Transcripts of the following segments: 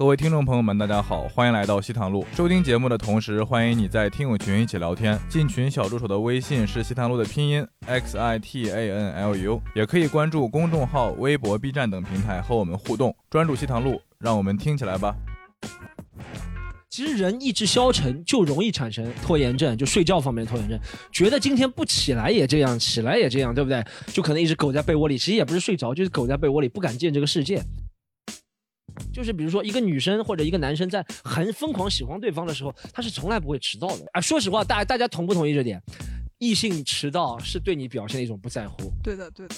各位听众朋友们，大家好，欢迎来到西塘路。收听节目的同时，欢迎你在听友群一起聊天。进群小助手的微信是西塘路的拼音 x i t a n l u，也可以关注公众号、微博、B 站等平台和我们互动。专注西塘路，让我们听起来吧。其实人意志消沉就容易产生拖延症，就睡觉方面的拖延症，觉得今天不起来也这样，起来也这样，对不对？就可能一直苟在被窝里，其实也不是睡着，就是苟在被窝里不敢见这个世界。就是比如说一个女生或者一个男生在很疯狂喜欢对方的时候，他是从来不会迟到的啊。说实话，大大家同不同意这点？异性迟到是对你表现的一种不在乎。对的，对的。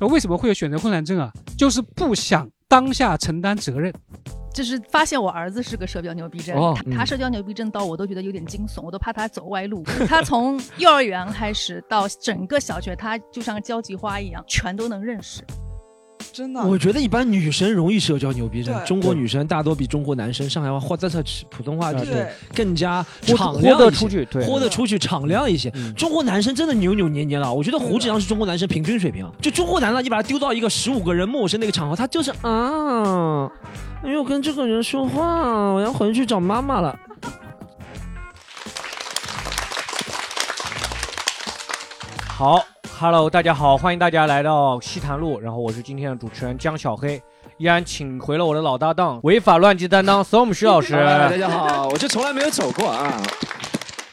那为什么会有选择困难症啊？就是不想当下承担责任。就是发现我儿子是个社交牛逼症，哦他他社交牛逼症到我都觉得有点惊悚，我都怕他走歪路。他从幼儿园开始到整个小学，他就像交际花一样，全都能认识。真的。我觉得一般女生容易社交牛逼症，中国女生大多比中国男生上海话或者是普通话就是对更加敞亮一些豁得出去，对，豁得出去，敞亮一些。中国男生真的扭扭捏捏了，我觉得胡志阳是中国男生平均水平。就中国男的，你把他丢到一个十五个人陌生的一个场合，他就是啊，没有，跟这个人说话，我要回去找妈妈了。好，Hello，大家好，欢迎大家来到西坛路，然后我是今天的主持人江小黑，依然请回了我的老搭档，违法乱纪担当 Storm 徐老师，哎大家好，我就从来没有走过啊。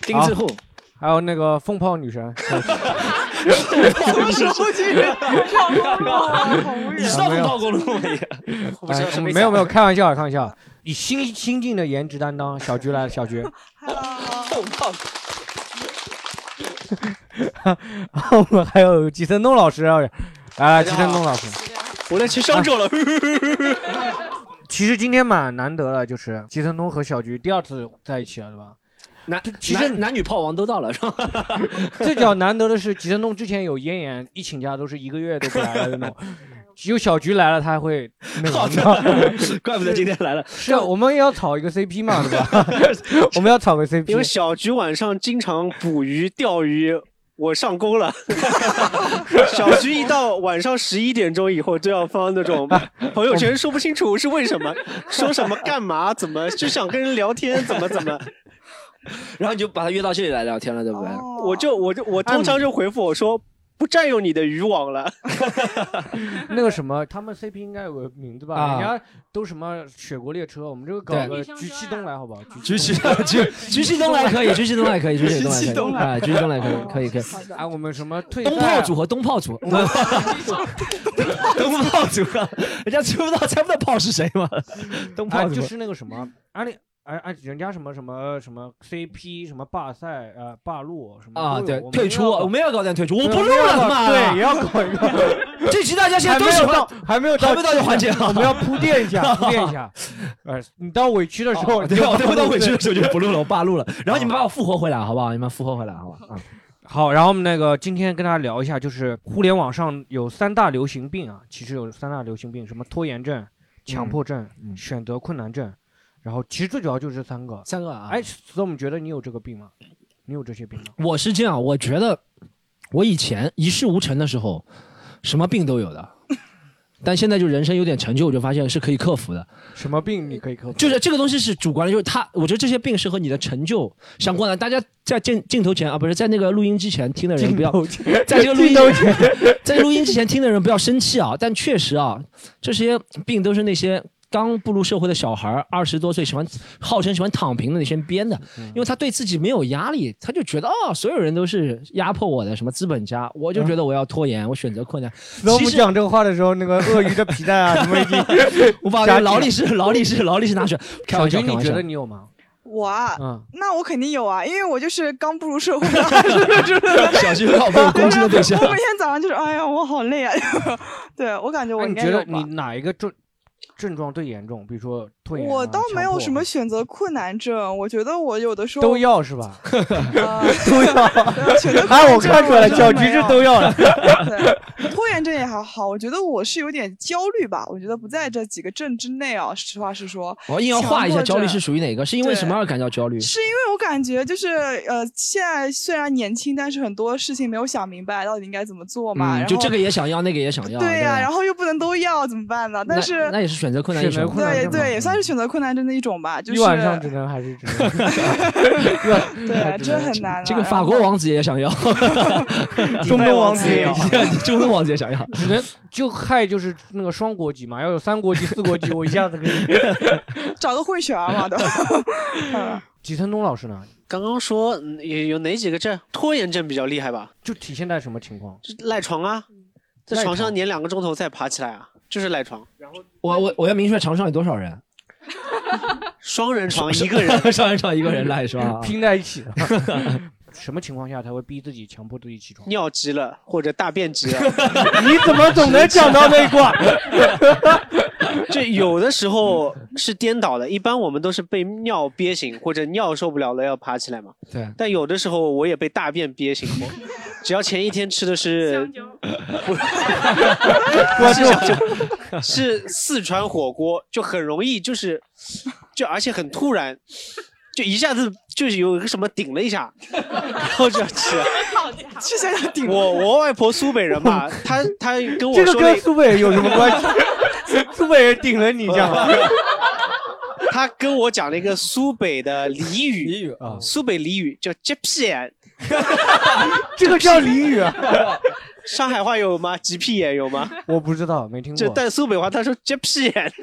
丁字户，还有那个风炮女神，什么时候去上过啊？好无语。你上报公路？吗？哎没有没有，开玩笑开玩笑，以新新晋的颜值担当，小菊来了，小菊，我们还有吉森东老师，啊，吉森东老师。我来吃香蕉了。其实今天蛮难得了，就是吉森东和小菊第二次在一起了，对吧？男其实男男女炮王都到了，是吧？最较难得的是，吉森东之前有咽炎，一请假都是一个月都不来的那种。只有小菊来了，他还会那好个。的，怪不得今天来了。是啊，我们也要炒一个 CP 嘛，对吧？我们要炒个 CP。因为小菊晚上经常捕鱼、钓鱼，我上钩了。小菊一到晚上十一点钟以后，就要发那种朋友圈，说不清楚是为什么，说什么干嘛，怎么就想跟人聊天，怎么怎么，然后你就把他约到这里来聊天了，对不对？哦我就我就我通常就回复我说。不占用你的渔网了，那个什么，他们 CP 应该有个名字吧？啊人家都什么雪国列车，我们这个搞对个菊气东来，好不好？菊气菊菊气东来可以，菊气东来可以，菊气东来可以，菊气东来可以，可以可以。啊，我们什么退东炮组和东炮组，东炮组，人家知不到猜不到炮是谁吗？东啊，炮组就是那个什么，安利。哎哎，人家什么什么什么 CP 什么霸赛呃罢录什么啊，对退出，我们要搞点退出，我不录了嘛。对，也要搞一个。这期大家现在都喜欢还没有到，还没有到这环节啊我们要铺垫一下，铺垫一下。呃，你到委屈的时候，我对到委屈的时候就不录了，我罢录了。然后你们把我复活回来，好不好？你们复活回来，好吧？啊，好，然后我们那个今天跟大家聊一下，就是互联网上有三大流行病啊，其实有三大流行病，什么拖延症、强迫症、嗯选择困难症，然后其实最主要就是这三个。三个啊。哎，所以我们觉得你有这个病吗？你有这些病吗？我是这样，我觉得我以前一事无成的时候，什么病都有的，但现在就人生有点成就，我就发现是可以克服的。什么病你可以克服？就是这个东西是主观的，就是他，我觉得这些病是和你的成就相关的。大家在镜镜头前啊，不是在那个录音之前听的人不要，在这个录音在录音之前听的人不要生气啊。但确实啊，这些病都是那些。刚步入社会的小孩儿，二十多岁喜欢号称喜欢躺平的那些人编的，因为他对自己没有压力，他就觉得哦，所有人都是压迫我的，什么资本家，我就觉得我要拖延，我选择困难。那我其实们讲这个话的时候，那个鳄鱼的皮带啊，什么已经 我把劳力士、劳力士、劳力士拿出来，开小玩笑，军，你觉得你有吗？我啊，嗯，那我肯定有啊，因为我就是刚步入社会的二十多岁的。小心靠被我攻击的对象 我。每天早上就是，哎呀，我好累啊。对我感觉我应该你觉得你。哪一个症症状最严重？比如说我倒没有什么选择困难症，我觉得我有的时候都要是吧？呃都要。哎，我看出来小菊是没有都要了。对，拖延症也还好，我觉得我是有点焦虑吧，我觉得不在这几个症之内啊。实话实说，我硬要画一下焦虑是于。属于哪个？是因为什么而感到焦虑？是因为我感觉就是呃，现在虽然年轻，但是很多事情没有想明白到底应该怎么做嘛。就后这个也想要，那个也想要。对呀、吧然后又不能都要，怎么办呢？但是那那也是选择困难一种。对对，也算算是选择困难症的一种吧，就是一晚上只能还是只能，对，这很难。这个法国王子也想要 中东王子也想要，中东王子也想要，只能就害就是那个双国籍嘛，要有三国籍、四国籍，我一下子可以找个混血儿嘛都。吉承东老师呢？刚刚说嗯有有哪几个症？拖延症比较厉害吧？就体现在什么情况？就赖床啊，在床上粘两个钟头再爬起来啊，就是赖床。然后我我我要明确床上有多少人？双人床一个人，双人床一个人赖是吧？拼在一起的。什么情况下才会逼自己、强迫自己起床？尿急了或者大便急了，你怎么总能讲到那一卦？这有的时候是颠倒的，一般我们都是被尿憋醒或者尿受不了了要爬起来嘛。对，但有的时候我也被大便憋醒过，只要前一天吃的是不不是香蕉，是四川火锅，就很容易就是就而且很突然，就一下子就是有一个什么顶了一下，然后就要吃。去想想顶我我外婆苏北人嘛，她她跟我这个说了跟苏北人有什么关系？苏北人顶了你这样，他跟我讲了一个苏北的俚语，俚语啊。苏北俚语叫“接屁眼 这个叫俚语啊？”，上海话有吗？“鸡屁眼”有吗？我不知道，没听就过。但苏北话他说“接屁眼”，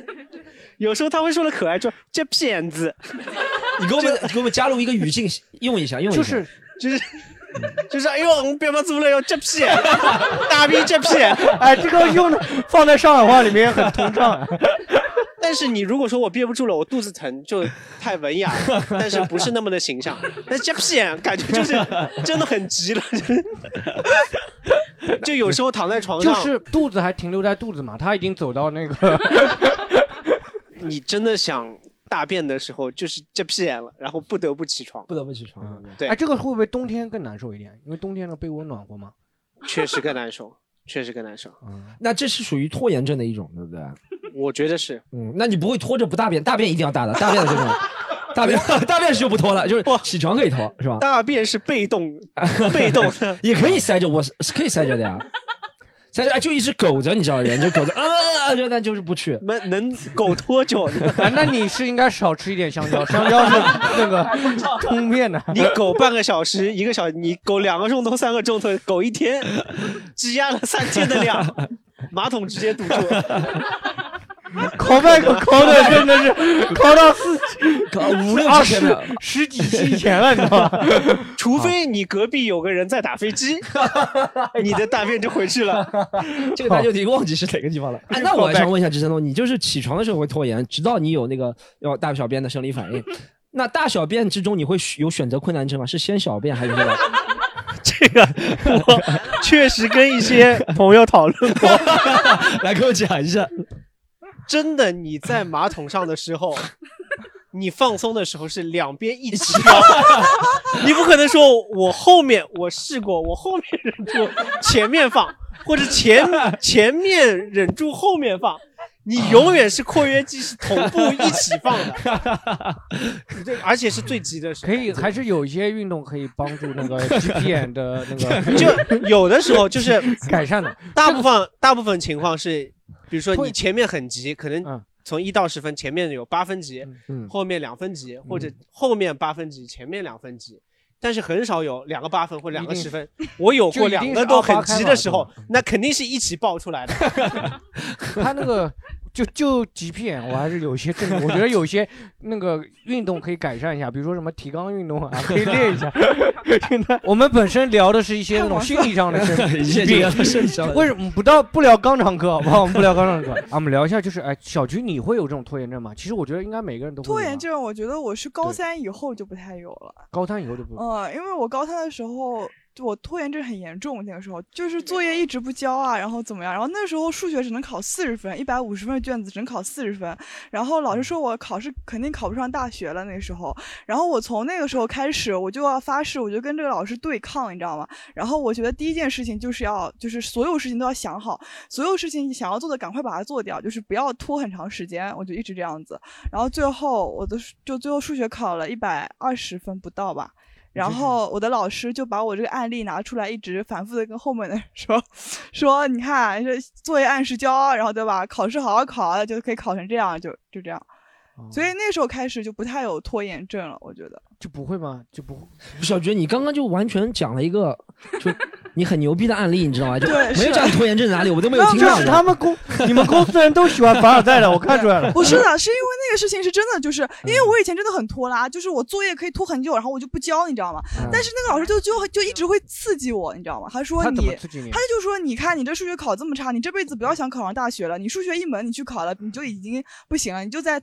有时候他会说的可爱，说“接屁眼子你给我们给我们加入一个语境，用一下，用一下。就是”，就是就是哎呦，我们别把猪了，要接屁眼，大逼接屁眼。哎，这个用的放在上海话里面很通畅。但是你如果说我憋不住了，我肚子疼，就太文雅了，但是不是那么的形象。但接屁眼感觉就是 真的很急了，就就有时候躺在床上就，是肚子还停留在肚子嘛，他已经走到那个 你真的想大便的时候，就是接屁眼了，然后不得不起床。不得不起床。对哎，这个会不会冬天更难受一点？因为冬天的被窝暖和吗。确实更难受，确实更难受。那这是属于拖延症的一种，对不对？我觉得是，嗯，那你不会拖着不大便，大便一定要大的，大便的这种，大便 大便是就不拖了，就是起床可以拖，是吧？大便是被动，被动。也可以塞着，我是是可以塞着的呀。塞着哎就一直苟着，你知道，人就苟着，啊啊啊，就那就是不去。能能苟多久呢？啊，那你是应该少吃一点香蕉，香蕉是那个通便的。你苟半个小时、一个小时，你苟两个钟头、三个钟头，苟一天，积压了三天的量，马桶直接堵住。拷麦克考的真的是 考到四考五六二十十几期以前了，你知道吧？除非你隔壁有个人在打飞机，你的大便就回去了。这个大就题忘记是哪个地方了。哎，那我还想问一下支撑东，你就是起床的时候会拖延，直到你有那个要大小便的生理反应。那大小便之中，你会有选择困难症吗？是先小便还是这个？这个我确实跟一些朋友讨论过，来给我讲一下。真的你在马桶上的时候。你放松的时候是两边一起放，你不可能说我后面我试过，我后面忍住前面放，或者前前面忍住后面放，你永远是括约肌是同步一起放的，这而且是最急的时候。可以，还是有一些运动可以帮助那个 GPN 的那个就有的时候就是改善的。大部分大部分情况是，比如说你前面很急，可能嗯。从一到十分，前面有八分急，嗯。后面两分急，或者后面八分急，前面两分急。但是很少有两个八分或两个十分，我有过两个都很急的时候那肯定是一起爆出来的。他那个就就 GPN，我还是有一些正，我觉得有一些那个运动可以改善一下，比如说什么提肛运动啊，可以练一下。我们本身聊的是一些那种心理上的生一些这个生理上的为什么不到不聊肛肠科好不好？我们不聊肛肠科，啊，我们聊一下就是，哎，小菊你会有这种拖延症吗？其实我觉得应该每个人都会有拖延症，我觉得我是高三以后就不太有了。高三以后就不嗯，因为我高三的时候，就我拖延症很严重，那个时候就是作业一直不交啊，然后怎么样？然后那时候数学只能考四十分，一百五十分的卷子只能考四十分，然后老师说我考试肯定考不上大学了那时候，然后我从那个时候开始，我就要发誓，我就跟这个老师对抗，你知道吗？然后我觉得第一件事情就是要，就是所有事情都要想好，所有事情想要做的赶快把它做掉，就是不要拖很长时间，我就一直这样子。然后最后我的就最后数学考了一百二十分不到吧。然后我的老师就把我这个案例拿出来，一直反复的跟后面的人 说，说你看这作业按时交，然后对吧？考试好好考，就可以考成这样，就就这样。所以那时候开始就不太有拖延症了，我觉得。就不会吗？就不会小觉，你刚刚就完全讲了一个，就你很牛逼的案例，你知道吗？就对没有讲拖延症在哪里，我都没有听就到。是他们公你们公司人都喜欢凡尔赛的，我看出来了。不是的，是因为那个事情是真的，就是因为我以前真的很拖拉，就是我作业可以拖很久，然后我就不交，你知道吗？但是那个老师就就就一直会刺激我，你知道吗？他说你他就说你看你这数学考这么差，你这辈子不要想考上大学了，你数学一门你去考了，你就已经不行了，你就在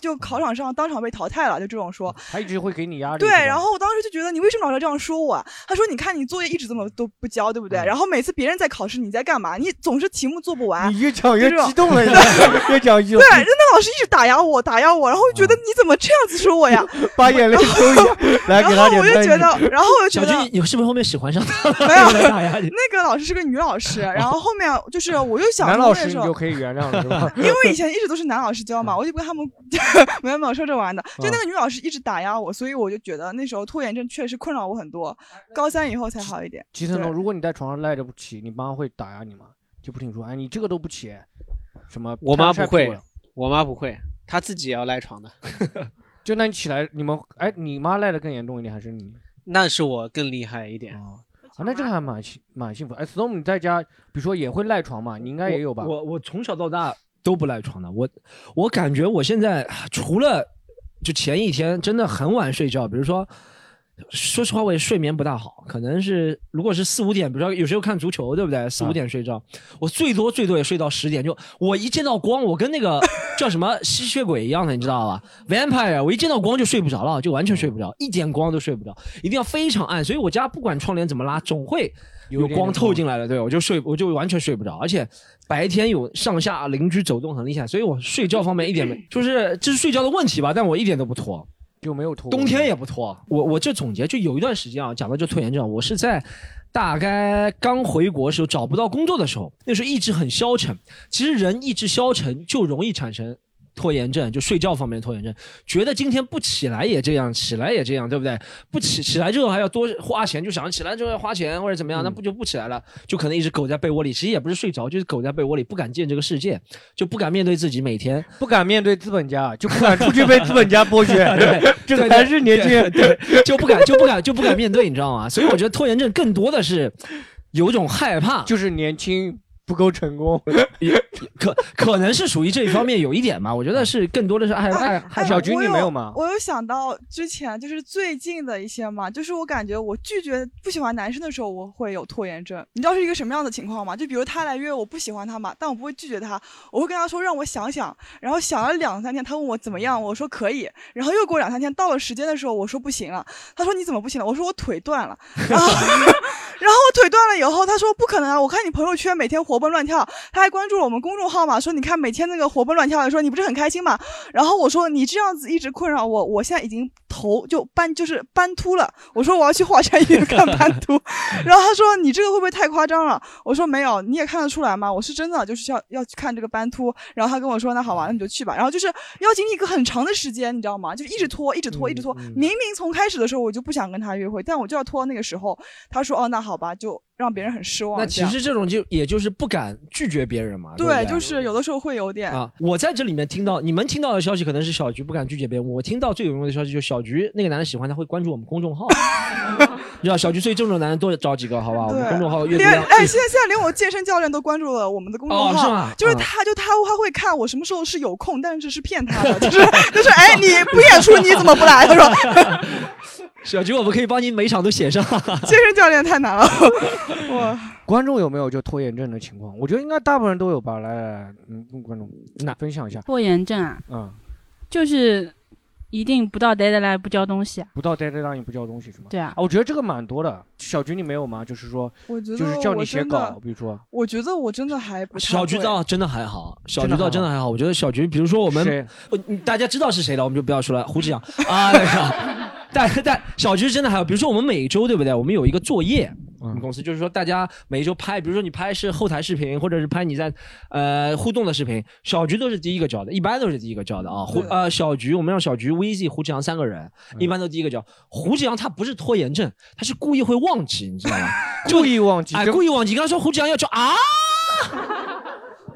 就考场上当场被淘汰了，就这种说。他一直会给你压力。对，然后我当时就觉得你为什么老是这样说我啊？他说你看你作业一直这么都不交，对不对？然后每次别人在考试，你在干嘛？你总是题目做不完。你越讲越激动了，越讲越激动对，。那老师一直打压我，打压我，然后觉得你怎么这样子说我呀？把眼泪收一下，来给他然后我就觉得，然后我就，觉得你你是不是后面喜欢上他了？没有 打压你那个老师是个女老师，然后后面就是我就想男说那时候老师你就。可以原谅了，是吧？因为以前一直都是男老师教嘛，我就跟他们没有没有说着玩的，就那个女老师一直打压我，所以我就觉得那时候拖延症确实困扰我很多。高三以后才好一点。对吉成龙，如果你在床上赖着不起，你妈会打压你吗？就不停说，哎，你这个都不起，什么？我妈不会我妈不会，她自己也要赖床的。就那你起来，你们哎，你妈赖的更严重一点，还是你？那是我更厉害一点。啊，那这个还蛮幸蛮幸福。哎，Storm，你在家，比如说也会赖床嘛？你应该也有吧？我我从小到大都不赖床的，我我感觉我现在除了就前一天真的很晚睡觉，比如说。说实话，我也睡眠不大好，可能是如果是四五点，比如说有时候看足球，对不对？四五点睡觉，我最多最多也睡到十点。就我一见到光，我跟那个 叫什么吸血鬼一样的，你知道吧？Vampire，我一见到光就睡不着了，就完全睡不着，一点光都睡不着，一定要非常暗。所以我家不管窗帘怎么拉，总会有光透进来的，对我就睡，我就完全睡不着，而且白天有上下邻居走动很厉害，所以我睡觉方面一点没，就是这是睡觉的问题吧，但我一点都不拖。就没有拖。冬天也不拖。我我这总结就有一段时间啊，讲到这拖延症，我是在大概刚回国的时候找不到工作的时候，那时候意志很消沉。其实人意志消沉就容易产生。拖延症就睡觉方面的拖延症，觉得今天不起来也这样，起来也这样，对不对？不起起来之后还要多花钱，就想起来之后要花钱或者怎么样，那不就不起来了？就可能一直苟在被窝里，其实也不是睡着，就是苟在被窝里，不敢见这个世界，就不敢面对自己每天，不敢面对资本家，就不敢出去被资本家剥削。对，这个才是年轻人，对，就不敢就不敢就不敢面对，你知道吗？所以我觉得拖延症更多的是有种害怕，就是年轻。不够成功，也可可能是属于这一方面有一点嘛？我觉得是更多的是爱爱爱小军，你没有吗？我有想到之前就是最近的一些嘛，就是我感觉我拒绝不喜欢男生的时候，我会有拖延症。你知道是一个什么样的情况吗？就比如他来约我不喜欢他嘛，但我不会拒绝他，我会跟他说让我想想，然后想了两三天，他问我怎么样，我说可以，然后又过两三天，到了时间的时候，我说不行了，他说你怎么不行了？我说我腿断了，然后然后我腿断了以后，他说不可能啊，我看你朋友圈每天活 蹦乱跳，他还关注了我们公众号嘛，说你看每天那个活蹦乱跳的，说你不是很开心嘛？然后我说你这样子一直困扰我，我现在已经头就斑就是斑秃了，我说我要去华山医院看斑秃，然后他说你这个会不会太夸张了？我说没有，你也看得出来嘛，我是真的就是要要去看这个斑秃，然后他跟我说那好吧，那你就去吧，然后就是要经历一个很长的时间，你知道吗？就一直拖，一直拖，一直拖，明明从开始的时候我就不想跟他约会，但我就要拖到那个时候，他说哦那好吧，就让别人很失望。那其实这种就也就是不敢拒绝别人嘛。对，对就是有的时候会有点啊。我在这里面听到你们听到的消息可能是小菊不敢拒绝别人，我听到最有用的消息就是小菊那个男人喜欢她会关注我们公众号，你知道小菊最这种男人多找几个好吧？我们公众号阅读量连哎，现在现在连我健身教练都关注了我们的公众号，哦是吗就是啊他就他他会看我什么时候是有空，但是这是骗他的，就是就是哎你不演出你怎么不来？他说小菊，我们可以帮你每场都写上。健身教练太难了，哇。观众有没有就拖延症的情况？我觉得应该大部分人都有吧。来来来，嗯，跟观众那分享一下。拖延症啊，嗯，就是一定不到 deadline 不交东西啊。不到 deadline 不交东西是吗？对啊我觉得这个蛮多的。小菊你没有吗？就是说，我觉得就是叫你写稿，比如说我觉得我真的还不小菊会倒真的还好，小菊倒真的还好。我觉得小菊，比如说我们，大家知道是谁了，我们就不要说了。胡志阳 啊，那个，但但小菊真的还有，比如说我们每周对不对？我们有一个作业，我们公司就是说大家每一周拍，比如说你拍是后台视频，或者是拍你在呃互动的视频，小菊都是第一个交的，一般都是第一个交的啊。胡呃小菊，我们让小菊、VZ、胡志阳三个人，一般都第一个交。胡志阳他不是拖延症，他是故意会忘记，你知道吗？故意忘记哎，故意忘记。刚刚说胡志阳要交啊。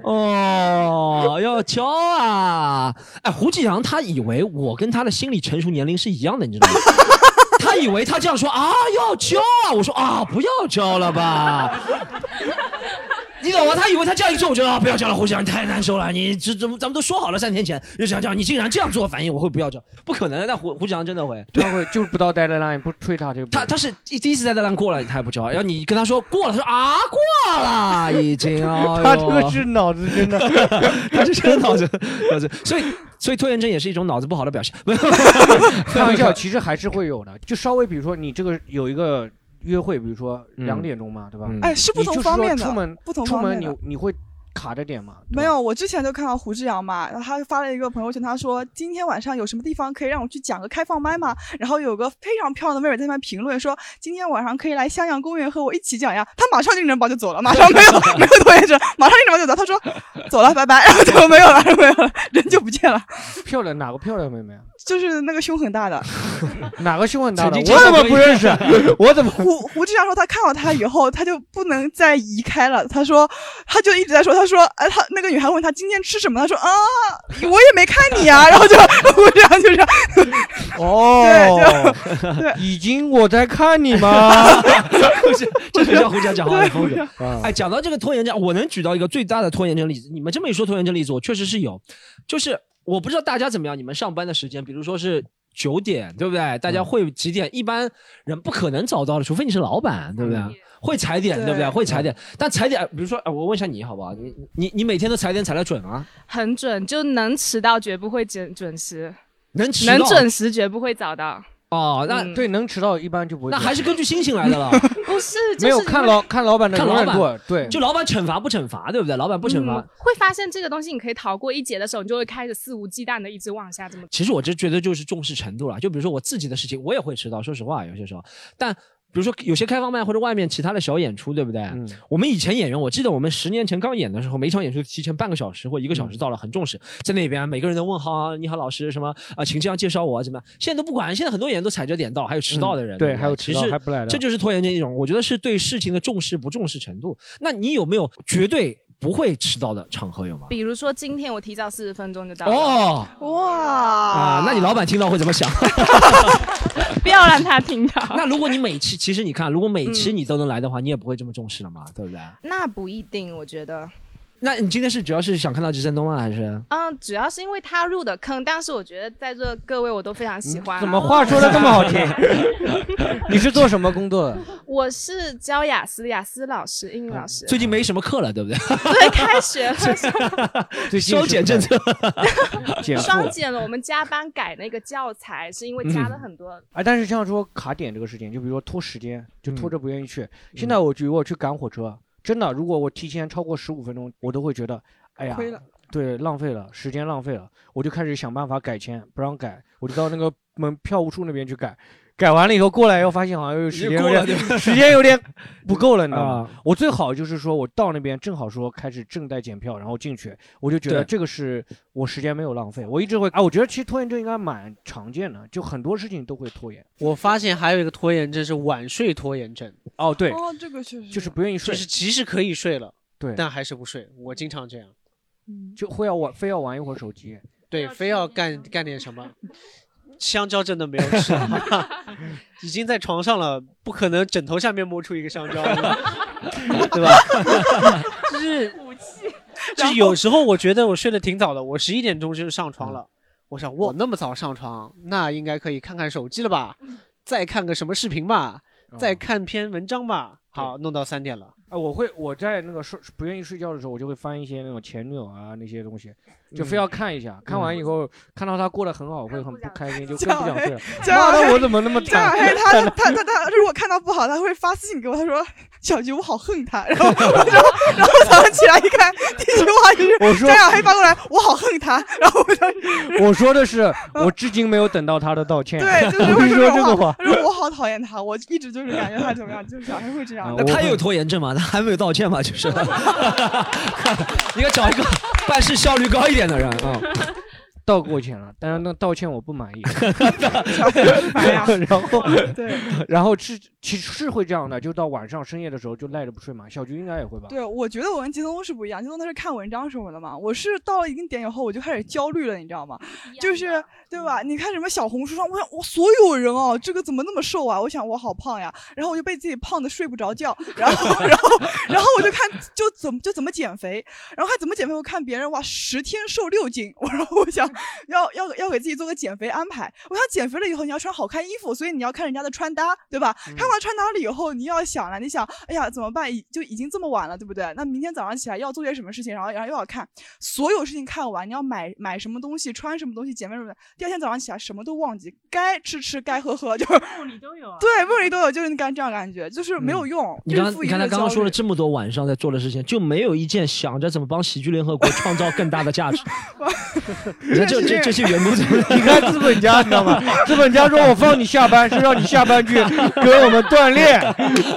哦，要教啊！哎，胡继阳他以为我跟他的心理成熟年龄是一样的，你知道吗？他以为他这样说啊，要教啊！我说啊，不要教了吧。你懂吗？他以为他这样一做，我觉得啊不要叫了，胡继阳你太难受了。你这怎么咱们都说好了三天前就想教，你竟然这样做反应，我会不要叫？不可能的，但胡胡继阳真的会。他会就是不到 deadline 不催他这个。他他是第第一次在 deadline 过了，他还不教，然后你跟他说过了，他说啊过了已经哦。他这个是脑子真的，他是真的脑子脑子，所以所以拖延症也是一种脑子不好的表现。没 有开玩笑，其实还是会有的。就稍微比如说你这个有一个约会，比如说两点钟嘛，对吧？哎是不同你就说方面的出门不同出门你方面的你会卡着点吗？没有，我之前就看到胡志阳嘛，然后他发了一个朋友圈，他说今天晚上有什么地方可以让我去讲个开放麦吗？然后有个非常漂亮的妹妹在那边评论说，今天晚上可以来襄阳公园和我一起讲呀。他马上拎着包就走了，马上 没有没有拖延症，马上拎着包就走。他说走了，拜拜，然后就没有了，没有了，人就不见了。漂亮哪个漂亮妹妹啊？就是那个胸很大的，哪个胸很大的？我怎么不认识？我怎么？胡胡志强说他看到他以后，他就不能再移开了。他说，他就一直在说，他说，哎，他那个女孩问他今天吃什么，他说啊，我也没看你啊。然后就胡志强就这样，哦，已经我在看你吗？这就叫胡志强讲话的风格对。哎，讲到这个拖延症，我能举到一个最大的拖延症例子。你们这么一说拖延症例子，我确实是有，就是我不知道大家怎么样，你们上班的时间，比如说是。九点对不对？大家会几点？一般人不可能早到的，除非你是老板，对不对？会踩点，对不对？对会踩点，但踩点，比如说，哎我问一下你好不好？你你你每天都踩点踩的准吗？很准，就能迟到绝不会准准时，能迟到能准时绝不会早到。哦，那对能迟到一般就不会。那还是根据心情来的了。不是，没有就是看老看老板的看老容忍度板，对，就老板惩罚不惩罚，对不对？老板不惩罚嗯，会发现这个东西你可以逃过一劫的时候，你就会开始肆无忌惮的一直往下这么。其实我就觉得就是重视程度了。就比如说我自己的事情，我也会迟到，说实话，有些时候。但比如说有些开放麦或者外面其他的小演出，对不对？嗯我们以前演员，我记得我们十年前刚演的时候，每场演出提前半个小时或一个小时到了，很重视。在那边每个人都问好啊，你好老师什么啊，请这样介绍我啊怎么样？现在都不管，现在很多演员都踩着点到，还有迟到的人，嗯对不还有迟到其实还不来的这就是拖延症一种。我觉得是对事情的重视不重视程度。那你有没有绝对不会迟到的场合有吗？比如说今天我提早四十分钟就到了。哦，哇啊，那你老板听到会怎么想？不要让他听到。那如果你每期，其实你看，如果每期你都能来的话，你也不会这么重视了嘛，对不对？那不一定，我觉得。那你今天是主要是想看到吉振东吗，还是？嗯，主要是因为他入的坑，但是我觉得在座各位我都非常喜欢啊。怎么话说的这么好听？你是做什么工作的？我是教雅思，雅思老师，英语老师。最近没什么课了，对不对？对，开学了，最近双减政策。双减了。我们加班改那个教材，是因为加了很多。哎，但是像说卡点这个事情，就比如说拖时间，就拖着不愿意去。现在我如果去赶火车，真的，如果我提前超过十五分钟，我都会觉得，哎呀亏了，对，浪费了，时间浪费了，我就开始想办法改签，不让改，我就到那个门票务处那边去改。改完了以后过来以后，发现好像又时间有点过了对时间有点不够了，你知道吗啊？我最好就是说我到那边正好说开始正在检票，然后进去，我就觉得对这个是我时间没有浪费。我一直会啊，我觉得其实拖延症应该蛮常见的，就很多事情都会拖延。我发现还有一个拖延症是晚睡拖延症。哦，对，哦，这个确实就是不愿意睡，就是其实可以睡了，对但还是不睡。我经常这样，就会要玩，非要玩一会儿手机。对，非要干干点什么。香蕉真的没有吃，已经在床上了，不可能枕头下面摸出一个香蕉，对吧？就是 就是有时候我觉得我睡得挺早的，我十一点钟就上床了。我想我那么早上床，那应该可以看看手机了吧，再看个什么视频吧，再看篇文章吧。好，弄到三点了。啊，我会我在那个睡不愿意睡觉的时候，我就会翻一些那种前女友啊那些东西，就非要看一下。看完以后看到他过得很好，会很不开心，就更不想睡了。江小黑妈的，我怎么那么 惨？他他他他如果看到不好，他会发私信给我，他说小菊我好恨他，然后然后然后早上起来一看，我说张小黑发过来我好恨他，然后我就 我说的是，我至今没有等到他的道歉。对，就是说说这个话。他说我好讨厌他，我一直就是感觉他怎么样，就是小黑会这样。那他也有拖延症嘛？他还没有道歉嘛？就是，应该找一个办事效率高一点的人啊。道过歉了，但是那道歉我不满意。呀 然后对，然后是其实是会这样的，就到晚上深夜的时候就赖着不睡嘛。小菊应该也会吧？对，我觉得我跟吉东是不一样，吉东他是看文章什么的嘛，我是到了一定点以后我就开始焦虑了，你知道吗？就是对吧？你看什么小红书上，我想我所有人哦，这个怎么那么瘦啊？我想我好胖呀，然后我就被自己胖的睡不着觉，然后然后然后我就看就怎么就怎么减肥，然后还怎么减肥，我看别人哇十天瘦六斤，我说我想要要要给自己做个减肥安排，我想减肥了以后你要穿好看衣服，所以你要看人家的穿搭，对吧？看完穿搭了以后，你要想了，你想，哎呀怎么办？已就已经这么晚了，对不对？那明天早上起来要做些什么事情，然后然后又要看所有事情看完，你要买买什么东西，穿什么东西，减肥什么的。第二天早上起来什么都忘记，该吃吃，该喝喝，就是梦里都有啊。对梦里都有，就是你感这样感觉，就是没有用。你刚看他刚刚说了这么多晚上在做的事情，就没有一件想着怎么帮喜剧联合国创造更大的价值。这这这些员工怎么？你看资本家，你知道吗？资本家说我放你下班是让你下班去给我们锻炼，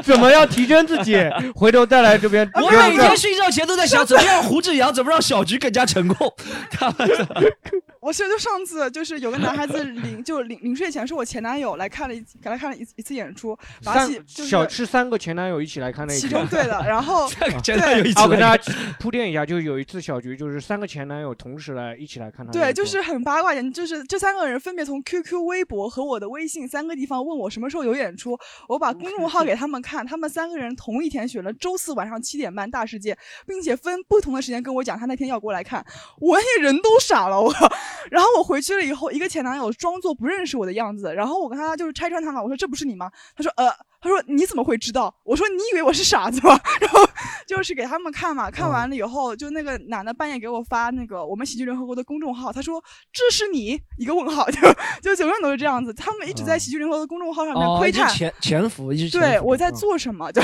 怎么样提升自己，回头再来这边。我每天睡觉前都在想，怎么让胡志阳，怎么让小菊更加成功。他们 我是就上次就是有个男孩子临就临临睡前是我前男友来看了一给他看了一一次演出，把三起就是小是三个前男友一起来看那一其次中对的，然后前男友一起啊，我跟大家铺垫一下，就有一次小菊就是三个前男友同时来一起来看他的演对，出，就是很八卦点，就是这三个人分别从 QQ、微博和我的微信三个地方问我什么时候有演出，我把公众号给他们看，他们三个人同一天选了周四晚上七点半大世界，并且分不同的时间跟我讲他那天要过来看，我那人都傻了，我靠！然后我回去了以后，一个前男友装作不认识我的样子，然后我跟他就是拆穿他嘛，我说这不是你吗？他说呃。他说：“你怎么会知道？”我说：“你以为我是傻子吗？” 然后就是给他们看嘛，看完了以后，就那个男的半夜给我发那个我们喜剧联合国的公众号，他说：“这是你？”一个问号，就就永远都是这样子。他们一直在喜剧联合国的公众号上面哦，窥探，潜潜伏，一直对我在做什么，就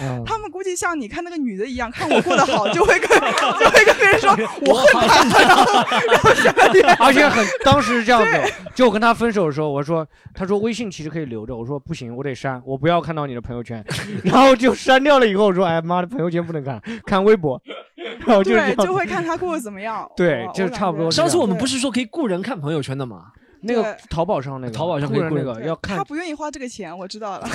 嗯 他们估计像你看那个女的一样，看我过得好，就会跟就会跟别人说 我恨他，然后然后下而且很当时是这样子，就我跟他分手的时候，我说，他说微信其实可以留着，我说不行，我得删，我不要看到你的朋友圈，然后就删掉了。以后我说，哎妈的，朋友圈不能看，看微博，然后就就会看他过得怎么样。对，就差不多。上次我们不是说可以雇人看朋友圈的吗？那个淘宝上那个，淘宝上可以雇人雇人那个要看他，不愿意花这个钱，我知道了。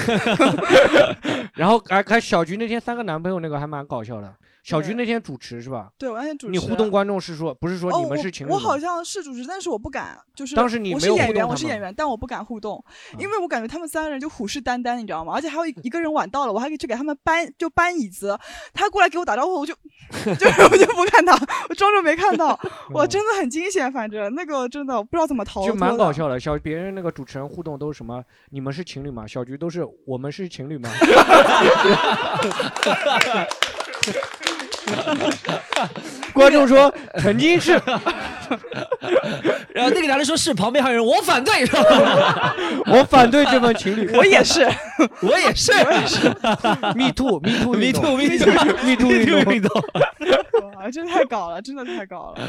然后还还小菊那天三个男朋友那个还蛮搞笑的。小菊那天主持是吧？对，我那天主持。你互动观众是说不是说哦，你们是情侣吗？我我好像是主持，但是我不敢，就是当时你没有我是演员，我是演员，但我不敢互动，因为我感觉他们三个人就虎视眈眈，你知道吗？而且还有一一个人晚到了，我还可以去给他们搬，就搬椅子，他过来给我打招呼，我就 就是 我就不看他，我装作没看到，我真的很惊险，反正那个真的不知道怎么逃就。蛮搞笑的，小别人那个主持人互动都是什么？你们是情侣吗？小菊都是我们是情侣吗？观众说曾经是，然后那个男的说是，旁边还有人我反对，我反对这份情侣，我也是，我也是，我也是 Me too Me too Me too Me too Me too Me too Me too 哇，真太搞了，真的太搞了。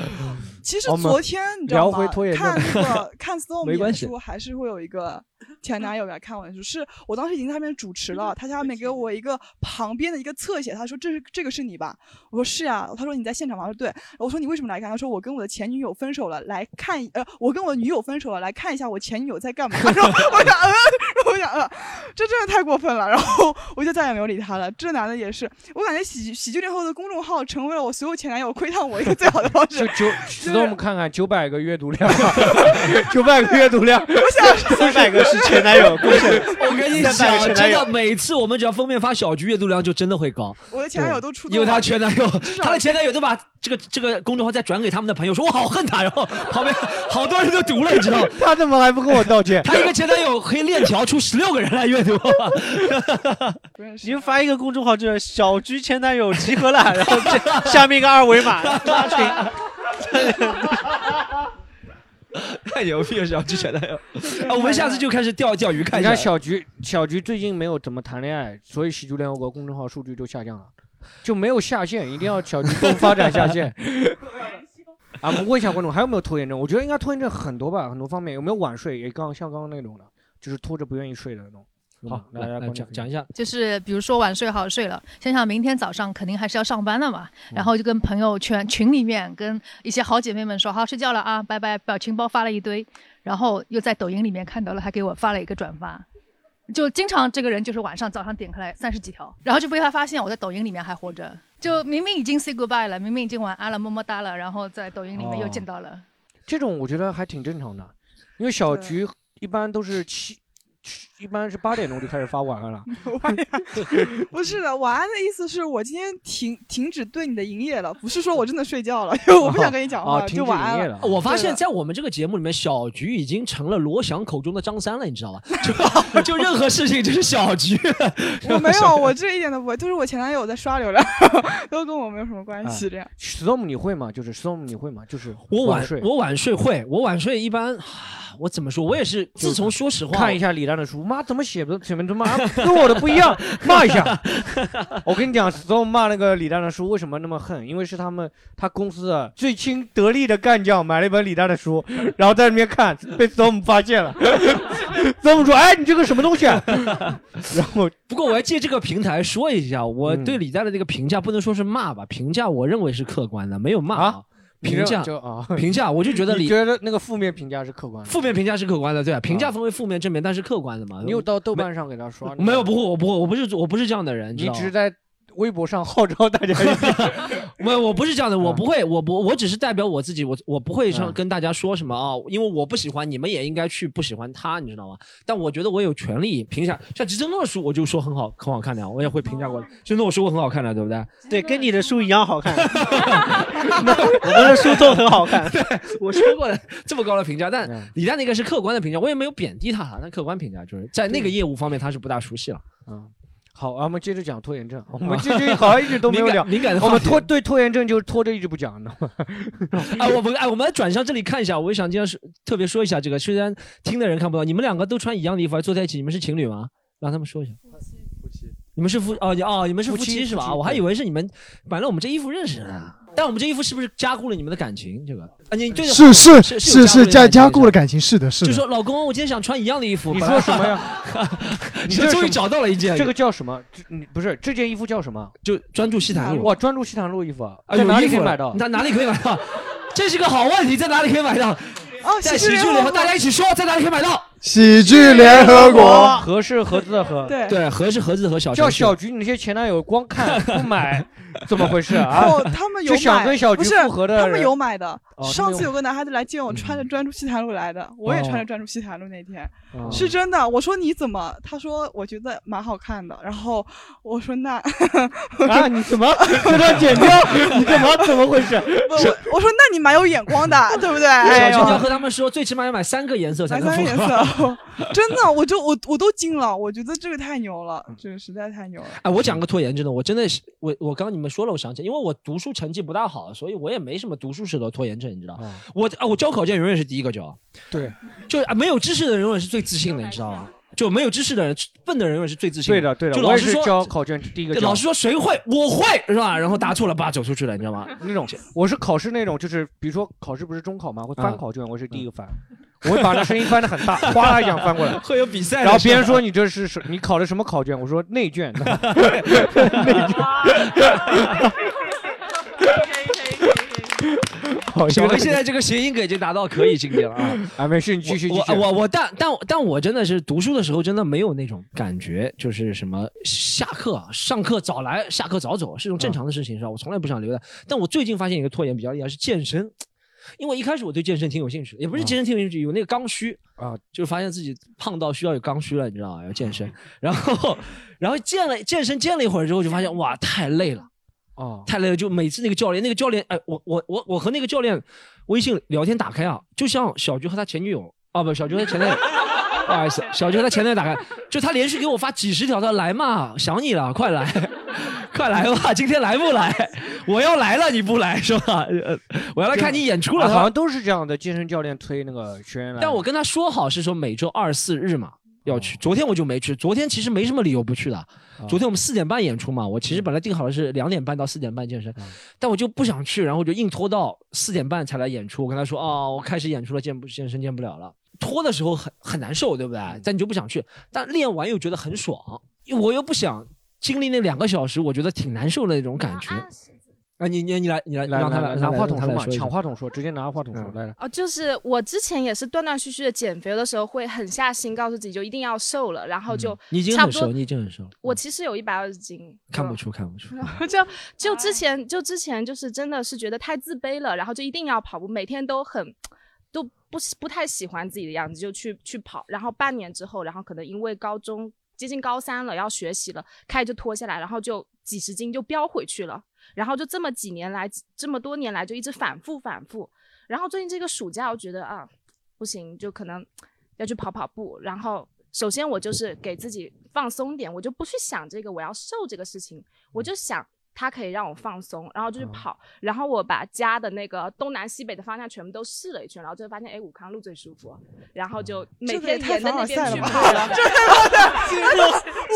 其实昨天你知道吗看那个看 Storm 没关系演出，还是会有一个前男友来看我演出。是我当时已经在那边主持了，他下面给我一个旁边的一个侧写，他说这是这个是你吧？我说是啊。他说你在现场吗？我说对。我说你为什么来看？他说我跟我的前女友分手了，来看呃，我跟我女友分手了，来看一下我前女友在干嘛。然后我想呃，然后我想呃，这真的太过分了。然后我就再也没有理他了。这男的也是，我感觉喜喜剧联合国的公众号成为了我所有前男友窥探我一个最好的方式就。九，Storm 看看九百个阅读量，九百个阅读量，我想三百个是前男友我跟你讲，真的，每次我们只要封面发小菊，阅读量就真的会高，我的前男友都出，因为他前男友，少他的前男友都把这个这个公众号再转给他们的朋友，说我好恨他，然后 旁边好多人都读了，你知道吗？他怎么还不跟我道歉？他一个前男友可以链条出十六个人来阅读，你就发一个公众号，就是小菊前男友集合了，然后这下面一个二维码拉群。太牛逼了，小菊前男友。啊，我们下次就开始钓钓鱼看一下你看。小菊，小菊最近没有怎么谈恋爱，所以喜剧联合国公众号数据就下降了，就没有下线，一定要小菊多发展下线。啊，我们问一下观众还有没有拖延症？我觉得应该拖延症很多吧，很多方面有没有晚睡？也刚像刚刚那种的，就是拖着不愿意睡的那种。好，来来讲讲一下。就是比如说晚睡好睡了，想想明天早上肯定还是要上班的嘛，嗯然后就跟朋友圈群里面跟一些好姐妹们说好睡觉了啊，拜拜，表情包发了一堆，然后又在抖音里面看到了，还给我发了一个转发。就经常这个人就是晚上早上点开来三十几条，然后就被他发现我在抖音里面还活着，就明明已经 say goodbye 了，明明已经晚安了，么么哒了，然后在抖音里面又见到了。这种我觉得还挺正常的，因为小菊一般都是七，一般是八点钟就开始发晚安了。不是的，晚安的意思是我今天停停止对你的营业了，不是说我真的睡觉了，因为我不想跟你讲话，就晚安了。我发现，在我们这个节目里面，小菊已经成了罗翔口中的张三了，你知道吧？就就任何事情就是小菊。我没有，我这一点都不会，就是我前男友在刷流量，都跟我没有什么关系。这样，Storm 你会吗？就是 Storm 你会吗？就是我晚睡，我晚睡会，我晚睡一般，我怎么说？我也是，自从说实话，看一下李诞的书，妈怎么写的，怎么怎么跟我的不一样，骂一下。我跟你讲，Storm 骂那个李诞的书为什么那么恨？因为是他们他公司的最亲得力的干将买了一本李诞的书，然后在那边看，被 Storm 发现了。Storm 说：“哎，你这个什么东西啊？” 然后，不过我要借这个平台说一下，我嗯对李诞的这个评价不能说是骂吧，评价我认为是客观的，没有骂啊。评价就啊，评价，我就觉得你觉得那个负面评价是客观的，负面评价是客观的，对啊，评价分为负面、正面，但是客观的嘛。你有到豆瓣上给他刷？没有，不会，我不会，我不是，我不是这样的人，你只是在微博上号召大家一起。没，我不是这样的，嗯我不会，我不，我只是代表我自己，我我不会上嗯跟大家说什么啊，因为我不喜欢，你们也应该去不喜欢他，你知道吗？但我觉得我有权利评价，像吉正诺的书，我就说很好，很好看的，我也会评价过。吉正诺我说过很好看的，对不对？对，跟你的书一样好看。我们的书都很好看。对，我说过的这么高的评价，但嗯李诞那个是客观的评价，我也没有贬低他，但客观评价就是在那个业务方面他是不大熟悉了。嗯，好，啊我们接着讲拖延症。我们这这好像一直都 没有聊敏感敏感的我们拖对拖延症就拖着一直不讲，你知道吗？哎，我们哎，我们来转向这里看一下，我也想今天是特别说一下这个，虽然听的人看不到，你们两个都穿一样的衣服，还坐在一起，你们是情侣吗？让他们说一下。夫妻你们是夫哦你哦，你们是夫夫妻妻是吧？我还以为是你们反正我们这衣服认识的呢。但我们这衣服是不是加固了你们的感情？这个啊，你对是是是是是加加固固了感情，是的，是的。就说老公，我今天想穿一样的衣服。你说什么呀？你这终于找到了一件，这个叫什么？你不是这件衣服叫什么？就专注西坦路。哇，专注西坦路衣服啊，啊，在哪里可以买到？在哪里可以买到？这是个好问题，在哪里可以买到？哦，在喜剧联合，大家一起说，在哪里可以买到？喜剧联合国，合是盒子的盒，对对，合是盒子的盒，小叫小菊，你那些前男友光看不买，怎么回事啊？哦，他们有就想买跟小菊不是复合的，他们有买的。哦他们上次有有个男孩子来见我，穿着专注西坛路来的，我也穿哦着专注西坛路那天，哦是真的。我说你怎么？他说我觉得蛮好看的。然后我说那啊，你怎么 这段剪掉？你怎么怎么回事？我我我说那你蛮有眼光的，对不对？小哎呦青要和他们说，最起码要买三个颜色才买三个颜合。色，真的，我就我我都惊了，我觉得这个太牛了，这个实在太牛了。哎，我讲个拖延症的，我真的是我我刚刚你们说了，我想起来，因为我读书成绩不大好，所以我也没什么读书时的拖延症，你知道。我啊，我交考卷永远是第一个交。对，就啊，没有知识的人永远是最自信的，你知道吗？就没有知识的人，笨的人永远是最自信对的对的，我也是就老师说交考卷第一个老师说谁会，我会是吧？然后答错了，叭走出去了，你知道吗？那种我是考试那种，就是比如说考试不是中考吗？会翻啊考卷，我是第一个翻，我会把那声音翻的很大，哗啦一下翻过来。会有比赛的然后别人说你这是什你考的什么考卷？我说内卷。好小薇现在这个谐音梗已经达到可以境界了啊！啊，没事，你继续继我续。我我但但但我真的是读书的时候真的没有那种感觉，就是什么下课上课早来，下课早走是种正常的事情，是吧？我从来不想留的。但我最近发现一个拖延比较厉害是健身，因为一开始我对健身挺有兴趣的，也不是健身挺有兴趣，有那个刚需啊，就是发现自己胖到需要有刚需了，你知道吗？要健身，然后然后健了健身健了一会儿之后，就发现哇太累了。哦，太累了，就每次那个教练，那个教练，哎，我我我我和那个教练微信聊天打开啊，就像小菊和他前女友，啊不，小菊和前男友，不好意思，小菊和他前男友打开，就他连续给我发几十条他来嘛，想你了，快来，快来吧，今天来不来？我要来了，你不来是吧？呃我要来看你演出了，啊好像都是这样的。健身教练推那个学员来，但我跟他说好是说每周二四日嘛要去，昨天我就没去。昨天其实没什么理由不去的。昨天我们四点半演出嘛，我其实本来定好的是两点半到四点半健身，但我就不想去，然后我就硬拖到四点半才来演出。我跟他说哦，我开始演出了，健不健身健不了了。拖的时候很很难受，对不对？但你就不想去，但练完又觉得很爽，我又不想经历那两个小时，我觉得挺难受的那种感觉。啊，你你你来你来来让他来拿话筒说嘛，抢话筒说，直接拿话筒说来来。哦，就是我之前也是断断续续的减肥，的时候会狠下心告诉自己就一定要瘦了，然后就嗯你已经差不多很瘦，你已经很瘦，我其实有一百二十斤，看不出看不出。就就之前就之前就是真的是觉得太自卑了，然后就一定要跑步，每天都很都不不太喜欢自己的样子，就去去跑。然后半年之后，然后可能因为高中接近高三了，要学习了，开始就脱下来，然后就几十斤就飙回去了。然后就这么几年来，这么多年来就一直反复反复。然后最近这个暑假，我觉得啊不行，就可能要去跑跑步。然后首先我就是给自己放松点，我就不去想这个我要瘦这个事情，我就想。它可以让我放松，然后就去跑，然后我把家的那个东南西北的方向全部都试了一圈，然后就发现，哎，武康路最舒服，然后就每天沿着那边去 跑了。这他妈的，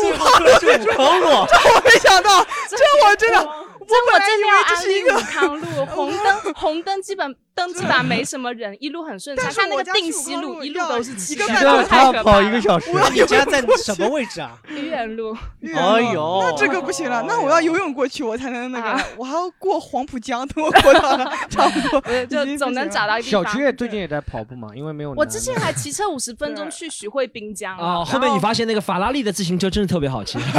武康路最舒服，这我没想到，这我真的，我这我本来以真的要为这是一个武康路红灯，红灯基本灯基本上没什么人，一路很顺畅。但那个定西路一路都是汽车，一个半钟太可怕了。那你家在什么位置啊？愚园路。哎呦，那这个不行了，那我要游泳过去，我才能那个，我还要过黄浦江，等我过到了，差不多就总能找到一个地方。小区也最近也在跑步嘛，因为没有。我之前还骑车五十分钟去徐汇滨江啊，后面你发现那个法拉利的自行车真的特别好骑，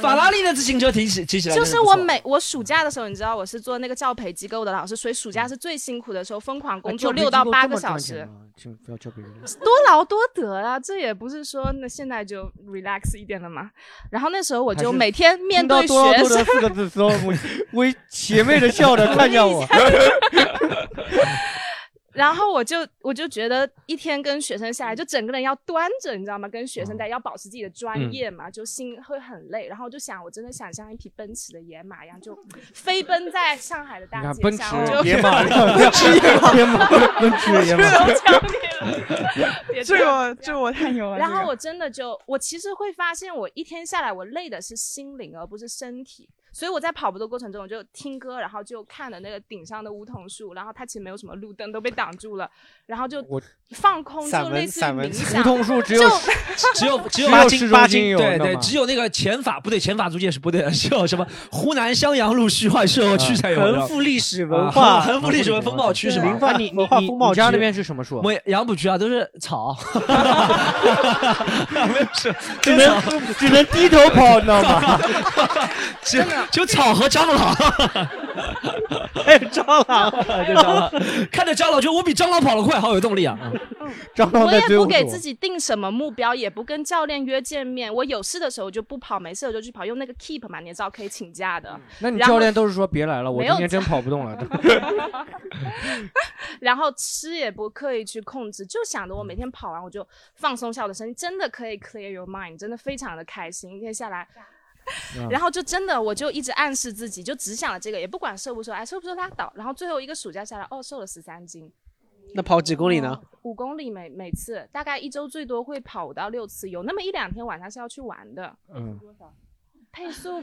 法拉利的自行车提起提起来就是我每我暑假的时候，你知道我是做那个教培机构的老师，所以暑假是最辛苦的时候，疯狂工作六到八个小时不要教别人。多劳多得啊！这也不是说那现在就 relax 一点了嘛。然后那时候我就每天面听到多劳多得，四个字的时候，我微邪魅的笑着看向我。然后我就我就觉得一天跟学生下来，就整个人要端着，你知道吗？跟学生在要保持自己的专嗯业嘛，就心会很累。然后我就想，我真的想像一匹奔驰的野马一样，就飞奔在上海的大街上 奔驰野马，奔驰野马，奔驰野马。别 这个这我太牛了。然后我真的就，我其实会发现，我一天下来，我累的是心灵，而不是身体。所以我在跑步的过程中，我就听歌，然后就看了那个顶上的梧桐树，然后它其实没有什么路灯，都被挡住了，然后就放空，就类似于散文冥想。梧桐树只有就 只有只有八斤八斤有对对，只有那个前法不对，前法租界是不对的，只有什么湖南襄阳路徐汇社区才有的。横幅历史啊文化，横幅历史文风貌区是吧？文化你文化你风貌区你家那边是什么树？我杨浦区啊，都是草，没有是只能只能低头跑，你知道吗？只就草和蟑螂，还有蟑螂，就蟑螂，看着蟑螂，觉得我比蟑螂跑得快，好有动力啊！蟑螂我也在追我。不给自己定什么目标，也不跟教练约见面。我有事的时候就不跑，没事我就去跑，用那个 Keep 嘛，你也知道可以请假的。那你教练都是说别来了，我今天真跑不动了。然后吃也不刻意去控制，就想着我每天跑完我就放松一下我的身体，真的可以 clear your mind，真的非常的开心。一天下来，嗯然后就真的我就一直暗示自己，就只想着这个，也不管瘦不瘦，哎，瘦不瘦拉倒。然后最后一个暑假下来，哦，瘦了十三斤，那跑几公里呢？五公里每每次大概一周最多会跑五到六次，有那么一两天晚上是要去玩的。嗯，配速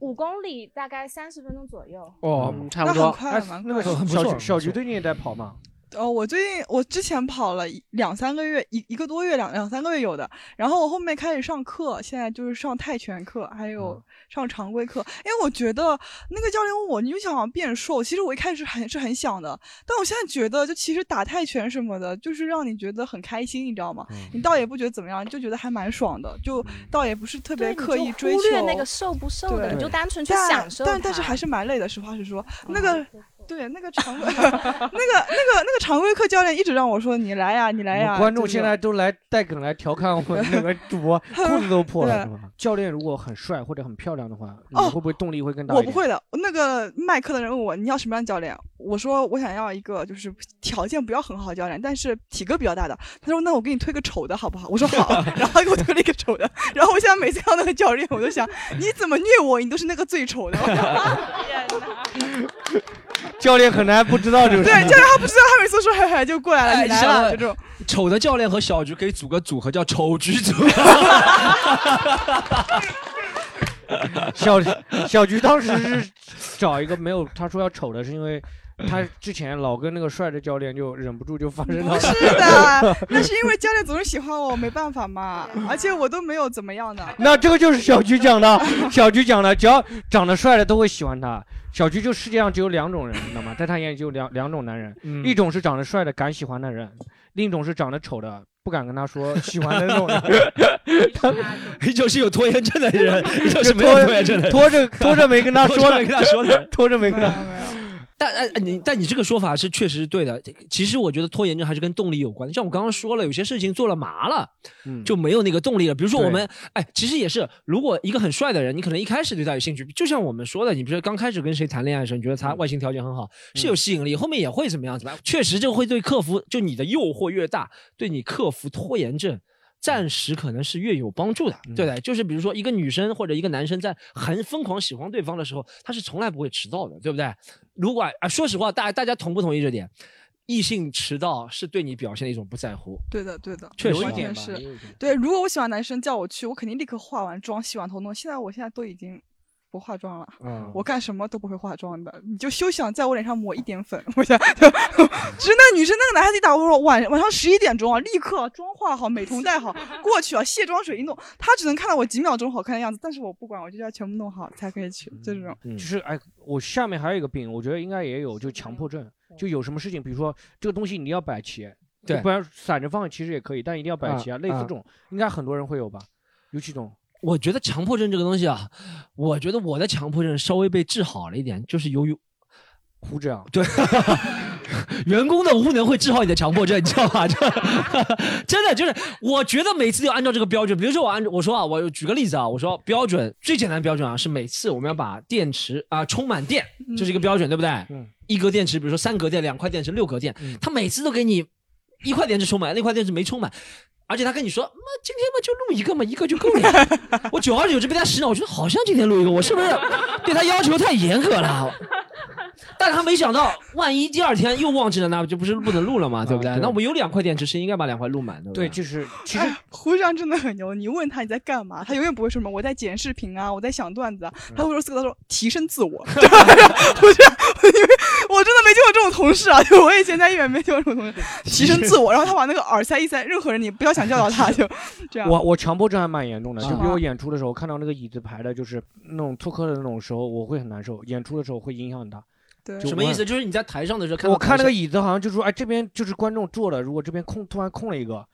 五公里大概三十分钟左右。哦嗯，差不多。那个快的。很不错小菊小菊最近也在跑嘛？哦，我最近我之前跑了两三个月，一一个多月，两两三个月有的。然后我后面开始上课，现在就是上泰拳课，还有上常规课。因为我觉得那个教练问我，你就想变瘦，其实我一开始很是很想的，但我现在觉得，就其实打泰拳什么的，就是让你觉得很开心，你知道吗？你倒也不觉得怎么样，就觉得还蛮爽的，就倒也不是特别，刻意追求忽略那个瘦不瘦的，对你就单纯去但享受它。但但是还是蛮累的，实话实说，那个。对，那个常规，那个那个那个常规课教练一直让我说你来呀，你来呀。观众就是现在都来带梗来调侃我们那个主播，裤子都破了，是吧？教练如果很帅或者很漂亮的话，你哦会不会动力会更大？我不。会的。那个卖课的人问我你要什么样的教练，我说我想要一个就是条件不要很好的教练，但是体格比较大的。他说那我给你推个丑的好不好？我说好，然后他给我推了一个丑的。然后我现在每次看到那个教练，我都想你怎么虐我，你都是那个最丑的。教练可能还不知道这个。对，教练他不知道，他每次说嗨嗨就过来了，哎你来了，想了就这种。丑的教练和小菊可以组个组合，叫丑菊组。小小菊当时是找一个没有，他说要丑的是因为 他之前老跟那个帅的教练就忍不住就发生了。不是的，那是因为教练总是喜欢我，没办法嘛。而且我都没有怎么样的。那这个就是小菊讲的，小菊讲的，只要长得帅的都会喜欢他。小菊就世界上只有两种人，你知道吗？在他眼里只有两两种男人，嗯一种是长得帅的敢喜欢的人，另一种是长得丑的不敢跟他说 喜欢的那种人。一种是有拖延症的人，一种是就没有拖延症的人，拖着拖着没跟他说的拖着没跟他说的，拖着没跟他。但哎，你但你这个说法是确实是对的。其实我觉得拖延症还是跟动力有关的。像我刚刚说了，有些事情做了麻了，嗯就没有那个动力了。比如说我们，哎，其实也是，如果一个很帅的人，你可能一开始对他有兴趣，就像我们说的，你比如说刚开始跟谁谈恋爱的时候，你觉得嗯他外形条件很好，是有吸引力，后面也会怎么样怎么样。确实，这个会对克服，就你的诱惑越大，对你克服拖延症。暂时可能是越有帮助的，嗯对的，就是比如说一个女生或者一个男生在很疯狂喜欢对方的时候，他是从来不会迟到的，对不对？如果啊，说实话，大大家同不同意这点？异性迟到是对你表现的一种不在乎。对的，对的，确实有一点吧也有一点。对，如果我喜欢男生叫我去，我肯定立刻化完妆、洗完头弄。现在我现在都已经不化妆了，嗯我干什么都不会化妆的。你就休想在我脸上抹一点粉，我想，就只是那个女生，那个男孩子一打我说晚晚上十一点钟啊，立刻妆化好，美瞳戴好，过去啊，卸妆水一弄，他只能看到我几秒钟好看的样子，但是我不管，我就要全部弄好才可以去，就这种。就是哎，我下面还有一个病，我觉得应该也有，就强迫症。就有什么事情，比如说这个东西你要摆齐，对不然散着放其实也可以，但一定要摆齐啊。类似这种，应该很多人会有吧？尤其这种，我觉得强迫症这个东西啊，我觉得我的强迫症稍微被治好了一点，就是由于胡这样。对，员工的无能会治好你的强迫症，你知道吗？这真的就是，我觉得每次都要按照这个标准。比如说我按我说啊，我举个例子啊，我说标准最简单的标准啊，是每次我们要把电池啊、充满电，这是一个标准，对不对？嗯。一格电池，比如说三格电、两块电池、六格电，他每次都给你一块电池充满，那块电池没充满。而且他跟你说，妈，今天嘛就录一个嘛，一个就够了呀。我久而久之被他洗脑，我觉得好像今天录一个，我是不是对他要求太严格了？但他没想到，万一第二天又忘记了，那不就不是不能录了嘛，对不对？对那我们有两块电池，是应该把两块录满的。对，就是其实哎，胡长真的很牛。你问他你在干嘛，他永远不会说什么我在剪视频啊，我在想段子啊，他会说四个字说提升自我。对吧我这样，因为我真的没见过这种同事啊，就我以前在医院没见过这种同事，提升自我，然后他把那个耳塞一塞，任何人你不要想教导他，就这样。我我强迫症还蛮严重的，就比如啊我演出的时候看到那个椅子排的，就是那种脱客的那种时候，我会很难受。演出的时候会影响很大。对什么意思？就是你在台上的时候看我看那个椅子好像就说，哎，这边就是观众坐的，如果这边空突然空了一个，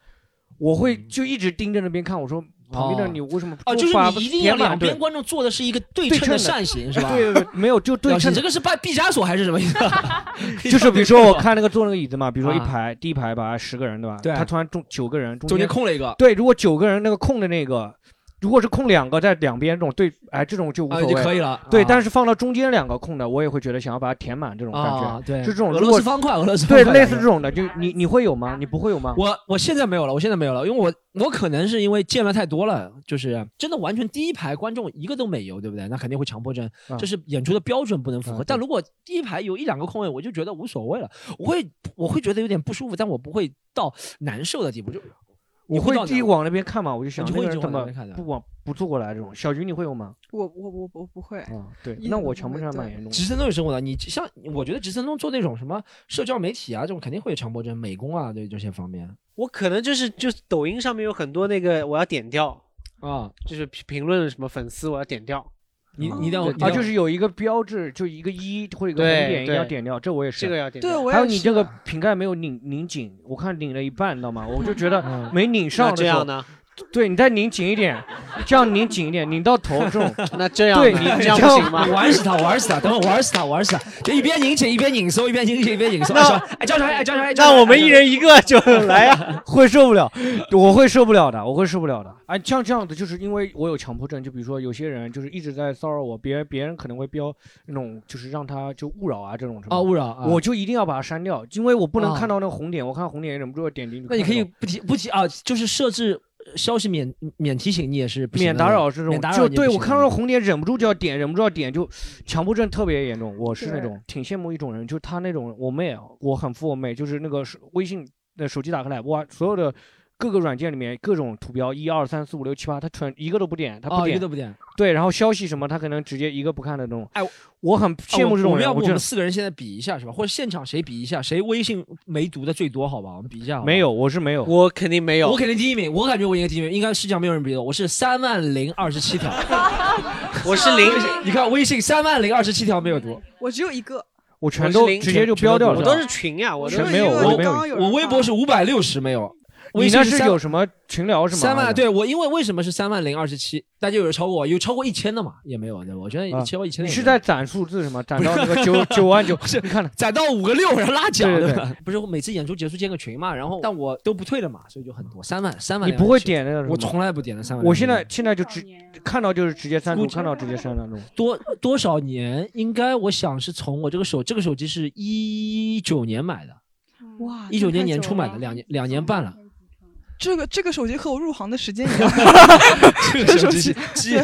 我会就一直盯着那边看。我说旁边的你为什么哦，就是你一定要两边观众坐的是一个对对称的扇形是吧？对没有就对称。你这个是拜毕加索还是什么意思？就是比如说我看那个坐那个椅子嘛，比如说一啊排第一排吧十个人对吧？对他突然中九个人，中间空了一个对，如果九个人那个空的那个。如果是空两个在两边这种对，哎，这种就无啊所谓，就可以了对，啊但是放到中间两个空的，我也会觉得想要把它填满这种感觉。啊对就这种俄罗斯方块俄罗斯方对，块类似这种的，就你你会有吗？你不会有吗？我我现在没有了，我现在没有了，因为我我可能是因为见了太多了，就是真的完全第一排观众一个都没有，对不对？那肯定会强迫症，啊这是演出的标准不能符合。但如果第一排有一两个空位，我就觉得无所谓了，我会我会觉得有点不舒服，但我不会到难受的地步，就你会自己往那边看吗？我就想你会一直那个人怎么不往不坐过来这种？小菊你会有吗？我我我我不会。啊，对，那我强迫症还蛮严重的。直升都有生活的，你像我觉得直升东做那种什么社交媒体啊，这种肯定会有强迫症，美工啊，对这些方面。我可能就是就是抖音上面有很多那个我要点掉啊，就是评评论什么粉丝我要点掉。你你一定要啊，就是有一个标志，就一个一或者一个红点，一定要点掉。这我也是，这个要点掉对我还有你这个瓶盖没有拧拧紧，我看拧了一半，你知道吗？我就觉得没拧上的时候这样呢？对你再拧紧一点，这样拧紧一点，拧到头这种。那这样对呢你这样不行吗玩死他，玩死他，等会玩死他，玩死他，就一边拧紧一边拧松，一边拧紧一边拧松。那哎说哎，教授，哎，教授，哎，那我们一人一个就来呀。会受不了，我会受不了的，我会受不了的。哎，像这样子，就是因为我有强迫症，就比如说有些人就是一直在骚扰我，别人别人可能会标那种就是让他就勿扰啊这种什么啊勿扰啊我就一定要把它删掉，因为我不能啊看到那个红点，我看红点忍不住要点进去。那你可以不提不提啊，就是设置消息免免提醒，你也是不行免打扰这种免打，扰就对我看到红点忍不住就要点，忍不住要点，就强迫症特别严重。我是那种挺羡慕一种人，就他那种我妹，啊，我很服我妹，就是那个手微信的手机打开来，哇，所有的各个软件里面各种图标，一二三四五六七八，他全一个都不点，他不点，哦一个都不点。对，然后消息什么，他可能直接一个不看的那种。哎，我很羡慕这种人。我们要不我们四个人现在比一下是吧？或者现场谁比一下，谁微信没读的最多？好吧，我们比一下。没有，我是没有。我肯定没有。我肯定第一名，我感觉我应该第一名，应该世界上没有人比我，我是三万零二十七条，我是零。你看微信三万零二十七条没有读，我只有一个。我全都直接就标掉了。我都是群呀，我全没有，我没有。我微博是五百六十没有。你那是有什么群聊是吗？三万，对我，因为为什么是三万零二十七？大家有人超过我，有超过一千的嘛？也没有，对吧？我觉得超过一千。你是在攒数字是吗？攒到那个九 九万九？是，你看了，攒到五个六，然后拉奖，对吧？不是，我每次演出结束建个群嘛，然后但我都不退的嘛，所以就很多，三万三万。你不会点那个？我从来不点的三万。我现在现在就直看到就是直接删除，看到直接删那种。多多少年？应该我想是从我这个手这个手机是一九年买的，哇，一九年年初买的，两年两年半了。这个这个手机和我入行的时间一样，这个手机是机。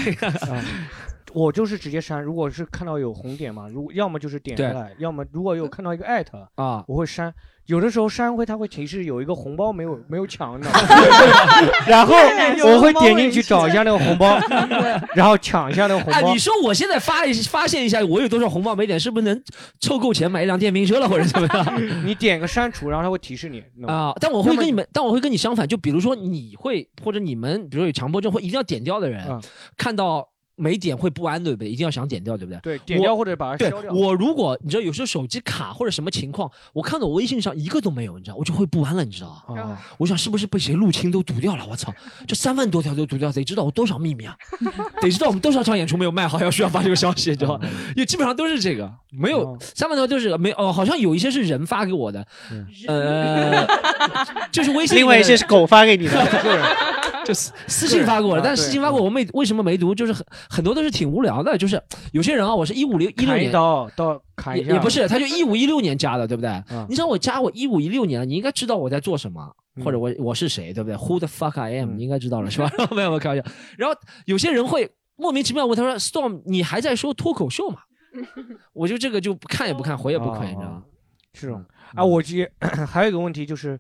我就是直接删，如果是看到有红点嘛，如果要么就是点开来，要么如果有看到一个艾特啊，我会删。有的时候山会它会提示有一个红包没有 没有抢，你知道吗？然后我会点进去找一下那个红包，然后抢一下那个红包。你说我现在发一发现一下我有多少红包没点，是不是能凑够钱买一辆电瓶车了或者怎么样？你点个删除，然后它会提示你啊。但我会跟你们，但我会跟你相反，就比如说你会或者你们，比如说有强迫症或一定要点掉的人，看到。没点会不安，对不对？一定要想点掉，对不对？对，点掉或者把它消掉。我如果你知道有时候手机卡或者什么情况，我看到我微信上一个都没有，你知道，我就会不安了，你知道吗？我想是不是被谁入侵都读掉了？我操，这三万多条都读掉，得知道我多少秘密啊？得知道我们多少场演出没有卖好，要需要发这个消息，你知道吗？因为基本上都是这个，没有三万多都是没哦，好像有一些是人发给我的，呃，就是微信，另外一些是狗发给你的，就私 私信发给我的，但是私信发给我，我没为什么没读？就是很。很多都是挺无聊的，就是有些人啊，我是一五零一六年到到砍也不是，他就 一五一六年加的，对不对？你想我加我一五一六年，你应该知道我在做什么，或者我我是谁，对不对？Who the fuck I am？你应该知道了是吧？没有没有开玩笑。然后有些人会莫名其妙问他说：“Storm，你还在说脱口秀吗？”我就这个就不看也不看，回也不回，你知道吗？这种啊，我接 还有一个问题就是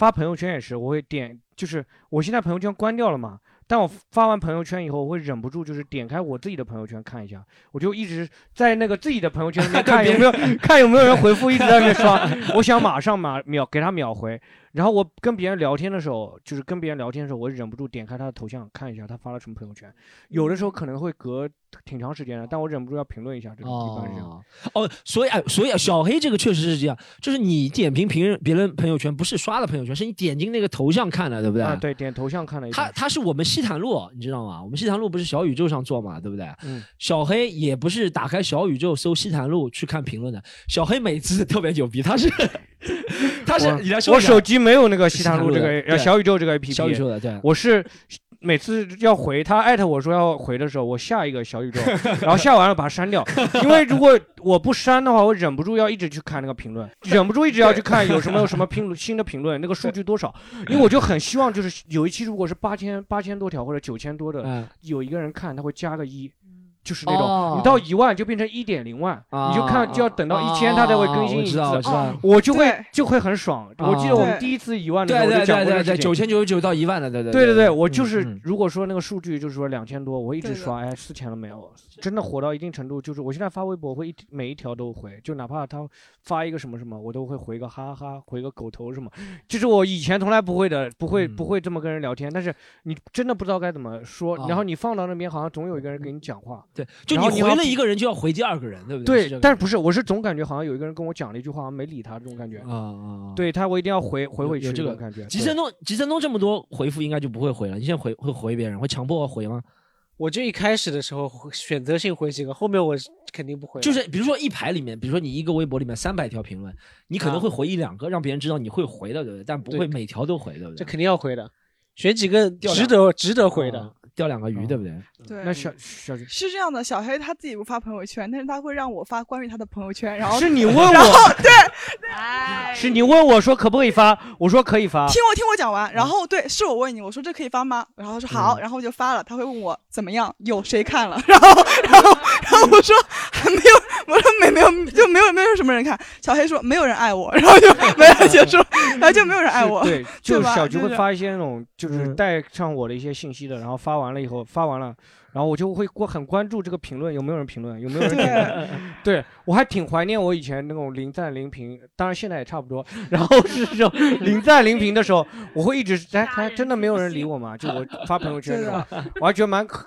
发朋友圈也是，我会点，就是我现在朋友圈关掉了嘛。但我发完朋友圈以后，我会忍不住就是点开我自己的朋友圈看一下，我就一直在那个自己的朋友圈里面看有没有 看有没有人回复，一直在那刷，我想马上马秒给他秒回。然后我跟别人聊天的时候，就是跟别人聊天的时候，我忍不住点开他的头像看一下他发了什么朋友圈。有的时候可能会隔挺长时间的，但我忍不住要评论一下。这个一般是这样。哦，所以哎，所以啊小黑这个确实是这样，就是你点评评别人朋友圈，不是刷了朋友圈，是你点进那个头像看的，对不对？啊，对，点头像看了。他他是我们西坦路，你知道吗？我们西坦路不是小宇宙上做嘛，对不对？嗯。小黑也不是打开小宇宙搜西坦路去看评论的，小黑每次特别牛逼，他是 他是你来我手机没有那个西坛。这个小宇宙这个 A P P，小宇宙的对，我是每次要回他艾特我说要回的时候，我下一个小宇宙，然后下完了把它删掉，因为如果我不删的话，我忍不住要一直去看那个评论，忍不住一直要去看有什么有什么评新的评论，那个数据多少，因为我就很希望就是有一期如果是八千八千多条或者九千多的，有一个人看他会加个一。就是那种，你到一万就变成一点零万，你就看就要等到一千，它才会更新一次。我就会就会很爽。我记得我们第一次一万的时候就讲过这九千九十九到一万的，对对对对对，我就是如果说那个数据就是说两千多，我一直刷，哎，四千了没有？真的火到一定程度，就是我现在发微博会一每一条都回，就哪怕他发一个什么什么，我都会回个哈哈，回个狗头什么。就是我以前从来不会的，不会不会这么跟人聊天。但是你真的不知道该怎么说，然后你放到那边，好像总有一个人给你讲话。对，就你回了一个人，就要回第二个人，对不对？对，但是不是，我是总感觉好像有一个人跟我讲了一句话，好像没理他这种感觉。啊啊！对他，我一定要回回回去。这个感觉。吉森东，吉森东这么多回复，应该就不会回了。你现在回会回别人，会强迫我回吗？我就一开始的时候选择性回几个，后面我肯定不回。就是比如说一排里面，比如说你一个微博里面三百条评论，你可能会回一两个，让别人知道你会回的，对不对？但不会每条都回，对不对？这肯定要回的，选几个值得值得回的。钓两个鱼，对不对？对，那小小是这样的，小黑他自己不发朋友圈，但是他会让我发关于他的朋友圈，然后是你 问我对，是你问我说可不可以发，我说可以发。听我听我讲完，然后对，是我问你，我说这可以发吗？然后他说好，然后我就发了，他会问我怎么样，有谁看了？然后然后然后我说还没有，我说没没有就没有没有什么人看。小黑说没有人爱我，然后就没了结束，然后就没有人爱我，对，就吧小菊会发一些那种嗯就是带上我的一些信息的，然后发完了以后发完了。然后我就会过很关注这个评论有没有人评论，有没有人点赞。对我还挺怀念我以前那种零赞零评，当然现在也差不多。然后是这种 零赞零评的时候，我会一直哎，还真的没有人理我吗？就我发朋友圈的时候，我还觉得蛮可，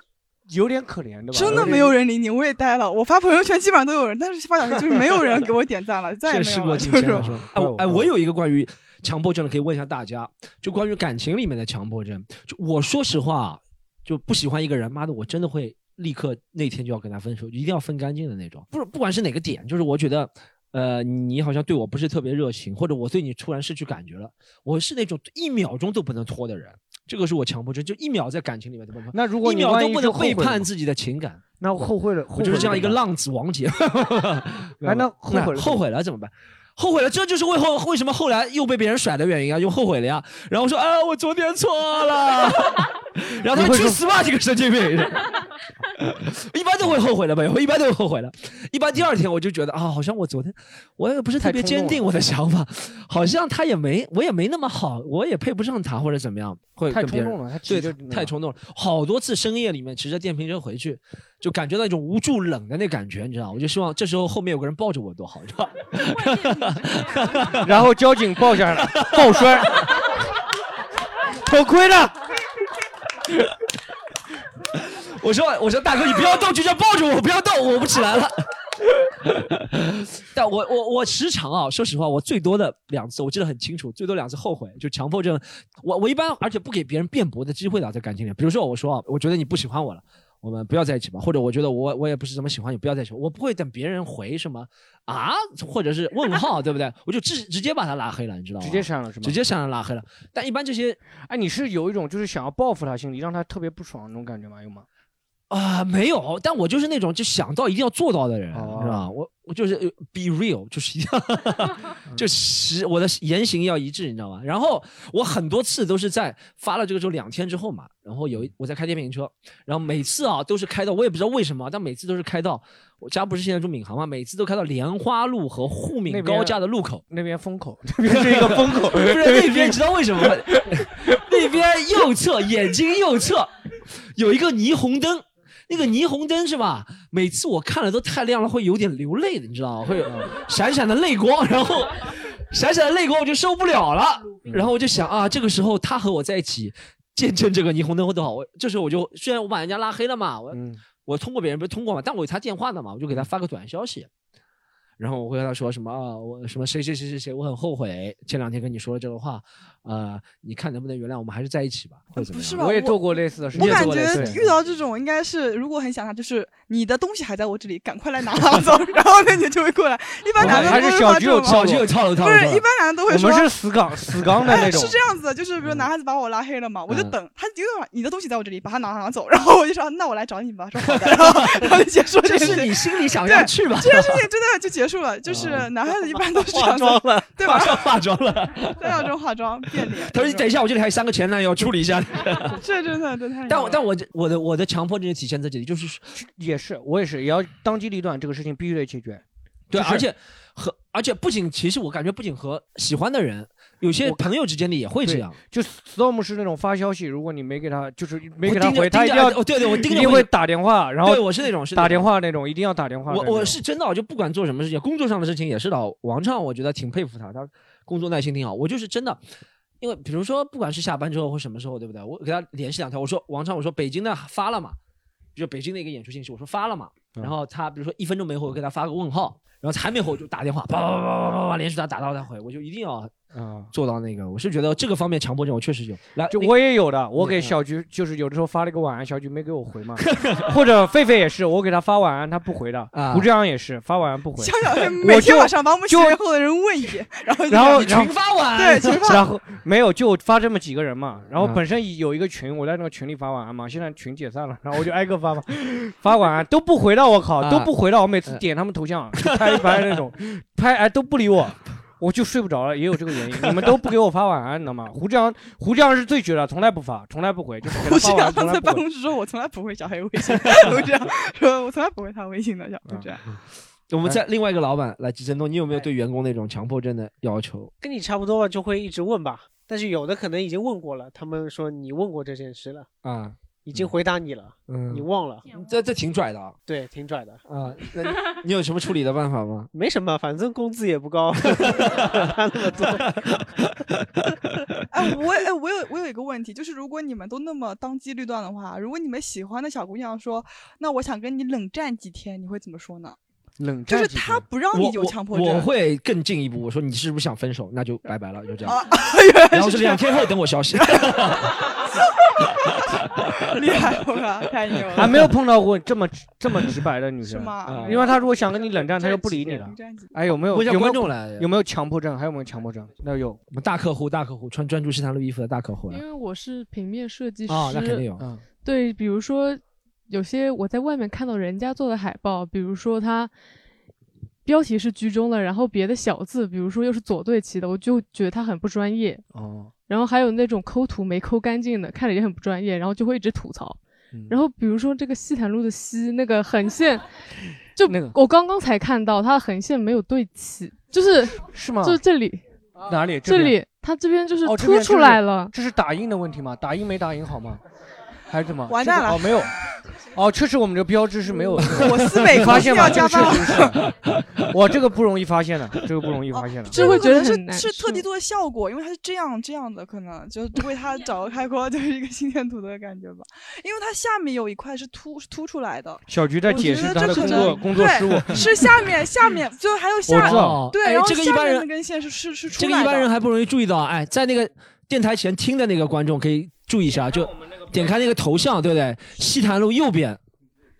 有点可怜的吧。真的没有人理你，我也呆了。我发朋友圈基本上都有人，但是发小黑就是没有人给我点赞了，再也没有就是？哎我哎，我有一个关于强迫症的，可以问一下大家，就关于感情里面的强迫症。就我说实话啊，就不喜欢一个人，妈的，我真的会立刻那天就要跟他分手，一定要分干净的那种。不是，不管是哪个点，就是我觉得。呃，你好像对我不是特别热情，或者我对你突然失去感觉了，我是那种一秒钟都不能拖的人，这个是我强迫症，就一秒在感情里面都不能拖。那如果一秒都不能背叛自己的情感，那后悔了，我就是这样一个浪子王杰。哎那后悔了 后悔了怎么办？后悔了，这就是为后为什么后来又被别人甩的原因啊，又后悔了呀。然后说啊，我昨天错了，然后他说去死吧，这个神经病。一般都会后悔的吧，我一般都会后悔的。一般第二天我就觉得啊，好像我昨天我也不是特别坚定我的想法，好像他也没我也没那么好，我也配不上他或者怎么样，会太冲动了他对，太冲动了。好多次深夜里面骑着电瓶车回去，就感觉到一种无助冷的那感觉，你知道吗？我就希望这时候后面有个人抱着我多好，是吧？然后交警抱下来，抱摔，头盔呢？我说我说大哥，你不要动，就这样抱着我，不要动，我不起来了。但我我我时常啊，说实话，我最多的两次，我记得很清楚，最多两次后悔，就强迫症。我我一般而且不给别人辩驳的机会的，在感情里，比如说我说啊，我觉得你不喜欢我了。我们不要在一起吧，或者我觉得我我也不是怎么喜欢你，不要在一起。我不会等别人回什么啊，或者是问号，对不对？我就直直接把他拉黑了，你知道吗？直接删了是吗？直接删了拉黑了。但一般这些，哎，你是有一种就是想要报复他心理，让他特别不爽那种感觉吗？有吗？啊、没有，但我就是那种就想到一定要做到的人，哦是吧？我我就是呃 be real，就是一定要，就实我的言行要一致，你知道吗？然后我很多次都是在发了这个之后两天之后嘛，然后有一我在开电瓶车，然后每次啊都是开到我也不知道为什么，但每次都是开到我家不是现在住闵行嘛，每次都开到莲花路和沪闵高架的路口，那边风口，那边是一个风口，不是 那边，你知道为什么吗？那边右侧眼睛右侧有一个霓虹灯，那个霓虹灯是吧？每次我看了都太亮了，会有点流泪的，你知道吗？会有闪闪的泪光，然后 闪闪的泪光我就受不了了，然后我就想啊，这个时候他和我在一起，见证这个霓虹灯会多好。我这时候我就虽然我把人家拉黑了嘛，我、我通过别人不是通过嘛，但我有他电话的嘛，我就给他发个短消息。然后我会跟他说什么啊，我什么谁谁谁谁谁，我很后悔前两天跟你说了这个话，呃，你看能不能原谅我们，还是在一起吧，或者怎么样？是吧？我也做过类似的事情我感觉遇到这种应该是，如果很想他，就是你的东西还在我这里，赶快来拿拿走，然后那你就会过来。一般男的还都会是小菊有发这种套路，套路不是，一般男的都会说。我们是死岗死岗 的哎那种是。这样子的，就是比如男孩子把我拉黑了嘛，我就嗯等他丢了你的东西在我这里，把它拿拿走，然后我就说那我来找你吧，说好的，然后然后就结束这。是你心里想要去吧？这件事情真的就结束了，就是男孩子一般都是化妆了，对吧？化化妆了，都要这种化妆 变脸。他说：“你等一下，我这里还有三个前男友，处理一下。这真的这太……但我但我这我的我的强迫症体现在这里，就是也是我也是，也要当机立断，这个事情必须得解决。对，而且和而且不仅其实我感觉不仅和喜欢的人，有些朋友之间的也会这样。就 Storm 是那种发消息，如果你没给他，就是没给他回，他一定要哦对对我盯着会一定会打电话，然后对我是那种是那打电话那种，一定要打电话我。我是真的，我就不管做什么事情，工作上的事情也是的。王畅，我觉得挺佩服他，他工作耐心挺好。我就是真的，因为比如说，不管是下班之后或什么时候，对不对？我给他联系两条，我说王畅，我说北京的发了嘛，就北京的一个演出信息，我说发了嘛。然后他比如说一分钟没回，我给他发个问号，然后还没回我就打电话，叭叭叭叭叭叭连续打打到他回，我就一定要啊做到那个。我是觉得这个方面强迫症我确实有。来，就我也有的，我给嗯小菊就是有的时候发了个晚安，小菊没给我回嘛，或者狒狒也是，我给他发晚安，他不回的啊，胡志阳也是发晚安不回，小小 是每天晚上把我们就学员后的人问一遍，然后就然后群发完，对群发，然后没有就发这么几个人嘛，然后嗯本身有一个群，我在那个群里发晚安嘛，现在群解散了，然后我就挨个发嘛，发晚安都不回到，我靠啊都不回了，我每次点他们头像就拍一拍那种，拍哎都不理我。我就睡不着了，也有这个原因。你们都不给我发晚安，你知道吗？胡志阳，胡志阳是最绝的，从来不发，从来不回，就是给他胡志发晚安，阳在。办公室说：“我从来不会小黑微信。”胡志阳说：“我从来不会他微信的。”小胡志阳，我们在另外一个老板来季振东，你有没有对员工那种强迫症的要求？跟你差不多吧，就会一直问吧。但是有的可能已经问过了，他们说你问过这件事了，啊，已经回答你了，嗯你忘了，这这挺拽的啊。对，挺拽的啊。那你你有什么处理的办法吗？没什么，反正工资也不高，他那么多。哎，我哎，我有我有一个问题，就是如果你们都那么当机立断的话，如果你们喜欢的小姑娘说，那我想跟你冷战几天，你会怎么说呢？就是冷战就是他不让你有强迫症，我会更进一步，我说你是不是想分手？那就拜拜了，就这样。啊然后是两天后等我消息。厉害，我靠，太牛了！还没有碰到过这么这么直白的女生，是吗啊因为她如果想跟你冷战，她就不理你了。哎，有没有有没有观众来有没有强迫症？还有没有强迫症？那有，我们大客户，大客户穿专注西坛路衣服的大客户来因为我是平面设计师，啊，那肯定有。嗯对，比如说有些我在外面看到人家做的海报，比如说他标题是居中的，然后别的小字，比如说又是左对齐的，我就觉得他很不专业。哦，然后还有那种抠图没抠干净的，看着也很不专业，然后就会一直吐槽。嗯然后比如说这个西坦路的西那个横线，就那个我刚刚才看到它的横线没有对齐，就是是吗就是这里哪里？这里它这边就是凸出来了。这是打印的问题吗？打印没打印好吗？还是怎么？完蛋了哦，没有。哦，确实我们这个标志是没有。我思美你发现要加班这个确实是。哇，这个不容易发现的，这个不容易发现的。这会觉得可能是是特地做的效果，因为它是这样这样的，可能就为它 找个开阔，就是一个心电图的感觉吧。因为它下面有一块是凸是凸出来的。小菊在我觉得解释他的这可能工作工作对失误。是下面下面就还有下我知道对，哎然后这个一般人下面那根线是是是出来的。个一般人还不容易注意到啊。哎，在那个电台前听的那个观众可以注意一下，就点开那个头像，对不对？西坛路右边，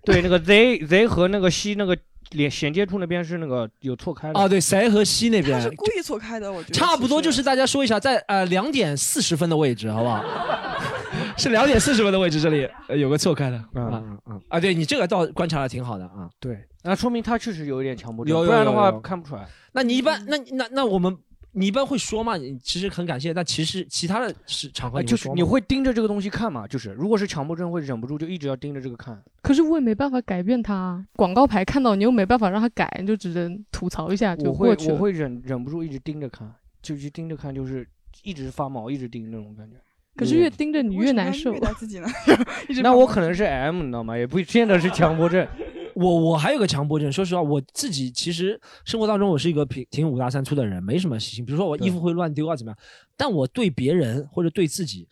对，那个 Z Z 和那个西那个连衔接处那边是那个有错开的。哦，对，谁和西那边是故意错开的，我觉得差不多就是大家说一下，在呃两点四十分的位置，好不好？是两点四十分的位置，这里呃有个错开的。嗯啊啊啊！对你这个倒观察的挺好的啊。对，那说明他确实有一点强迫症，有有不然的话看不出来。那你一般，那那那我们，你一般会说嘛？你其实很感谢，但其实其他的是场合啊，你会说吗就是你会盯着这个东西看嘛？就是如果是强迫症，会忍不住就一直要盯着这个看。可是我也没办法改变它，广告牌看到你又没办法让它改，你就只能吐槽一下就我会过去了。我会忍忍不住一直盯着看，就去盯着看，就是一直发毛，一直盯那种感觉。可是越盯着你越难受。自己呢？那我可能是 M，你知道吗？也不见得是强迫症。我我还有个强迫症，说实话，我自己其实生活当中我是一个挺挺五大三粗的人，没什么习性。比如说我衣服会乱丢啊，怎么样？但我对别人或者对自己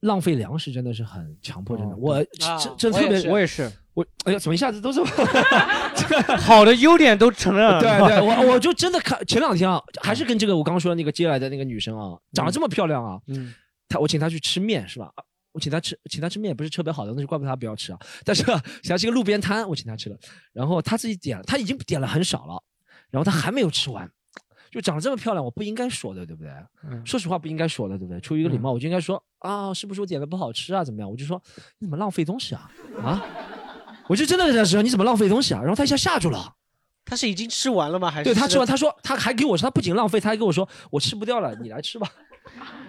浪费粮食真的是很强迫症的。我啊真真特别，我也是。我哎呀，怎么一下子都是 好的优点都承认了。对对，我我就真的看前两天啊，还是跟这个我刚刚说的那个接来的那个女生啊，长得这么漂亮啊，嗯，她我请她去吃面是吧？啊我请他吃，请他吃面也不是特别好的那就，怪不得他不要吃啊。但是啊请她吃个路边摊，我请他吃了，然后他自己点了，她已经点了很少了，然后他还没有吃完，就长得这么漂亮，我不应该说的，对不对？嗯说实话不应该说的，对不对？出于一个礼貌，我就应该说啊，是不是我点的不好吃啊？怎么样？我就说你怎么浪费东西啊？啊！我就真的在说你怎么浪费东西啊？然后他一下吓住了。他是已经吃完了吗？还是对他吃完，的他说他还给我说，他不仅浪费，他还跟我说我吃不掉了，你来吃吧。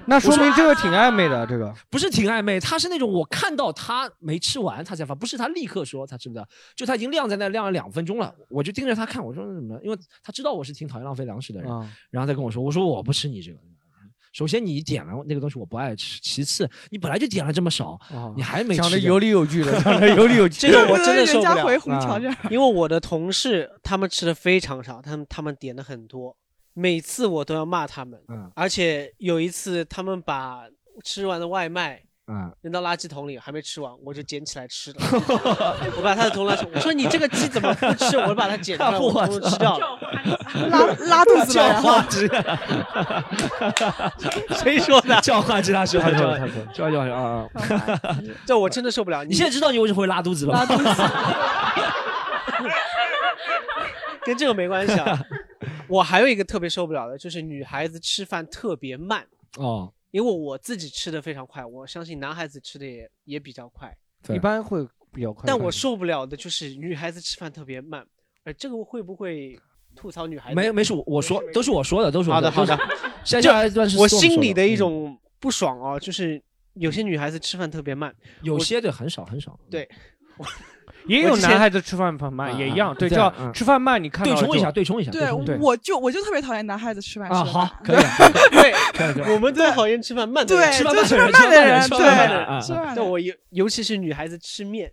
那说明这个挺暧昧的，这个不是挺暧昧，他是那种我看到他没吃完，他才发，不是他立刻说他吃不掉，就他已经晾在那晾了两分钟了，我就盯着他看，我说怎么了？因为他知道我是挺讨厌浪费粮食的人，啊然后再跟我说，我说我不吃你这个。首先你点了那个东西我不爱吃，其次你本来就点了这么少，你还没吃讲的有理有据的，讲的有理有据。这个我真的受不人家回了虹桥这儿，因为我的同事他们吃的非常少，他们他们点的很多，每次我都要骂他们。嗯而且有一次他们把吃完的外卖嗯，扔到垃圾桶里，还没吃完，我就捡起来吃了。我把他的从垃圾桶，我说你这个鸡怎么不吃？我就把它捡出来，我通通吃掉了。拉拉肚子了，然后汁，谁说的？叫花鸡，他说，他说叫他说叫叫啊啊！这 我真的受不了。你现在知道你为什么会拉肚子了吗？拉肚子，跟这个没关系啊。我还有一个特别受不了的，就是女孩子吃饭特别慢。哦，因为我自己吃的非常快，我相信男孩子吃的也也比较快。一般会比较快。但我受不了的就是女孩子吃饭特别慢，呃，这个会不会吐槽女孩子？没没事，我说都是我说的，都是我好的好的。接下来一段是我心里的的一种不爽啊，就是有些女孩子吃饭特别慢，有些的很少很少。对，也有男孩子吃饭很慢，也一样，对，叫吃饭慢，你看对冲一下对冲一下。对，我就我就特别讨厌男孩子吃饭啊，吃好，可以，对，我们都讨厌吃饭慢的对人，吃饭慢的人吃饭慢的人吃饭对我尤尤其是女孩子吃面，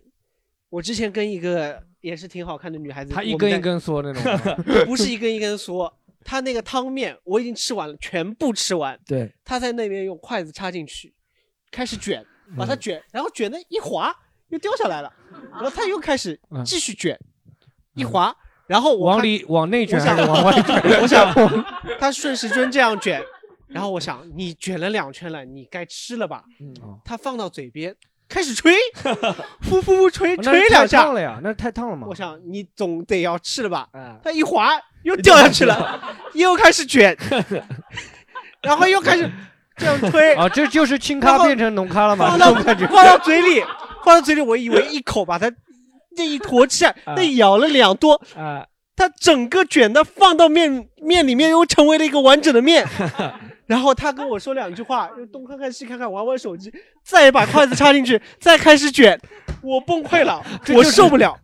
我之前跟一个也是挺好看的女孩子，她一根一根嗦那种。不是一根一根嗦，她那个汤面我已经吃完了，全部吃完，对，她在那边用筷子插进去，开始卷，把嗯。它卷，然后卷的一滑又掉下来了，然后他又开始继续卷，一滑。然后往里往内卷往外卷 我想他顺时针这样卷，然后我想你卷了两圈了，你该吃了吧？嗯他放到嘴边开始吹，呼呼呼吹吹两下太烫了呀，那太烫了嘛。我想你总得要吃了吧？嗯他一滑又掉下去了，又开始卷，然后又开始这样推啊，这就是轻咖变成浓咖了嘛？放到。放到嘴里，放到嘴里，我以为一口把它那一坨吃下，那咬了两多，啊，它整个卷的放到面面里面，又成为了一个完整的面。然后他跟我说两句话，又东看看西看看，玩玩手机，再把筷子插进去，再开始卷，我崩溃了，我受不了。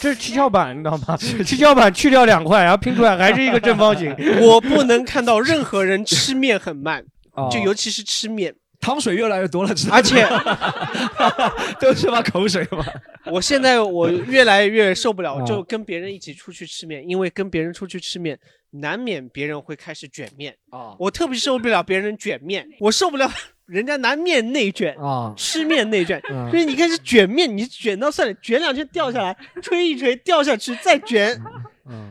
这是七巧板，你知道吗？七巧板去掉两块，然后拼出来还是一个正方形。我不能看到任何人吃面很慢，哦就尤其是吃面，汤水越来越多了，而且 都是把口水嘛。我现在我越来越受不了，啊就跟别人一起出去吃面，因为跟别人出去吃面，难免别人会开始卷面啊。我特别受不了别人卷面，我受不了 人家拿面内卷啊，吃面内卷，嗯所以你开始卷面，你卷到算了，卷两圈掉下来，吹一吹掉下去，再卷。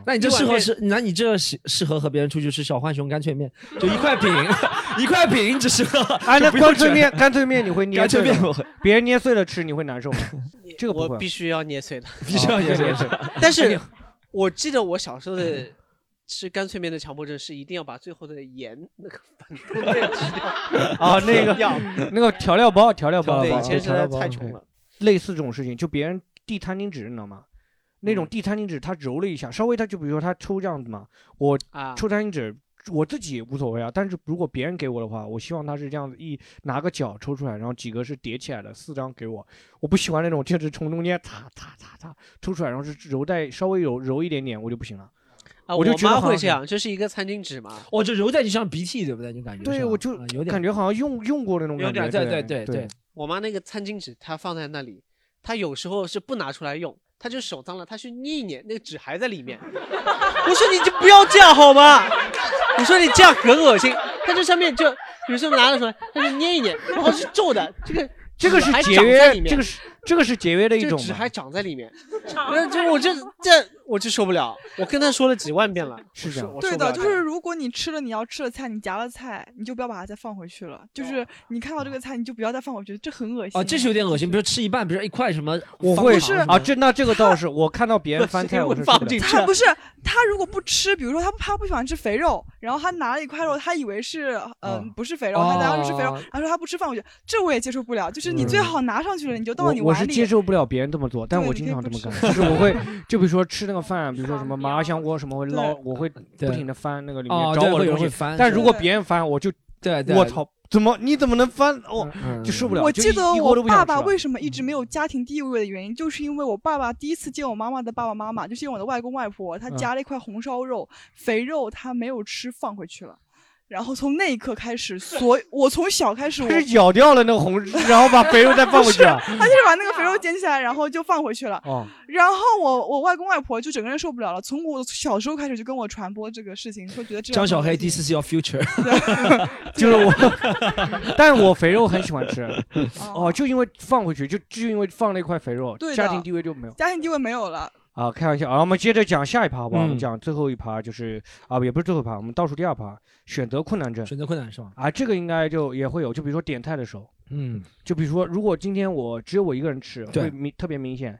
那你这适合吃，那你这适适合和别人出去吃小浣熊干脆面，就一块饼，一块饼只适合。哎，那干脆面干脆面你会捏干脆碎面我会别人捏碎了吃你会难受吗？这个不会，我必须要捏碎的，必须要捏碎但是我记得我小时候的吃干脆面的强迫症是一定要把最后的盐那个粉都给吃掉啊，那个要那个调料包，调料包，对，包以前实在太穷了。类似这种事情，就别人递餐巾纸，你知道吗？那种递餐巾纸，他揉了一下，稍微他就比如说他抽这样子嘛，我啊抽餐巾纸，我自己无所谓啊。但是如果别人给我的话，我希望他是这样子一拿个角抽出来，然后几个是叠起来的，四张给我。我不喜欢那种就是 从中间擦擦擦擦抽出来，然后是揉在稍微揉揉一点点，我就不行了。啊，我就觉得会这样，就是一个餐巾纸嘛。哦就揉在你像鼻涕，对不对？就感觉对，我就啊有点感觉好像用用过那种有感觉。点对对对对对我妈那个餐巾纸，她放在那里，她有时候是不拿出来用，她就手脏了，他去捏一捏，那个纸还在里面。我说你就不要这样好吗？我说你这样很恶心。他就上面就有时候拿了出来，他就捏一捏，然后是皱的，这个 这个是节约，面这个是这个是节约的一种。这纸还长在里面。那这我这这我就受不了，我跟他说了几万遍了，是这样对的，就是如果你吃了你要吃的菜，你夹了菜，你就不要把它再放回去了。就是你看到这个菜，你就不要再放回去，这很恶心。啊，这是有点恶心。比如吃一半，比如一块什么，我会放糖啊，这那这个倒是，我看到别人翻菜，我是受不了他不是他如果不吃，比如说他他不喜欢吃肥肉，然后他拿了一块肉，他以为是嗯、哦不是肥肉，他当时是肥肉，哦然后说他不吃放回去，这我也接受不了。就是你最好拿上去了，你就倒到你我我是。接受不了别人这么做，但我经常这么干，就是我会，就比如说吃那个饭，比如说什么麻辣香锅什么会捞，我会不停的翻那个里哦面找我的东西翻是但如果别人翻，我就对对我操，怎么你怎么能翻？我，就受不了。我记得我爸爸为什么一直没有家庭地位的原因，就是因为我爸爸第一次见我妈妈的爸爸妈妈，就是见我的外公外婆，他嗯夹了一块红烧肉，肥肉他没有吃放回去了。然后从那一刻开始，所我从小开始我，他是咬掉了那个红，然后把肥肉再放回去啊。他就是把那个肥肉捡起来，然后就放回去了。哦，然后我我外公外婆就整个人受不了了，从我小时候开始就跟我传播这个事情，说觉得这样张小黑很恶心，This is your future。就是我，但是我肥肉很喜欢吃。哦，就因为放回去，就就因为放了一块肥肉，对家庭地位就没有。家庭地位没有了。啊，开玩笑啊！我们接着讲下一趴好不好？我们嗯讲最后一趴，就是啊，也不是最后一趴，我们倒数第二趴，选择困难症。选择困难是吧？啊，这个应该就也会有，就比如说点菜的时候，嗯，就比如说，如果今天我只有我一个人吃，对会明特别明显，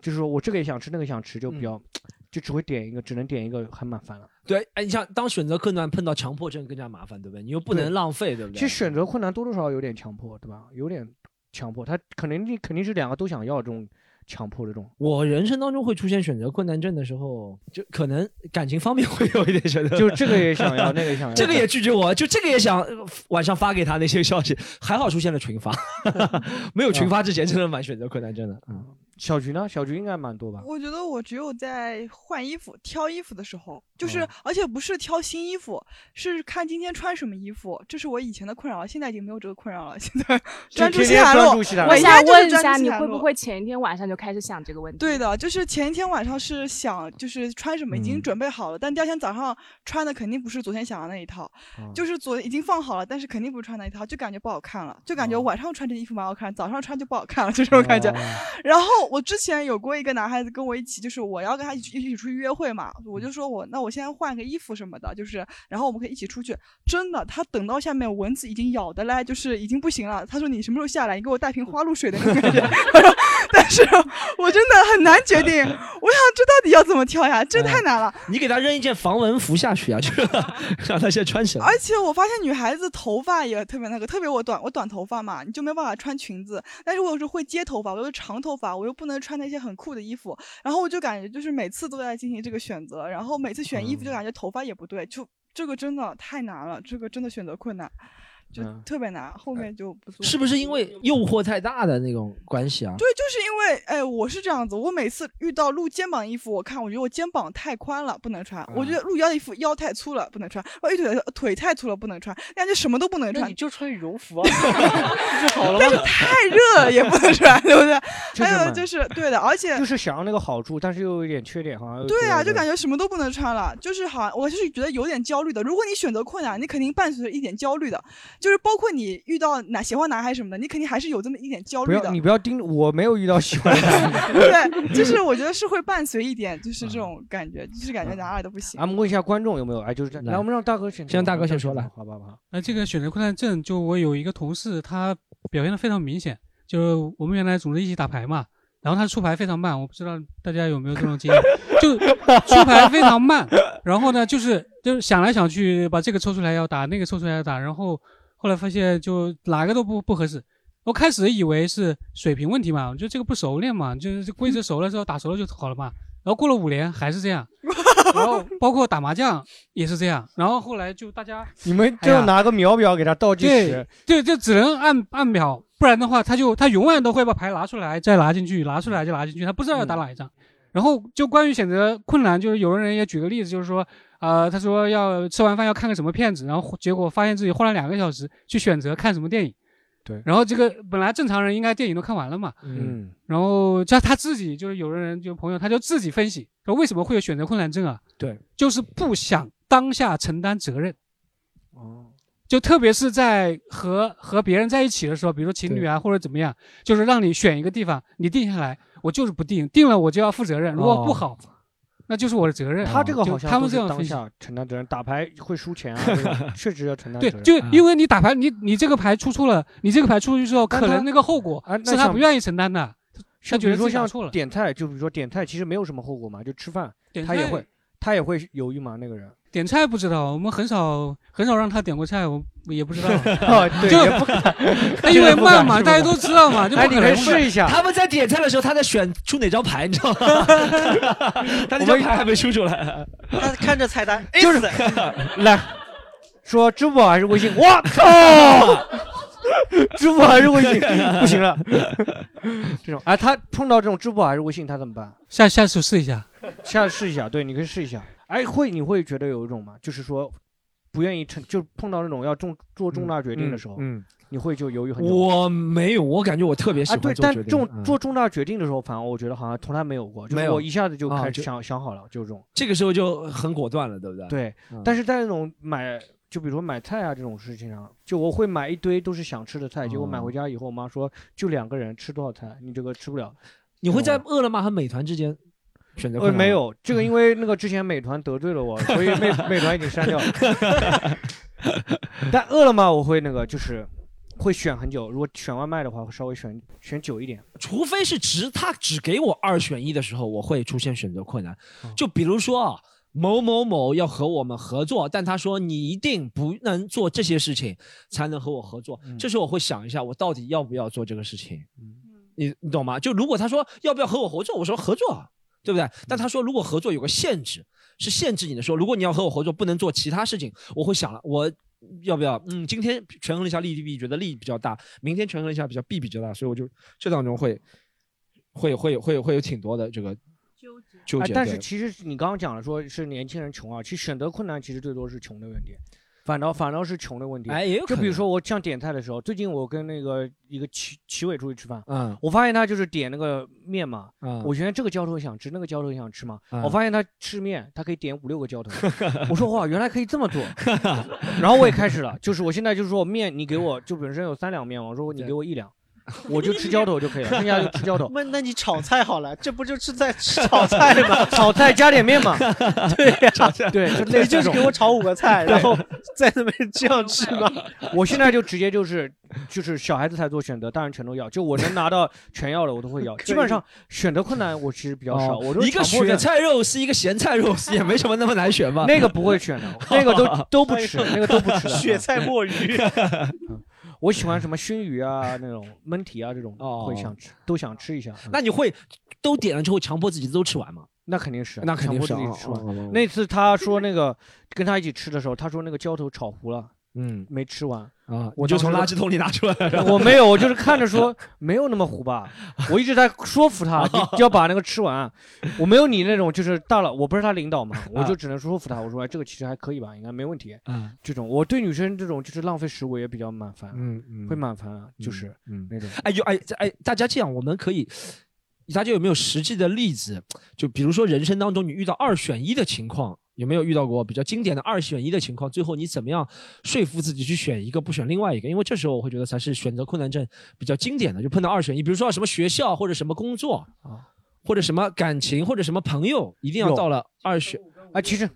就是说我这个也想吃，那个想吃，就比嗯较，就只会点一个，只能点一个，很麻烦了。对，哎，你像当选择困难碰到强迫症更加麻烦，对不对？你又不能浪费，对不对？其实选择困难多多少少有点强迫，对吧？有点强迫，他肯定肯定是两个都想要这种强迫的这种。我人生当中会出现选择困难症的时候，就可能感情方面会有一点选择，就这个也想要 那个也想要这个也拒绝我，就这个也想呃晚上发给他那些消息，还好出现了群发，没有群发之前真的蛮选择困难症的。嗯，小菊呢？小菊应该蛮多吧？我觉得我只有在换衣服、挑衣服的时候，就是、哦而且不是挑新衣服，是看今天穿什么衣服。这是我以前的困扰，现在已经没有这个困扰了。现在 专注天天西海路，我每天就是想问一专注下，你会不会前一天晚上就开始想这个问题？对的，就是前一天晚上是想就是穿什么已经嗯准备好了，但第二天早上穿的肯定不是昨天想的那一套，哦就是昨已经放好了，但是肯定不是穿那一套，就感觉不好看了，就哦感觉晚上穿这衣服蛮好看，早上穿就不好看了，就这种感觉。然后我之前有过一个男孩子跟我一起，就是我要跟他一起一起出去约会嘛，我就说我那我先换个衣服什么的，就是然后我们可以一起出去。真的，他等到下面蚊子已经咬的嘞，就是已经不行了。他说你什么时候下来？你给我带瓶花露水的那种感觉。但是我真的很难决定，我想这到底要怎么跳呀？这太难了。你给他扔一件防蚊服下去啊，就是 让他先穿起来。而且我发现女孩子头发也特别那个，特别我短我短头发嘛，你就没有办法穿裙子。但是我有时候会接头发，我又是长头发，我又不能穿那些很酷的衣服，然后我就感觉就是每次都在进行这个选择，然后每次选衣服就感觉头发也不对，就这个真的太难了，这个真的选择困难，就嗯特别难，后面就不做。是不是因为诱惑太大的那种关系啊？对，就是因为，哎，我是这样子，我每次遇到露肩膀衣服，我看我觉得我肩膀太宽了，不能穿；我觉得露腰的衣服腰太粗了，不能穿；我一腿腿太粗了，不能穿，感觉什么都不能穿。那你就穿羽绒服啊，不就好了吗？但是太热了也不能穿，对不对？还有就是嘛就是对的，而且就是想要那个好处，但是又有一点缺点，好像对啊，就感觉什么都不能穿了，就是好像我就是觉得有点焦虑的。如果你选择困难，你肯定伴随着一点焦虑的，就是包括你遇到男喜欢男孩什么的，你肯定还是有这么一点焦虑的不要。你不要盯着，我没有遇到喜欢的男 对，就是我觉得是会伴随一点，就是这种感觉，就是感觉哪哪都不行。啊，我们问一下观众有没有？哎，就是这样。来，我们让大哥先。先让大哥先说来好吧，好吧。那这个选择困难症，就我有一个同事，他表现的非常明显。就是我们原来组织一起打牌嘛，然后他出牌非常慢，我不知道大家有没有这种经验，就出牌非常慢。然后呢，就是就是想来想去，把这个抽出来要打，那个抽出来要打，然后后来发现就哪个都不不合适。我开始以为是水平问题嘛，我觉得这个不熟练嘛，就是这规则熟了之后打熟了就好了嘛。然后过了五年还是这样，然后包括打麻将也是这样，然后后来就大家你们就拿个秒表给他倒计时，对，就只能按按秒，不然的话，他就他永远都会把牌拿出来再拿进去，拿出来就拿进去，他不知道要打哪一张。然后就关于选择困难，就是有的人也举个例子，就是说，呃，他说要吃完饭要看个什么片子，然后结果发现自己花了两个小时去选择看什么电影。对，然后这个本来正常人应该电影都看完了嘛，嗯，然后叫他自己就是有的人就朋友他就自己分析说为什么会有选择困难症啊？对，就是不想当下承担责任。哦，就特别是在和和别人在一起的时候，比如说情侣啊或者怎么样，就是让你选一个地方，你定下来，我就是不定，定了我就要负责任，如果不好，那就是我的责任。他这个好像他们这样分析。下承担责任，打牌会输钱啊，确实要承担责对。，就因为你打牌，你你这个牌出错了，你这个牌出去之后，可能那个后果是他不愿意承担的，他觉得像比如说像。点菜，就比如说点菜，其实没有什么后果嘛，就吃饭，他也会，他也会犹豫吗，那个人。点菜不知道，我们很少很少让他点过菜，我也不知道。哦对就也不他 因为慢嘛，大家都知道嘛，就你可以能试一下他们在点菜的时候，他在选出哪张牌，你知道吗？他那张牌还没出出来。他看着菜单，就是来说支付宝还是微信？我操！支付宝还是微信？不行了，这种哎，他碰到这种支付宝还是微信，他怎么办？下下次试一下。下次试一下，对，你可以试一下。哎，会你会觉得有一种吗？就是说不愿意承，就碰到那种要重做重大决定的时候，嗯嗯你会就犹豫很久。我没有，我感觉我特别喜啊，对，但。重嗯做重大决定的时候，反而我觉得好像从来没有过，就是我一下子就开始想想好了，就这种。这个时候就很果断了，对不对？对嗯，但是在那种买，就比如说买菜啊这种事情上，就我会买一堆都是想吃的菜，结果买回家以后，我妈说就两个人吃多少菜，你这个吃不了。你会在饿了么和美团之间选择困难吗？呃没有，这个因为那个之前美团得罪了我，所以美 美团已经删掉了。但饿了么我会那个就是会选很久，如果选外卖的话会稍微选选久一点。除非是只他只给我二选一的时候，我会出现选择困难。哦就比如说啊，某某某要和我们合作，但他说你一定不能做这些事情才能和我合作。嗯这时候我会想一下，我到底要不要做这个事情？你你懂吗？就如果他说要不要和我合作，我说合作啊，对不对？但他说如果合作有个限制，是限制你的说，如果你要和我合作，不能做其他事情，我会想了，我要不要？嗯，今天权衡了一下利弊，觉得利比较大，明天权衡了一下比较弊比较大，所以我就这当中会会会会会有挺多的这个纠结。对啊但是其实你刚刚讲了，说是年轻人穷啊，其实选择困难其实最多是穷的问题，反倒反倒是穷的问题。哎也有可就比如说我像点菜的时候，最近我跟那个一个齐齐伟出去吃饭，嗯我发现他就是点那个面嘛，嗯我原来这个浇头想吃，那个浇头想吃嘛，嗯我发现他吃面，他可以点五六个浇头，我说哇，原来可以这么做，然后我也开始了，就是我现在就是说我面你给我就本身有三两面嘛，我说你给我一两。我就吃浇头就可以了，剩下就吃浇头。那那你炒菜好了，这不就是在吃炒菜吗？炒菜加点面嘛。对呀、对，就你就是给我炒五个菜，然后在那边这样吃吗？我现在就直接就是就是小孩子才做选择，大人全都要。就我能拿到全要的我都会要。基本上选择困难我其实比较少，哦我都一个雪菜肉丝，一个咸菜肉丝，也没什么那么难选吧？那个不会选的，那个都都不吃，那个都不吃的。雪菜墨鱼，我喜欢什么熏鱼啊，那种焖蹄啊，这种哦会想吃，都想吃一下。那你会都点了之后强迫自己都吃完吗？那肯定是，那肯定是强迫自己吃哦哦哦哦完。那次他说那个跟他一起吃的时候，他说那个浇头炒糊了，嗯，没吃完啊，我就从垃圾桶里拿出来。我没有，我就是看着说没有那么糊吧，我一直在说服他，你要把那个吃完。我没有你那种就是大佬，我不是他领导嘛，我就只能说服他，我说哎这个其实还可以吧，应该没问题。嗯，这种我对女生这种就是浪费食物也比较蛮烦，嗯嗯会蛮烦啊，就是嗯那种。哎有哎哎，大家这样，我们可以，大家有没有实际的例子？就比如说人生当中你遇到二选一的情况，有没有遇到过比较经典的二选一的情况？最后你怎么样说服自己去选一个，不选另外一个？因为这时候我会觉得才是选择困难症比较经典的，就碰到二选一，比如说什么学校或者什么工作啊，或者什么感情或者什么朋友，一定要到了二选。啊，其实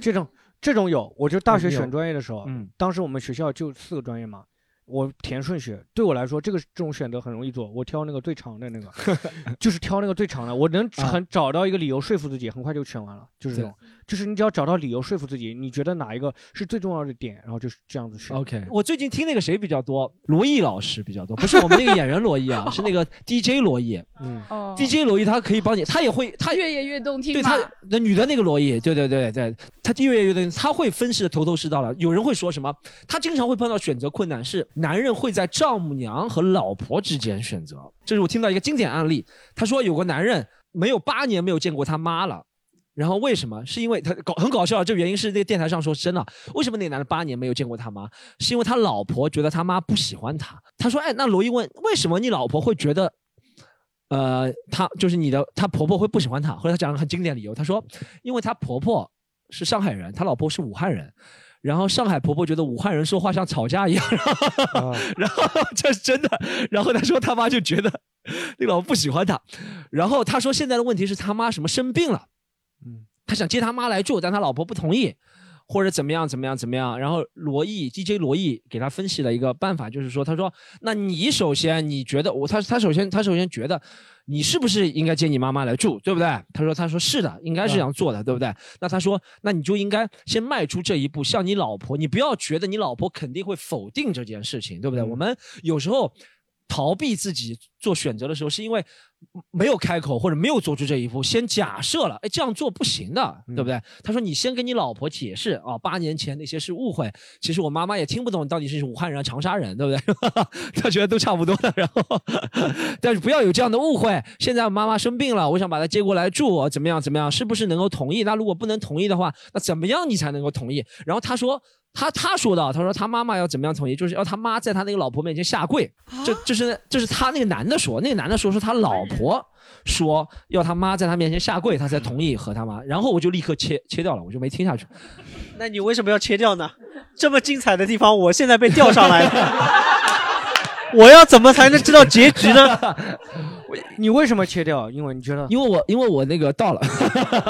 这种这种有，我就大学选专业的时候，嗯当时我们学校就四个专业嘛，我填顺序，对我来说这个这种选择很容易做，我挑那个最长的那个，就是挑那个最长的，我能啊很找到一个理由说服自己，很快就选完了，就是这种，就是你只要找到理由说服自己，你觉得哪一个是最重要的点，然后就是这样子选。OK，我最近听那个谁比较多，罗毅老师比较多，不是我们那个演员罗毅啊，是那个 DJ 罗毅。嗯哦 DJ 罗毅他可以帮你，他也会，他越演越动听对他那女的那个罗毅，对对对对，他越演越动听，他会分析的头头是道的。有人会说什么？他经常会碰到选择困难，是男人会在丈母娘和老婆之间选择。这是我听到一个经典案例，他说有个男人没有八年没有见过他妈了。然后为什么？是因为他搞很搞笑，这原因是那个电台上说真的。为什么那个男的八年没有见过他妈？是因为他老婆觉得他妈不喜欢他。他说：“哎，那罗伊问，为什么你老婆会觉得，呃，她就是你的，她婆婆会不喜欢他？”后来他讲了很经典理由，他说：“因为她婆婆是上海人，她老婆是武汉人。”然后上海婆婆觉得武汉人说话像吵架一样，然后这是真的。然后他说他妈就觉得 那个老婆不喜欢他，然后他说现在的问题是他妈什么生病了，嗯。他想接他妈来住，但他老婆不同意，或者怎么样怎么样怎么样。然后罗毅 DJ 罗毅给他分析了一个办法，就是说，他说，那你首先你觉得我他他首先他首先觉得你是不是应该接你妈妈来住，对不对？他说他说是的，应该是这样做的，对不对？那他说那你就应该先迈出这一步，向你老婆，你不要觉得你老婆肯定会否定这件事情，对不对？我们有时候。逃避自己做选择的时候，是因为没有开口或者没有做出这一步，先假设了，哎，这样做不行的，对不对？他说你先跟你老婆解释啊，八年前那些是误会，其实我妈妈也听不懂你到底是武汉人、长沙人，对不对？他觉得都差不多的，然后，但是不要有这样的误会。现在我妈妈生病了，我想把她接过来住，怎么样？怎么样？是不是能够同意？那如果不能同意的话，那怎么样你才能够同意？然后他说。他他说的，他说他妈妈要怎么样同意，就是要他妈在他那个老婆面前下跪，这这是这是他那个男的说，那个男的说是他老婆说要他妈在他面前下跪，他才同意和他妈，然后我就立刻切切掉了，我就没听下去。那你为什么要切掉呢？这么精彩的地方，我现在被调上来了，我要怎么才能知道结局呢？你为什么切掉？因为你觉得？因为我因为我那个到了，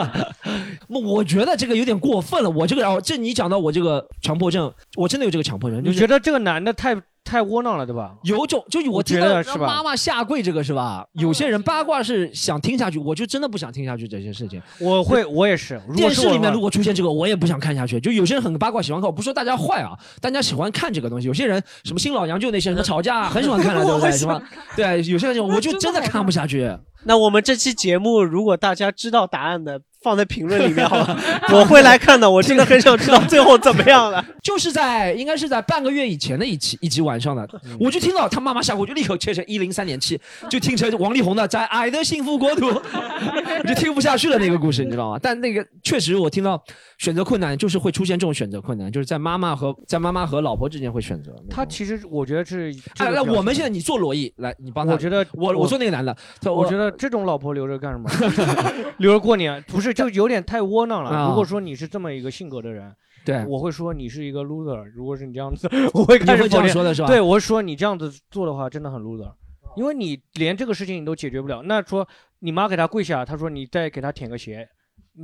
我我觉得这个有点过分了。我这个然后，这你讲到我这个强迫症，我真的有这个强迫症。就是你觉得这个男的太太窝囊了，对吧？有种，就我我听到让妈妈下跪这个是吧？有些人八卦是想听下去，我就真的不想听下去这些事情。我会，我也是。如果电视里面如果出现这个，我也不想看下去。就有些人很八卦，喜欢看。我不说大家坏啊，大家喜欢看这个东西。有些人什么新老娘舅那些什么吵架，很喜欢看的，对不对？什么对，有些人我就真的看不下去。那我们这期节目，如果大家知道答案的，放在评论里面好吧？我会来看的，我真的很想知道最后怎么样了。就是在应该是在半个月以前的一期一集晚上的，我就听到他妈妈下跪，我就立刻切成一零三点七，就听成王力宏的《在爱的幸福国度》，我就听不下去了那个故事，你知道吗？但那个确实我听到选择困难，就是会出现这种选择困难，就是在妈妈和在妈妈和老婆之间会选择。他其实我觉得是。哎，那，我们现在你做罗毅，来，你帮他。我觉得我我做那个男的，他我觉得这种老婆留着干什么？留着过年不是就有点太窝囊了。啊如果说你是这么一个性格的人，对我会说你是一个 loser。如果是你这样子，我会开始你会这样否定说的是吧对，我会说你这样子做的话真的很 loser，因为你连这个事情你都解决不了。那说你妈给他跪下，他说你再给他舔个鞋。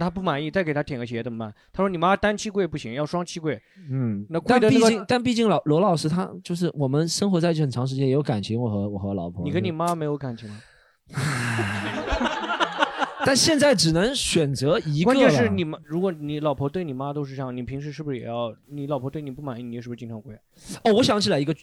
他不满意，再给他舔个鞋怎么办？他说：“你妈单膝跪不行，要双膝跪。”嗯，那跪但的那个毕竟，但毕竟老罗老师他就是我们生活在一起很长时间，也有感情。我和我和老婆，你跟你妈没有感情吗？但现在只能选择一个关键是你们，如果你老婆对你妈都是这样，你平时是不是也要？你老婆对你不满意，你是不是经常跪？哦，我想起来一个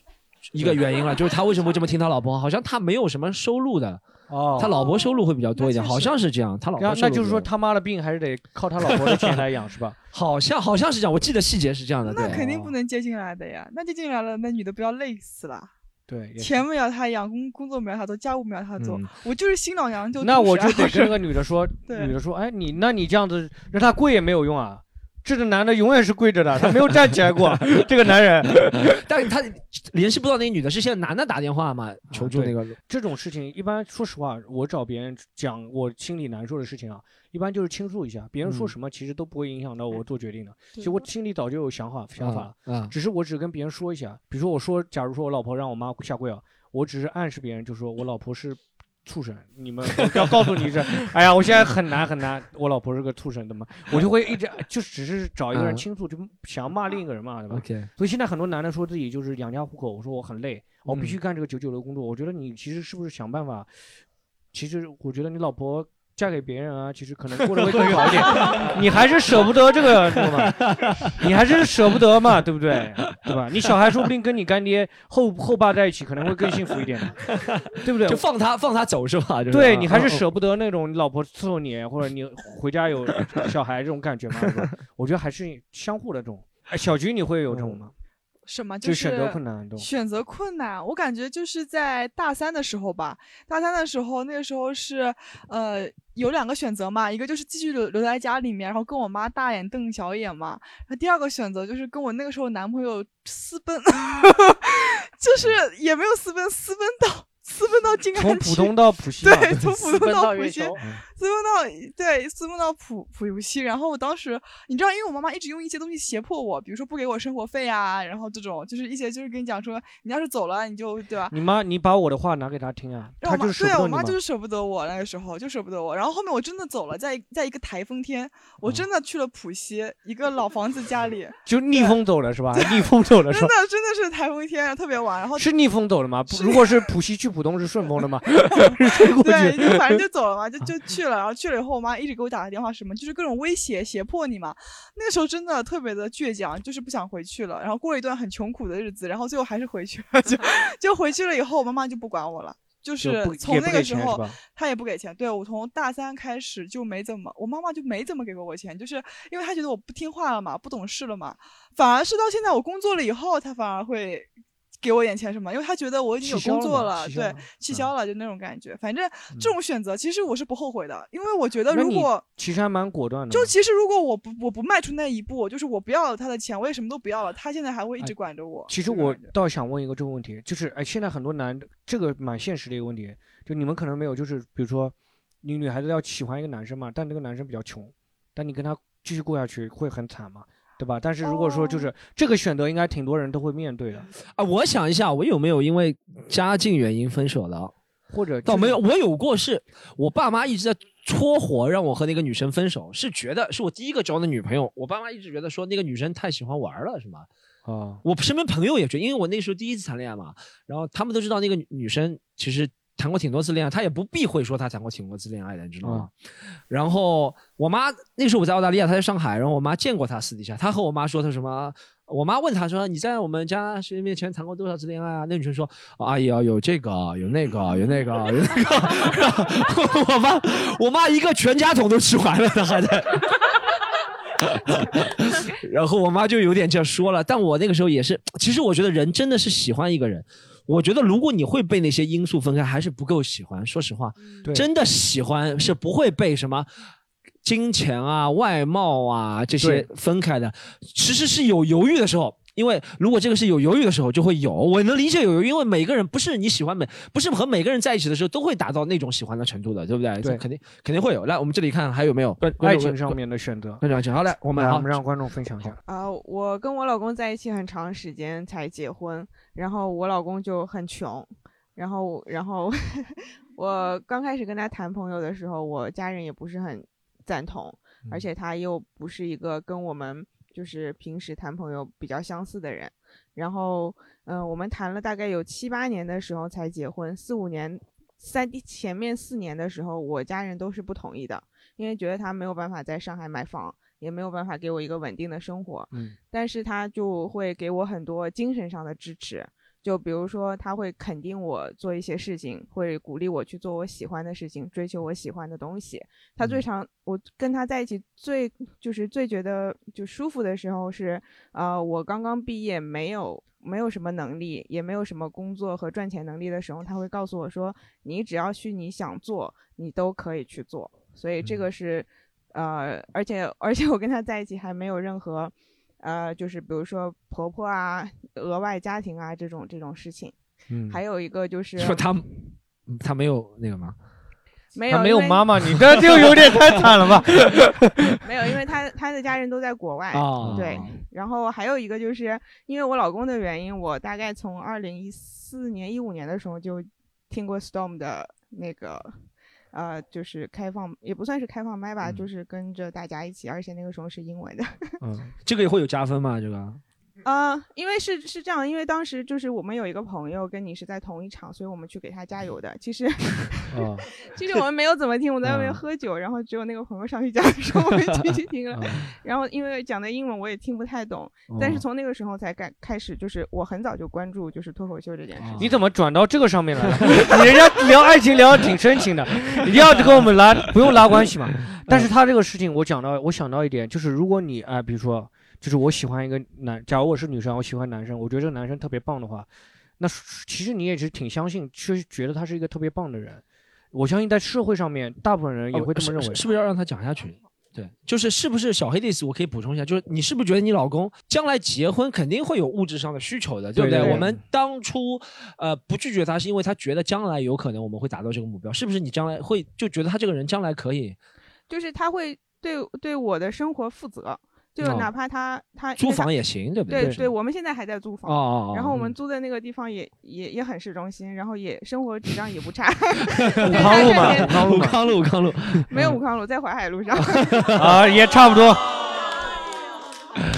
一个原因了，就是他为什么会这么听他老婆？好像他没有什么收入的，哦他老婆收入会比较多一点，好像是这样。他老婆然后收入那就是说比较他妈的病还是得靠他老婆的钱来养，是吧？好像好像是这样，我记得细节是这样的。对，那肯定不能接进来的呀，那接进来了，那女的不要累死了。对，钱没要他养，工工作没要他做，家务没要他做，嗯我就是新老娘就。那我就得跟 那个女的说，对女的说，哎，你那你这样子让他跪也没有用啊。这个男的永远是跪着的，他没有站起来过。这个男人，但他联系不到那个女的，是现在男的打电话嘛求助那个。这种事情，一般说实话，我找别人讲我心里难受的事情啊，一般就是倾诉一下，别人说嗯什么其实都不会影响到我做决定的。对其实我心里早就有想法想法了，啊只是我只跟别人说一下。比如说我说，假如说我老婆让我妈下跪啊，我只是暗示别人，就说我老婆是。畜生，你们我要告诉你一声，哎呀，我现在很难很难，我老婆是个畜生怎么，我就会一直就只是找一个人啊倾诉，就想要骂另一个人嘛，对吧 OK 所以现在很多男的说自己就是养家糊口，我说我很累，我必须嗯干这个九九六工作。我觉得你其实是不是想办法？其实我觉得你老婆嫁给别人啊，其实可能过得会更好一点。你还是舍不得这个？你还是舍不得嘛，对不对？对吧？你小孩说不定跟你干爹后后爸在一起，可能会更幸福一点，对不对？就放他放他走是吧？就是对你还是啊舍不得那种你老婆伺候你，或者你回家有小孩这种感觉嘛？我觉得还是相互的这种。哎，小菊你会有这种吗？什么就是选择困难选择困难，我感觉就是在大三的时候吧。大三的时候，那个时候是呃有两个选择嘛，一个就是继续留留在家里面，然后跟我妈大眼瞪小眼嘛。然后第二个选择就是跟我那个时候男朋友私奔，就是也没有私奔，私奔到私奔到静安区从浦东到浦西，对，从私浦东到浦西，私奔到对，私奔到浦浦西。然后我当时，你知道，因为我妈妈一直用一些东西胁迫我，比如说不给我生活费啊，然后这种就是一些就是跟你讲说，你要是走了，你就对吧？你妈，你把我的话拿给她听啊，我妈对啊，我妈就是舍不得我，那个时候就舍不得我。然后后面我真的走了，在在一个台风天，我真的去了浦西一个老房子家里，就逆风走了是吧？逆风走了 是吧真的？真的是台风天，特别晚。然后是逆风走了吗？如果是浦西去浦东是顺风的吗？是吹过对，反正就走了嘛，就就去了。然后去了以后，我妈一直给我打个电话，什么就是各种威胁、胁迫你嘛。那个时候真的特别的倔强，就是不想回去了。然后过了一段很穷苦的日子，然后最后还是回去了。就 就回去了以后，我妈妈就不管我了。就就是从那个时候她也不给钱。对我从大三开始就没怎么，我妈妈就没怎么给过我钱，就是因为她觉得我不听话了嘛，不懂事了嘛。反而是到现在我工作了以后，她反而会给我点钱什么，因为他觉得我已经有工作了，对气消了，就那种感觉。反正这种选择其实我是不后悔的，因为我觉得如果其实还蛮果断的，就其实如果我不我不迈出那一步，就是我不要了他的钱，我也什么都不要了，他现在还会一直管着我。其实我倒想问一个这个问题，就是哎，现在很多男的，这个蛮现实的一个问题，就你们可能没有，就是比如说，你女孩子要喜欢一个男生嘛，但这个男生比较穷，但你跟他继续过下去会很惨嘛，对吧？但是如果说就是、这个选择，应该挺多人都会面对的，啊，我想一下，我有没有因为家境原因分手的？或者倒没有，我有过是，我爸妈一直在撮火让我和那个女生分手，是觉得是我第一个交的女朋友，我爸妈一直觉得说那个女生太喜欢玩了，是吗？啊，我身边朋友也觉得，因为我那时候第一次谈恋爱嘛，然后他们都知道那个女女生其实谈过挺多次恋爱，她也不避讳说她谈过挺多次恋爱的，你知道吗？然后我妈那时候我在澳大利亚，她在上海，然后我妈见过她私底下，她和我妈说她什么。我妈问她说：“你在我们家谁面前谈过多少次恋爱啊？”那女生说：“哦阿姨啊，有这个，有那个，有那个，有那个。”然后我妈，我妈一个全家桶都吃完了，她还在。然后我妈就有点这样说了，但我那个时候也是，其实我觉得人真的是喜欢一个人，我觉得如果你会被那些因素分开，还是不够喜欢。说实话，真的喜欢是不会被什么。金钱啊、外貌啊这些分开的，其实是有犹豫的时候。因为如果这个是有犹豫的时候，就会有。我能理解有犹豫，因为每个人不是你喜欢每，不是和每个人在一起的时候都会达到那种喜欢的程度的，对不对？对肯定肯定会有。来，我们这里看还有没有观爱情上面的选择。观众请好来，我们好来我们让观众分享一下。啊、我跟我老公在一起很长时间才结婚，然后我老公就很穷，然后然后 我刚开始跟他谈朋友的时候，我家人也不是很赞同，而且他又不是一个跟我们就是平时谈朋友比较相似的人，然后嗯、呃我们谈了大概有七八年的时候才结婚，四五年。三第前面四年的时候，我家人都是不同意的，因为觉得他没有办法在上海买房，也没有办法给我一个稳定的生活。嗯，但是他就会给我很多精神上的支持，就比如说他会肯定我做一些事情，会鼓励我去做我喜欢的事情，追求我喜欢的东西。他最常我跟他在一起最就是最觉得就舒服的时候是，呃，我刚刚毕业没有。没有什么能力，也没有什么工作和赚钱能力的时候，他会告诉我说：“你只要去你想做，你都可以去做。”所以这个是，呃，而且而且我跟他在一起还没有任何，呃，就是比如说婆婆啊、额外家庭啊这种这种事情。嗯还有一个就是说他他没有那个吗？没有他没有妈妈，你 这就有点太惨了吧？没有，因为他他的家人都在国外，哦对。然后还有一个就是因为我老公的原因，我大概从二零一四年、一五年的时候就听过 Storm 的那个，呃，就是开放也不算是开放麦吧，就是跟着大家一起，而且那个时候是英文的。嗯，这个也会有加分吗？这个？啊、因为是是这样，因为当时就是我们有一个朋友跟你是在同一场，所以我们去给他加油的。其实，哦其实我们没有怎么听，我在外面嗯喝酒，然后只有那个朋友上去讲的时候，我们进去听了。嗯然后因为讲的英文我也听不太懂，但是哦从那个时候才开开始，就是我很早就关注就是脱口秀这件事情。你怎么转到这个上面来了？你人家聊爱情聊的挺深情的，一定要跟我们拉，不用拉关系嘛。但是他这个事情，我讲到，我想到一点，就是如果你啊、比如说，就是我喜欢一个男，假如我是女生，我喜欢男生，我觉得这个男生特别棒的话，那其实你也是挺相信，是觉得他是一个特别棒的人。我相信在社会上面，大部分人也会这么认为。哦是是不是要让他讲下去？对，就是是不是小黑的意思？我可以补充一下，就是你是不是觉得你老公将来结婚肯定会有物质上的需求的，对不对对对我们当初呃不拒绝他，是因为他觉得将来有可能我们会达到这个目标，是不是？你将来会就觉得他这个人将来可以就是他会对对我的生活负责，就哦哪怕他他租房也行，对不对对我们现在还在租房，哦哦哦然后我们嗯租的那个地方也也也很市中心，然后也生活质量也不差。武康路嘛，武康路武，康路，武康路，没有武康路，在淮海路上。啊，也差不多。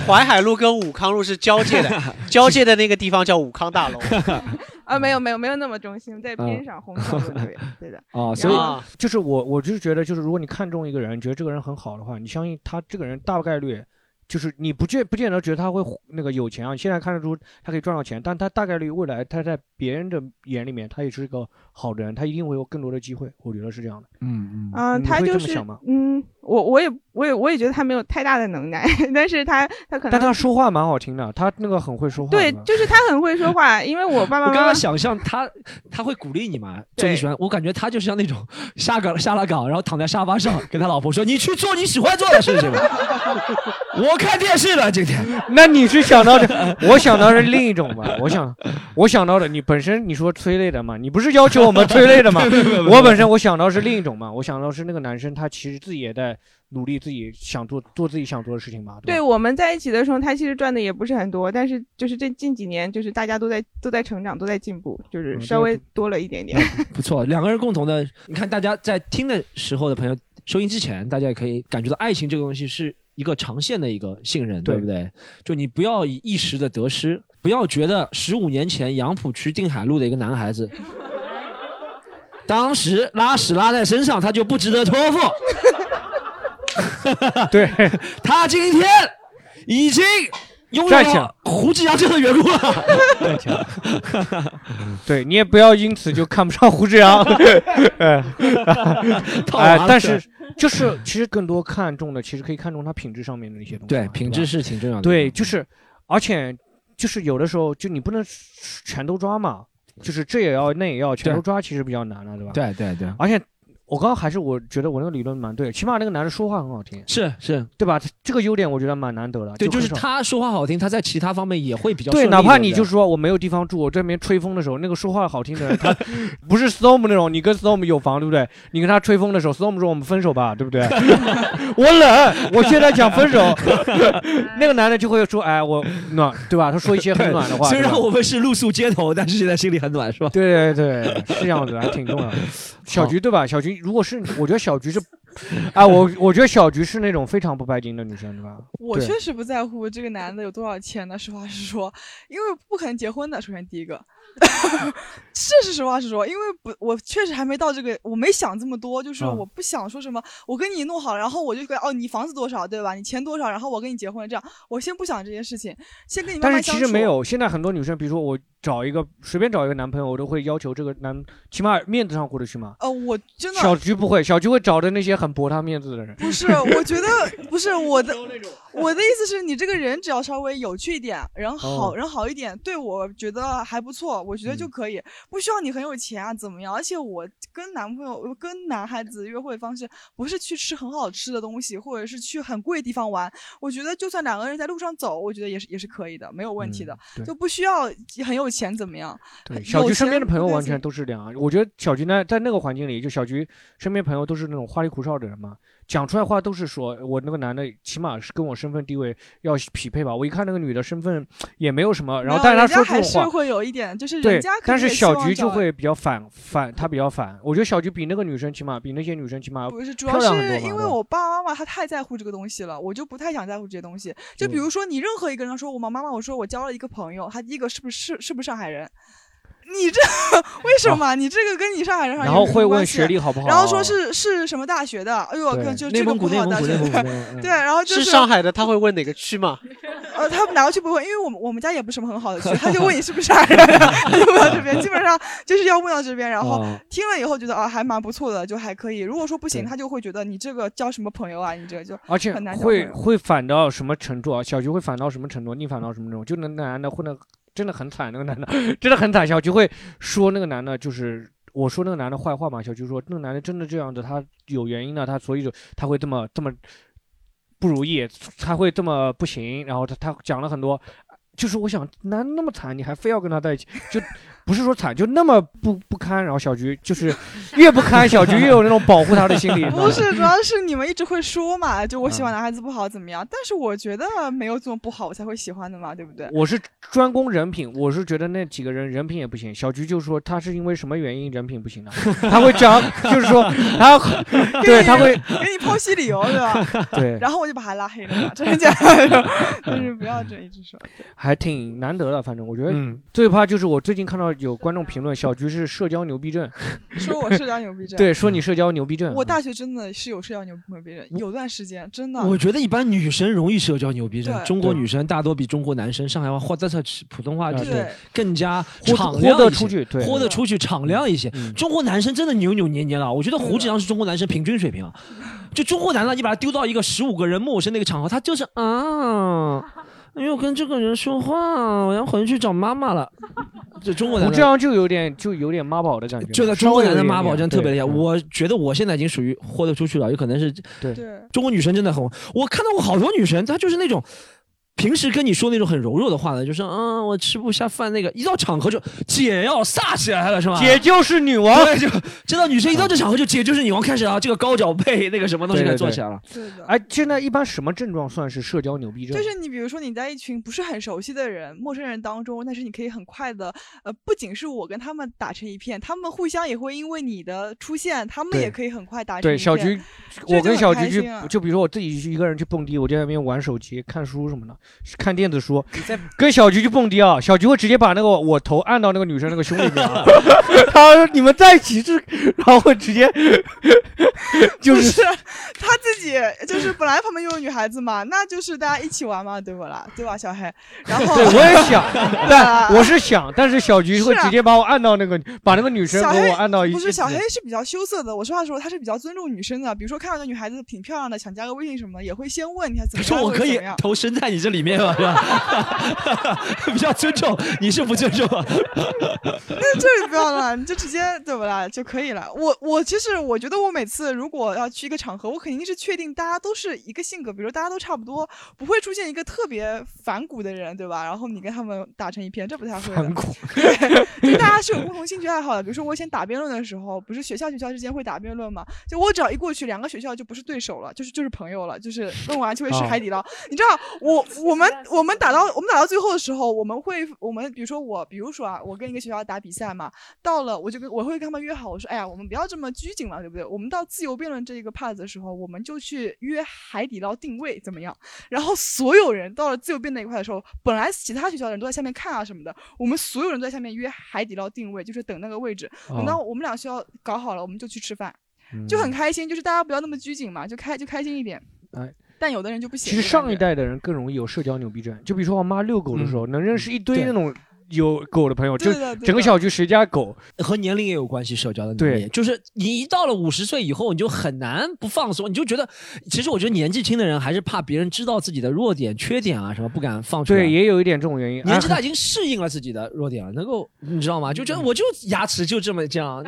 淮海路跟武康路是交界的，交界的那个地方叫武康大楼。啊，没有没有没有那么中心，在嗯边上红桥路那边，对的。哦，所以就是我，我就是觉得，就是如果你看中一个人，觉得这个人很好的话，你相信他这个人大概率，就是你不见不见得觉得他会那个有钱啊，你现在看得出他可以赚到钱，但他大概率未来他在别人的眼里面，他也是一个好人，他一定会有更多的机会，我觉得是这样的。嗯嗯、你会他就是这么想吗嗯，我我也我也我也觉得他没有太大的能耐，但是他他可能但他说话蛮好听的，他那个很会说话。对，就是他很会说话，因为我爸爸妈妈我刚刚想象他，他会鼓励你嘛？就你喜欢，我感觉他就像那种下岗下了岗，然后躺在沙发上跟他老婆说：“你去做你喜欢做的事情吧。”我看电视了今天。那你是想到的，我想到是另一种吧？我想，我想到的，你本身你说催泪的嘛，你不是要求我们催泪的吗没有没有没？有我本身我想到是另一种嘛，我想到是那个男生他其实自己也在努力自己想做做自己想做的事情嘛。对我们在一起的时候，他其实赚的也不是很多，但是就是这近几年，就是大家都在都在成长，都在进步，就是嗯稍微多了一点点。不错，两个人共同的，你看大家在听的时候的朋友，收音机前大家也可以感觉到，爱情这个东西是一个长线的一个信任，对对不对？就你不要以一时的得失，不要觉得十五年前杨浦区定海路的一个男孩子，当时拉屎拉在身上，他就不值得托付。对，他今天已经拥有胡志阳这样的缘故了。对你也不要因此就看不上胡志阳，哎但是就是其实更多看重的，其实可以看重他品质上面的一些东西。对品质是挺重要的。对，就是而且就是有的时候就你不能全都抓嘛，就是这也要那也要，全都抓其实比较难了，对吧？对对对，而且我刚刚还是我觉得我那个理论蛮对的，起码那个男的说话很好听，是是，对吧？这个优点我觉得蛮难得的。对，就是很少他说话好听，他在其他方面也会比较对，利哪怕你就是说我没有地方住，我这边吹风的时候，那个说话好听的人，他 不是 Storm 那种，你跟 Storm 有房，对不对？你跟他吹风的时候，Storm 说我们分手吧，对不对？我冷，我现在想分手，那个男的就会说，哎，我暖，对吧？他说一些很暖的话。虽然对吧我们是露宿街头，但是现在心里很暖，是吧？对对对，是这样子，还挺重要的。小菊对吧？小菊，如果是我觉得小菊是，啊，我我觉得小菊是那种非常不拜金的女生，对吧？我确实不在乎这个男的有多少钱呢，实话实说，因为不可能结婚的。首先第一个，这是实话实说，因为不，我确实还没到这个，我没想这么多，就是啊我不想说什么，我跟你弄好，然后我就跟哦，你房子多少，对吧？你钱多少，然后我跟你结婚，这样，我先不想这些事情，先跟你慢但慢相处。是其实没有，现在很多女生，比如说我找一个随便找一个男朋友，我都会要求这个男起码面子上过得去嘛。呃，我真的小菊不会，小菊会找的那些很驳她面子的人。不是，我觉得不是我的，我的意思是你这个人只要稍微有趣一点，人好、哦人好一点，对我觉得还不错，我觉得就嗯可以，不需要你很有钱啊怎么样？而且我跟男朋友、跟男孩子约会方式不是去吃很好吃的东西，或者是去很贵的地方玩，我觉得就算两个人在路上走，我觉得也是也是可以的，没有问题的，嗯就不需要很有钱怎么样？对，小菊身边的朋友完全都。都是这样。我觉得小菊呢，在那个环境里，就小菊身边朋友都是那种花里胡哨的人嘛，讲出来话都是说我那个男的起码是跟我身份地位要匹配吧。我一看那个女的身份也没有什么，然后但是她说这种话，还是会有一点，就是对人家，可但是小菊就会比较反反，她比较反。我觉得小菊比那个女生起码比那些女生起码不是，主漂要。是因为我爸爸妈妈他太在乎这个东西了，我就不太想在乎这些东西。就比如说你任何一个人说我妈妈妈，我说我交了一个朋友，他第一个是不是是是不是上海人？你这为什么？你这个跟你上海人上然后会问学历好不好然后说是是什么大学的？哎呦，我靠就内蒙古这个不好内蒙古大学内蒙古 对，然后就是上海的，他会问哪个区吗？呃，他们哪个区不会？因为我们我们家也不是什么很好的区，他就问你是不是上海人，他就问到这边，基本上就是要问到这边，然后哦听了以后觉得啊还蛮不错的，就还可以。如果说不行，他就会觉得你这个交什么朋友啊？你这个就而且很难会会反到什么程度啊？小菊会反到什么程度？逆反到什么程度？就那男的混的真的很惨，那个男的真的很惨。小菊会说那个男的就是。我说那个男的坏话嘛，小菊说那个男的真的这样子，他有原因的，他所以就他会这么这么不如意，他会这么不行，然后他他讲了很多，就是我想男那么惨，你还非要跟他在一起，就不是说惨，就那么不不堪，然后小菊就是越不堪，小菊越有那种保护他的心理，不是，主要是你们一直会说嘛，就我喜欢嗯男孩子不好怎么样？但是我觉得没有这么不好，我才会喜欢的嘛，对不对？我是专攻人品，我是觉得那几个人人品也不行。小菊就说他是因为什么原因人品不行的，他会讲，就是说他对他会给你剖析理由，对吧？对然后我就把他拉黑了嘛，真的假的？就是不要这一直说。对还挺难得的。反正我觉得嗯最怕就是我最近看到有观众评论小菊是社交牛逼症。说我社交牛逼症。对，说你社交牛逼症。我大学真的是有社交牛牛逼症，有段时间真的。我觉得一般女生容易社交牛逼症，中国女生大多比中国男生上海话或者是普通话就是更加豁敞亮一些豁得出去对豁得出去，敞亮一些。中国男生真的扭扭捏捏了，我觉得胡志阳是中国男生平均水平啊。就中国男的，你把他丢到一个十五个人陌生的一个场合，他就是啊，哎呦，跟这个人说话，我要回去找妈妈了。这中国男的胡志阳就有点就有点妈宝的感觉，就在中国男的妈宝真的特别厉害，我觉得我现在已经属于豁得出去了，有可能是对中国女生真的很，我看到过好多女生，她就是那种。平时跟你说那种很柔弱的话呢，就是嗯，我吃不下饭那个，一到场合就姐要飒起来了，是吧？姐就是女王对，就知道女生一到这场合就姐就是女王，开始啊，这个高脚背那个什么东西开始做起来了。对的。哎，现在一般什么症状算是社交牛逼症？就是你比如说你在一群不是很熟悉的人、陌生人当中，但是你可以很快的，呃，不仅是我跟他们打成一片，他们互相也会因为你的出现，他们也可以很快打成对，一片。小菊，我跟小菊去就比如说我自己一个人去蹦迪，我就在那边玩手机、看书什么的，看电子书。跟小菊去蹦迪啊，小菊会直接把那个我头按到那个女生那个胸里面啊，他说你们在一起是，然后会直接就是是他自己，就是本来旁边又有女孩子嘛，那就是大家一起玩嘛，对不啦？对吧，小黑？然后对，我也想，啊但我是想，但是小菊会直接把我按到那个，把那个女生小黑和我按到一起。不是小黑是比较羞涩的。我说话的时候，他是比较尊重女生的。比如说看到个女孩子挺漂亮的，想加个微信什么的，也会先问你看怎么样，说我可以或者怎么样投身在你这里面嘛，是吧？比较尊重，你是不尊重啊？那这不要了，你就直接对不啦就可以了。我我其实我觉得我每次如果要去一个场合，我肯定是确定大家都是一个性格，比如大家都差不多，不会出现一个特别反骨的人，对吧？然后你跟他们打成一片，这不太会的。反骨，就大家是有共同兴趣爱好的。比如说我以前打辩论的时候，不是学校学校之间会打辩论嘛？就我只要一过去，两个学校就不是对手了，就是就是朋友了，就是论完就会吃哦海底捞。你知道我我们我们打到我们打到最后的时候，我们会我们比如说我比如说啊，我跟一个学校打比赛嘛，到了我就跟我会跟他们约好，我说哎呀，我们不要这么拘谨嘛，对不对？我们到自由辩论这一个 part 的时候，我们就去约海底捞定位怎么样？然后所有人到了自由辩那一块的时候，本来其他学校的人都在下面看啊什么的，我们所有人都在下面约海底捞定位，就是等那个位置。等到哦我们俩学校搞好了，我们就去吃饭，嗯就很开心，就是大家不要那么拘谨嘛，就开就开心一点。哎，但有的人就不行。其实上一代的人更容易有社交牛逼症，就比如说我妈遛狗的时候，能认识一堆那种有狗的朋友，就整个小区谁家狗，和年龄也有关系，社交的能对力，就是你一到了五十岁以后，你就很难不放松，你就觉得，其实我觉得年纪轻的人还是怕别人知道自己的弱点、缺点啊什么，不敢放出来。对，也有一点这种原因。年纪大哎已经适应了自己的弱点了，能够你知道吗？就觉得我就牙齿就这么这样，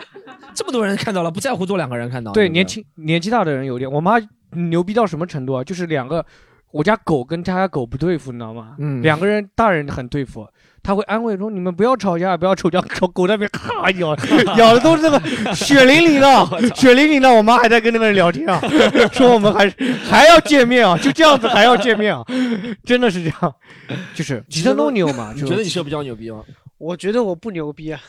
这么多人看到了，不在乎多两个人看到。对，不年轻年纪大的人有点，我妈牛逼到什么程度啊？就是两个，我家狗跟他家狗不对付，你知道吗？嗯两个人大人很对付，他会安慰说你们不要吵架，不要吵架，狗狗那边咔 咬，咬的都是那个血淋淋的，血淋淋的。我妈还在跟那个人聊天啊，说我们还还要见面啊，就这样子还要见面啊，真的是这样，就是几层都牛嘛。你觉得你社交牛逼吗？我觉得我不牛逼啊。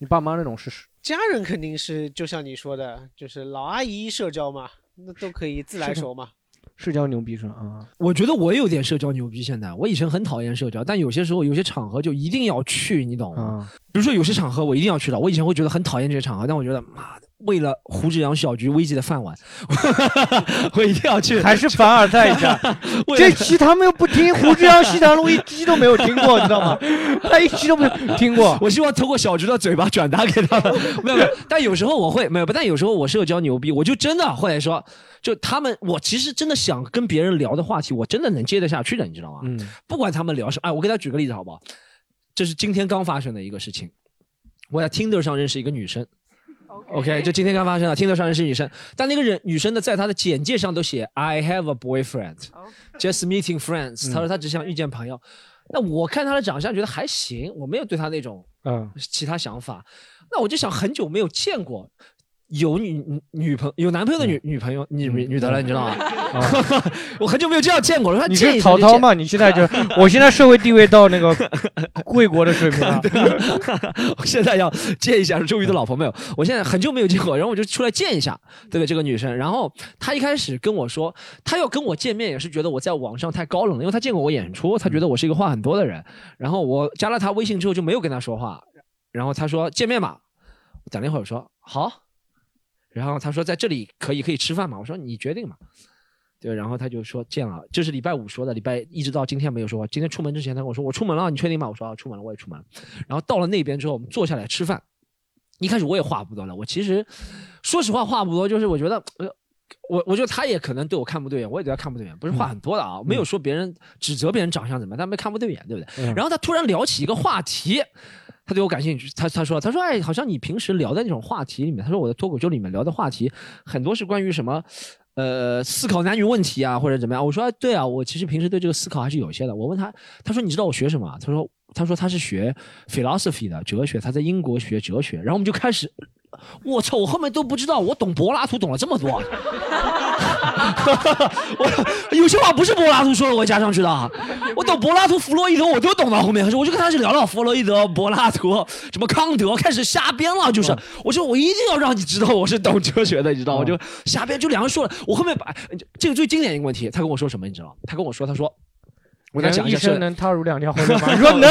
你爸妈那种是家人肯定是就像你说的，就是老阿姨社交嘛，那都可以自来熟嘛。社交牛逼是吧？啊，我觉得我有点社交牛逼。现在我以前很讨厌社交，但有些时候有些场合就一定要去，你懂吗？比如说有些场合我一定要去的，我以前会觉得很讨厌这些场合，但我觉得妈的，为了胡志阳小菊危机的饭碗，我一定要去。还是凡尔赛一下 这期他们又不听胡志阳西塘路一期都没有听过，你知道吗？他一期都没有听过。我希望通过小菊的嘴巴转达给他们。没有没有，但有时候我会没有，但有时候我社交牛逼，我就真的会说，就他们，我其实真的想跟别人聊的话题，我真的能接得下去的，你知道吗？嗯，不管他们聊什么，哎，我给他举个例子好不好？这是今天刚发生的一个事情，我在 Tinder 上认识一个女生。OK，就今天刚发生的，Tinder 上人是女生，但那个人女生呢，在她的简介上都写 I have a boyfriend，just meeting friends。她说她只想遇见朋友。那我看她的长相觉得还行，我没有对她那种嗯其他想法。那我就想很久没有见过有女女女朋有男朋友的女女朋友女女的了，你知道吗？我很久没有这样见过了。说你见是曹操吗？你现在就，我现在社会地位到那个贵国的水平了。我现在要见一下周瑜的老婆没有？我现在很久没有见过，然后我就出来见一下，对不对？这个女生，然后她一开始跟我说，她要跟我见面也是觉得我在网上太高冷了，因为她见过我演出，她觉得我是一个话很多的人。然后我加了她微信之后就没有跟她说话，然后她说见面吧。等了一会儿我说好，然后他说在这里可以可以吃饭吗？我说你决定嘛。对，然后他就说见了，这是礼拜五说的，礼拜一直到今天没有说话。今天出门之前他跟我说我出门了，你确定吗？我说啊出门了，我也出门了。然后到了那边之后，我们坐下来吃饭。一开始我也话不多了，我其实说实话话不多，就是我觉得呃。我我觉得他也可能对我看不对眼，我也对他看不对眼，不是话很多的啊，没有说别人指责别人长相怎么样，但没看不对眼，对不对？然后他突然聊起一个话题，他对我感兴趣，他他说他说哎，好像你平时聊的那种话题里面，他说我在脱口秀里面聊的话题很多是关于什么，呃，思考男女问题啊或者怎么样。我说对啊，我其实平时对这个思考还是有些的。我问他，他说你知道我学什么？他说他说他是学 philosophy 的哲学，他在英国学哲学。然后我们就开始。我操！我后面都不知道，我懂柏拉图懂了这么多。我有些话不是柏拉图说的，我加上去的。我懂柏拉图、弗洛伊德，我都懂到后面。我就跟他去聊聊弗洛伊德、柏拉图，什么康德，开始瞎编了。就是，我说我一定要让你知道我是懂哲学的，你知道吗？就瞎编，就两个人说了。我后面把这个最经典一个问题，他跟我说什么？你知道？他跟我说，他说，我再讲一生能踏入两条 河流吗？说能。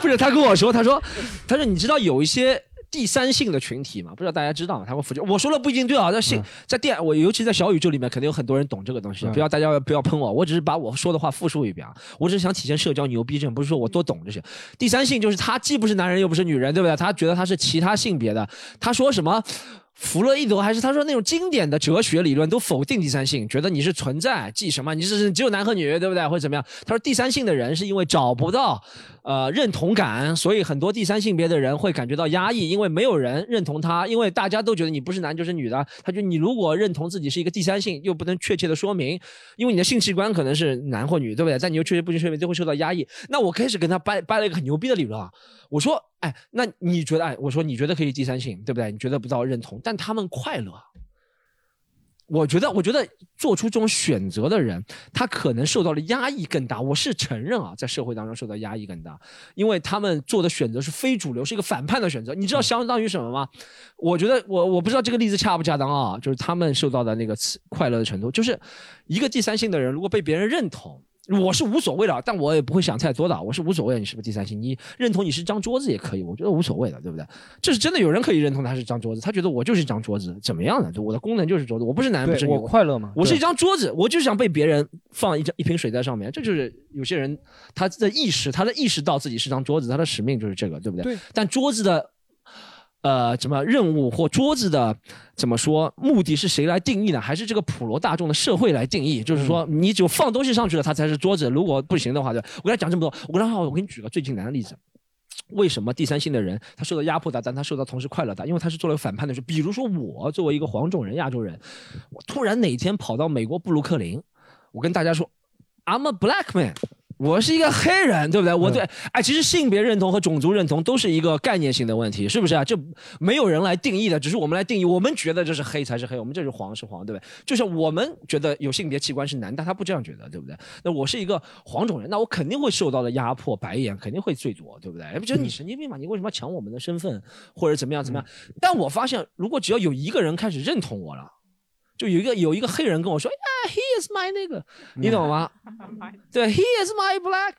不是，他跟我说，他说，他说，你知道有一些。第三性的群体嘛，不知道大家知道吗？他们复旧。我说了不一定对啊。在性在电，我尤其在小宇宙里面，肯定有很多人懂这个东西。不要大家不要喷我，我只是把我说的话复述一遍啊。我只是想体现社交牛逼症，不是说我多懂这些。第三性就是他既不是男人又不是女人，对不对？他觉得他是其他性别的。他说什么？弗洛伊德还是他说那种经典的哲学理论都否定第三性，觉得你是存在即什么，你是只有男和女，对不对？或者怎么样？他说第三性的人是因为找不到呃认同感，所以很多第三性别的人会感觉到压抑，因为没有人认同他，因为大家都觉得你不是男就是女的。他就你如果认同自己是一个第三性，又不能确切的说明，因为你的性器官可能是男或女，对不对？但你又确切不能说明，就会受到压抑。那我开始跟他掰掰了一个很牛逼的理论啊，我说。哎，那你觉得？哎，我说你觉得可以第三性，对不对？你觉得不到认同，但他们快乐。我觉得，我觉得做出这种选择的人，他可能受到的压抑更大。我是承认啊，在社会当中受到压抑更大，因为他们做的选择是非主流，是一个反叛的选择。你知道相当于什么吗？我觉得，我我不知道这个例子恰不恰当啊，就是他们受到的那个快乐的程度，就是一个第三性的人，如果被别人认同。我是无所谓的，但我也不会想太多的。我是无所谓，你是不是第三性？你认同你是张桌子也可以，我觉得无所谓的，对不对？这是真的，有人可以认同他是张桌子，他觉得我就是一张桌子，怎么样的？就我的功能就是桌子，我不是男人，不是女，我快乐吗？我是一张桌子，我就是想被别人放一张一瓶水在上面，这就是有些人他的意识，他的意识到自己是张桌子，他的使命就是这个，对不对？对。但桌子的。呃，什么任务或桌子的怎么说？目的是谁来定义呢？还是这个普罗大众的社会来定义？就是说，你只有放东西上去了，它才是桌子。如果不行的话，对我跟他讲这么多，我跟他说，我给你举个最简单的例子：为什么第三性的人他受到压迫大，但他受到同时快乐大？因为他是做了反叛的事。比如说，我作为一个黄种人、亚洲人，我突然哪天跑到美国布鲁克林，我跟大家说，I'm a black man。我是一个黑人，对不对？我对，哎，其实性别认同和种族认同都是一个概念性的问题，是不是啊？这没有人来定义的，只是我们来定义。我们觉得这是黑才是黑，我们这是黄是黄，对不对？就像我们觉得有性别器官是男，但他不这样觉得，对不对？那我是一个黄种人，那我肯定会受到的压迫、白眼肯定会最多，对不对？不觉得你神经病吗？你为什么要抢我们的身份，或者怎么样怎么样？但我发现，如果只要有一个人开始认同我了。就有一个有一个黑人跟我说，呀，He is my 那个，你懂吗？对，He is my black，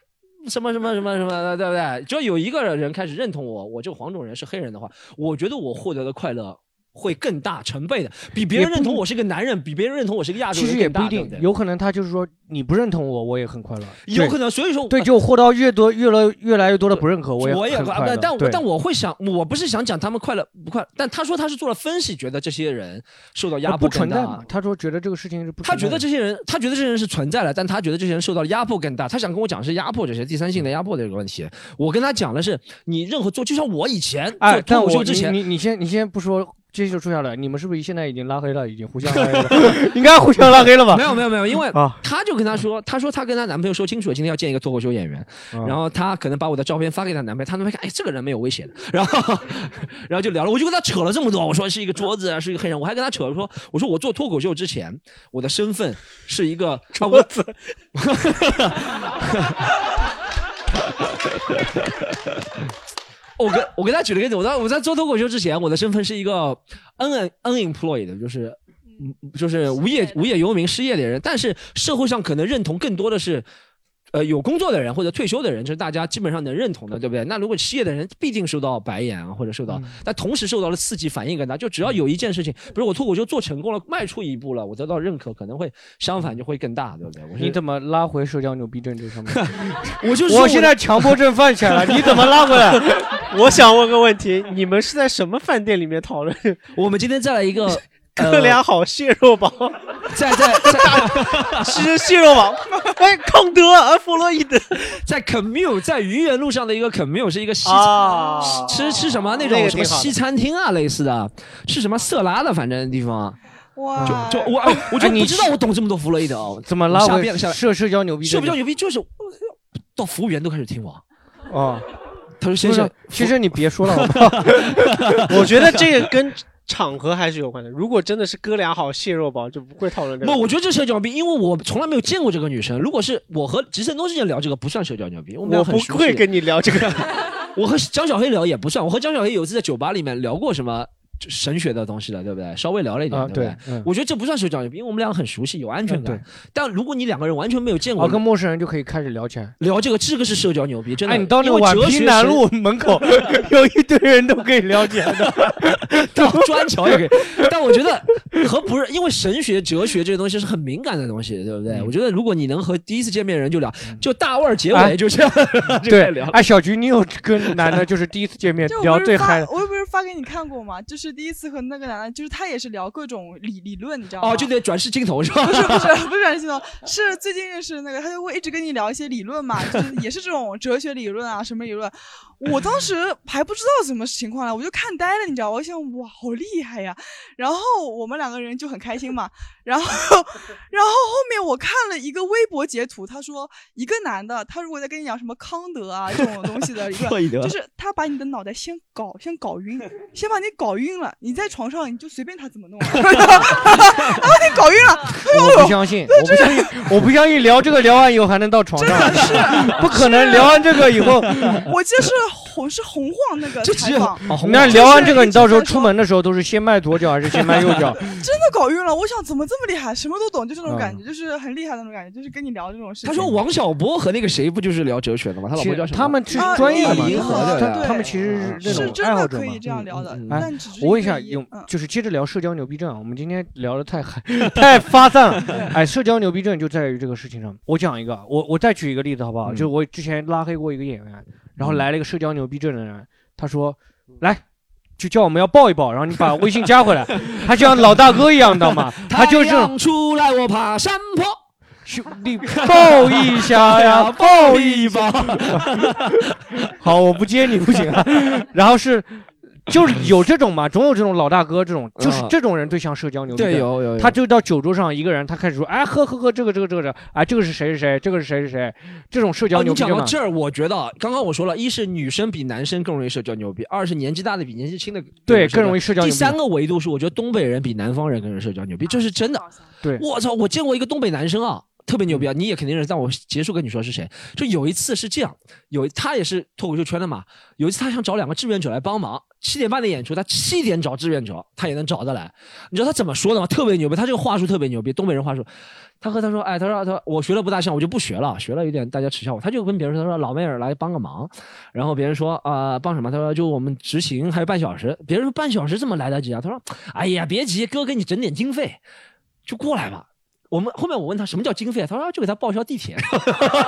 什么什么什么什么的，对不对？只要有一个人开始认同我，我这个黄种人是黑人的话，我觉得我获得的快乐。会更大成倍的，比别人认同我是一个男人，比别人认同我是一个亚洲人，其实也不一定，有可能他就是说你不认同我，我也很快乐，有可能，所以说对，就获得越多越来越来越多的不认可，我也我也快乐，但但我会想，我不是想讲他们快乐不快乐，但他说他是做了分析，觉得这些人受到压迫不存在嘛？他说觉得这个事情是不，他觉得这些人，他觉得这些人是存在的，但他觉得这些人受到压迫更大，他想跟我讲是压迫这些第三性的压迫的这个问题，我跟他讲的是你任何做，就像我以前做脱口秀之前，你你先你先不说。这就出现了，你们是不是现在已经拉黑了？已经互相拉黑了，应该互相拉黑了吧？没有没有没有，因为他就跟他说，她说她跟她男朋友说清楚了，今天要见一个脱口秀演员，然后她可能把我的照片发给她男朋友，她男朋友看，哎，这个人没有威胁的，然后 然后就聊了，我就跟他扯了这么多，我说是一个桌子啊，是一个黑人，我还跟他扯说，我说我做脱口秀之前，我的身份是一个 桌子。我跟我跟他举了个例子，我在我在做脱口秀之前，我的身份是一个 un unemployed，就是就是无业无业游民失业的人。但是社会上可能认同更多的是呃有工作的人或者退休的人，这是大家基本上能认同的，对不对？那如果失业的人必定受到白眼啊，或者受到，但同时受到了刺激，反应更大。就只要有一件事情，比如我脱口秀做成功了，迈出一步了，我得到认可，可能会相反就会更大，对不对？我你怎么拉回社交牛逼症这上面？我就是我现在强迫症犯起来了，你怎么拉回来？我想问个问题，你们是在什么饭店里面讨论？我们今天再来一个哥俩好 蟹肉堡，在在在吃蟹肉堡，哎，康德啊，弗洛伊德，在 commute 在愚园路上的一个 commute 是一个西啊吃吃什么那那种什么西餐厅啊类似的，是什么色拉的反正地方。哇，就就我哎我就不知道我懂这么多弗洛伊德哦，怎么拉我下边下社社交牛逼？社交牛逼就是到服务员都开始听我。哦，他说先生，先生你别说了？我觉得这个跟场合还是有关的。如果真的是哥俩好蟹肉包，就不会讨论这个。不，我觉得这社交牛逼，因为我从来没有见过这个女生。如果是我和吉胜东之间聊这个，不算社交牛逼，我不会跟你聊这个。我和江小黑聊也不算，我和江小黑有一次在酒吧里面聊过什么神学的东西了，对不对？稍微聊了一点，啊对不对？嗯我觉得这不算社交牛逼，因为我们两个很熟悉，有安全感。嗯但如果你两个人完全没有见过，哦，跟陌生人就可以开始聊起来。聊这个，这个是社交牛逼，真的。哎，你到那个宛平南路门口，有一堆人都可以聊起来的。到砖桥也可以。但我觉得和不是，因为神学、哲学这些东西是很敏感的东西，对不对？我觉得如果你能和第一次见面的人就聊，就大腕儿结哎尾就这样，就对。哎，小菊，你有跟男的，就是第一次见面聊最嗨的，我又不是发给你看过吗？就是第一次和那个男的，就是他也是聊各种理理论，你知道吗？哦，就得转世镜头是吧？不是不是 不是转世镜头，是最近认识的那个，他就会一直跟你聊一些理论嘛，就是也是这种哲学理论啊，什么理论。我当时还不知道什么情况呢，我就看呆了，你知道，我想哇，好厉害呀！然后我们两个人就很开心嘛，然后然后后面我看了一个微博截图，他说一个男的，他如果在跟你讲什么康德啊这种东西的一个，就是他把你的脑袋先搞先搞晕，先把你搞晕了，你在床上你就随便他怎么弄了，然后你搞晕了，我不相信，我不相信，我不相信聊这个聊完以后还能到床上，不可能。聊完这个以后，我记得是红是红晃那个采访，那聊完这个，你到时候出门的时候都是先迈左脚还是先迈右脚？真的搞晕了。我想怎么这么厉害，什么都懂，就这种感觉，就是很厉害的那种感觉，就是跟你聊这种事情。他说王小波和那个谁不就是聊哲学的吗？他老婆叫什么？他们是啊专业的嘛，银河的对他他们其实是那是种真的可以爱好者嘛。这样聊的嗯，但哎只是，我问一下，有嗯就是接着聊社交牛逼症啊，我们今天聊的太嗨 太发散了。哎，社交牛逼症就在于这个事情上。我讲一个，我我再举一个例子好不好？就是我之前拉黑过一个演员，然后来了一个社交牛逼症的人，他说来。就叫我们要抱一抱，然后你把微信加回来，他就像老大哥一样知道吗，他就是出来，我爬山坡。兄弟抱一下呀，抱一抱。好，我不接你不行啊。然后是。就是有这种嘛，总有这种老大哥，这种就是啊这种人最像社交牛逼。对有有有他就到酒桌上，一个人他开始说，哎，喝喝喝，这个这个这个这个，哎，这个是谁是谁，这个是谁是谁，这种社交哦，牛逼。你讲到这儿，我觉得啊刚刚我说了，一是女生比男生更容易社交牛逼，二是年纪大的比年纪轻的对更容易社交牛逼第三个维度是，我觉得东北人比南方人更容易社交牛逼，这是真的。对，我操，我见过一个东北男生啊。特别牛逼啊！你也肯定认识，但我结束跟你说是谁。就有一次是这样，有他也是脱口秀圈的嘛。有一次他想找两个志愿者来帮忙，七点半的演出，他七点找志愿者，他也能找得来。你知道他怎么说的吗？特别牛逼，他这个话术特别牛逼，东北人话术。他和他说，哎，他说他说我学了不大像，我就不学了，学了有点大家耻笑我。他就跟别人说，他说老妹儿来帮个忙，然后别人说啊、帮什么？他说就我们执行还有半小时。别人说半小时怎么来得及啊？他说，哎呀别急，哥给你整点经费，就过来吧。我们后面我问他什么叫经费，他说啊就给他报销地铁，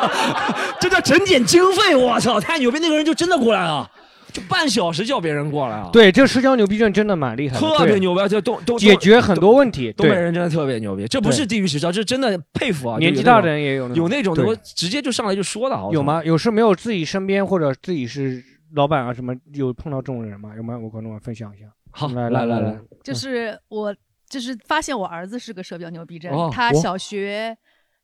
这叫整点经费。我操，太牛逼！那个人就真的过来了，就半小时叫别人过来啊，对，这个社交牛逼症真的蛮厉害的，特别牛逼，这东东解决很多问题。东北人真的特别牛逼，这不是地域歧视，这真的佩服啊！年纪大的人也有那种有那种能够对直接就上来就说的，有吗？有是没有自己身边或者自己是老板啊什么有碰到这种人吗？有吗？我观众们分享一下。好来来来来来，就是我就是发现我儿子是个社交牛逼症，他小学。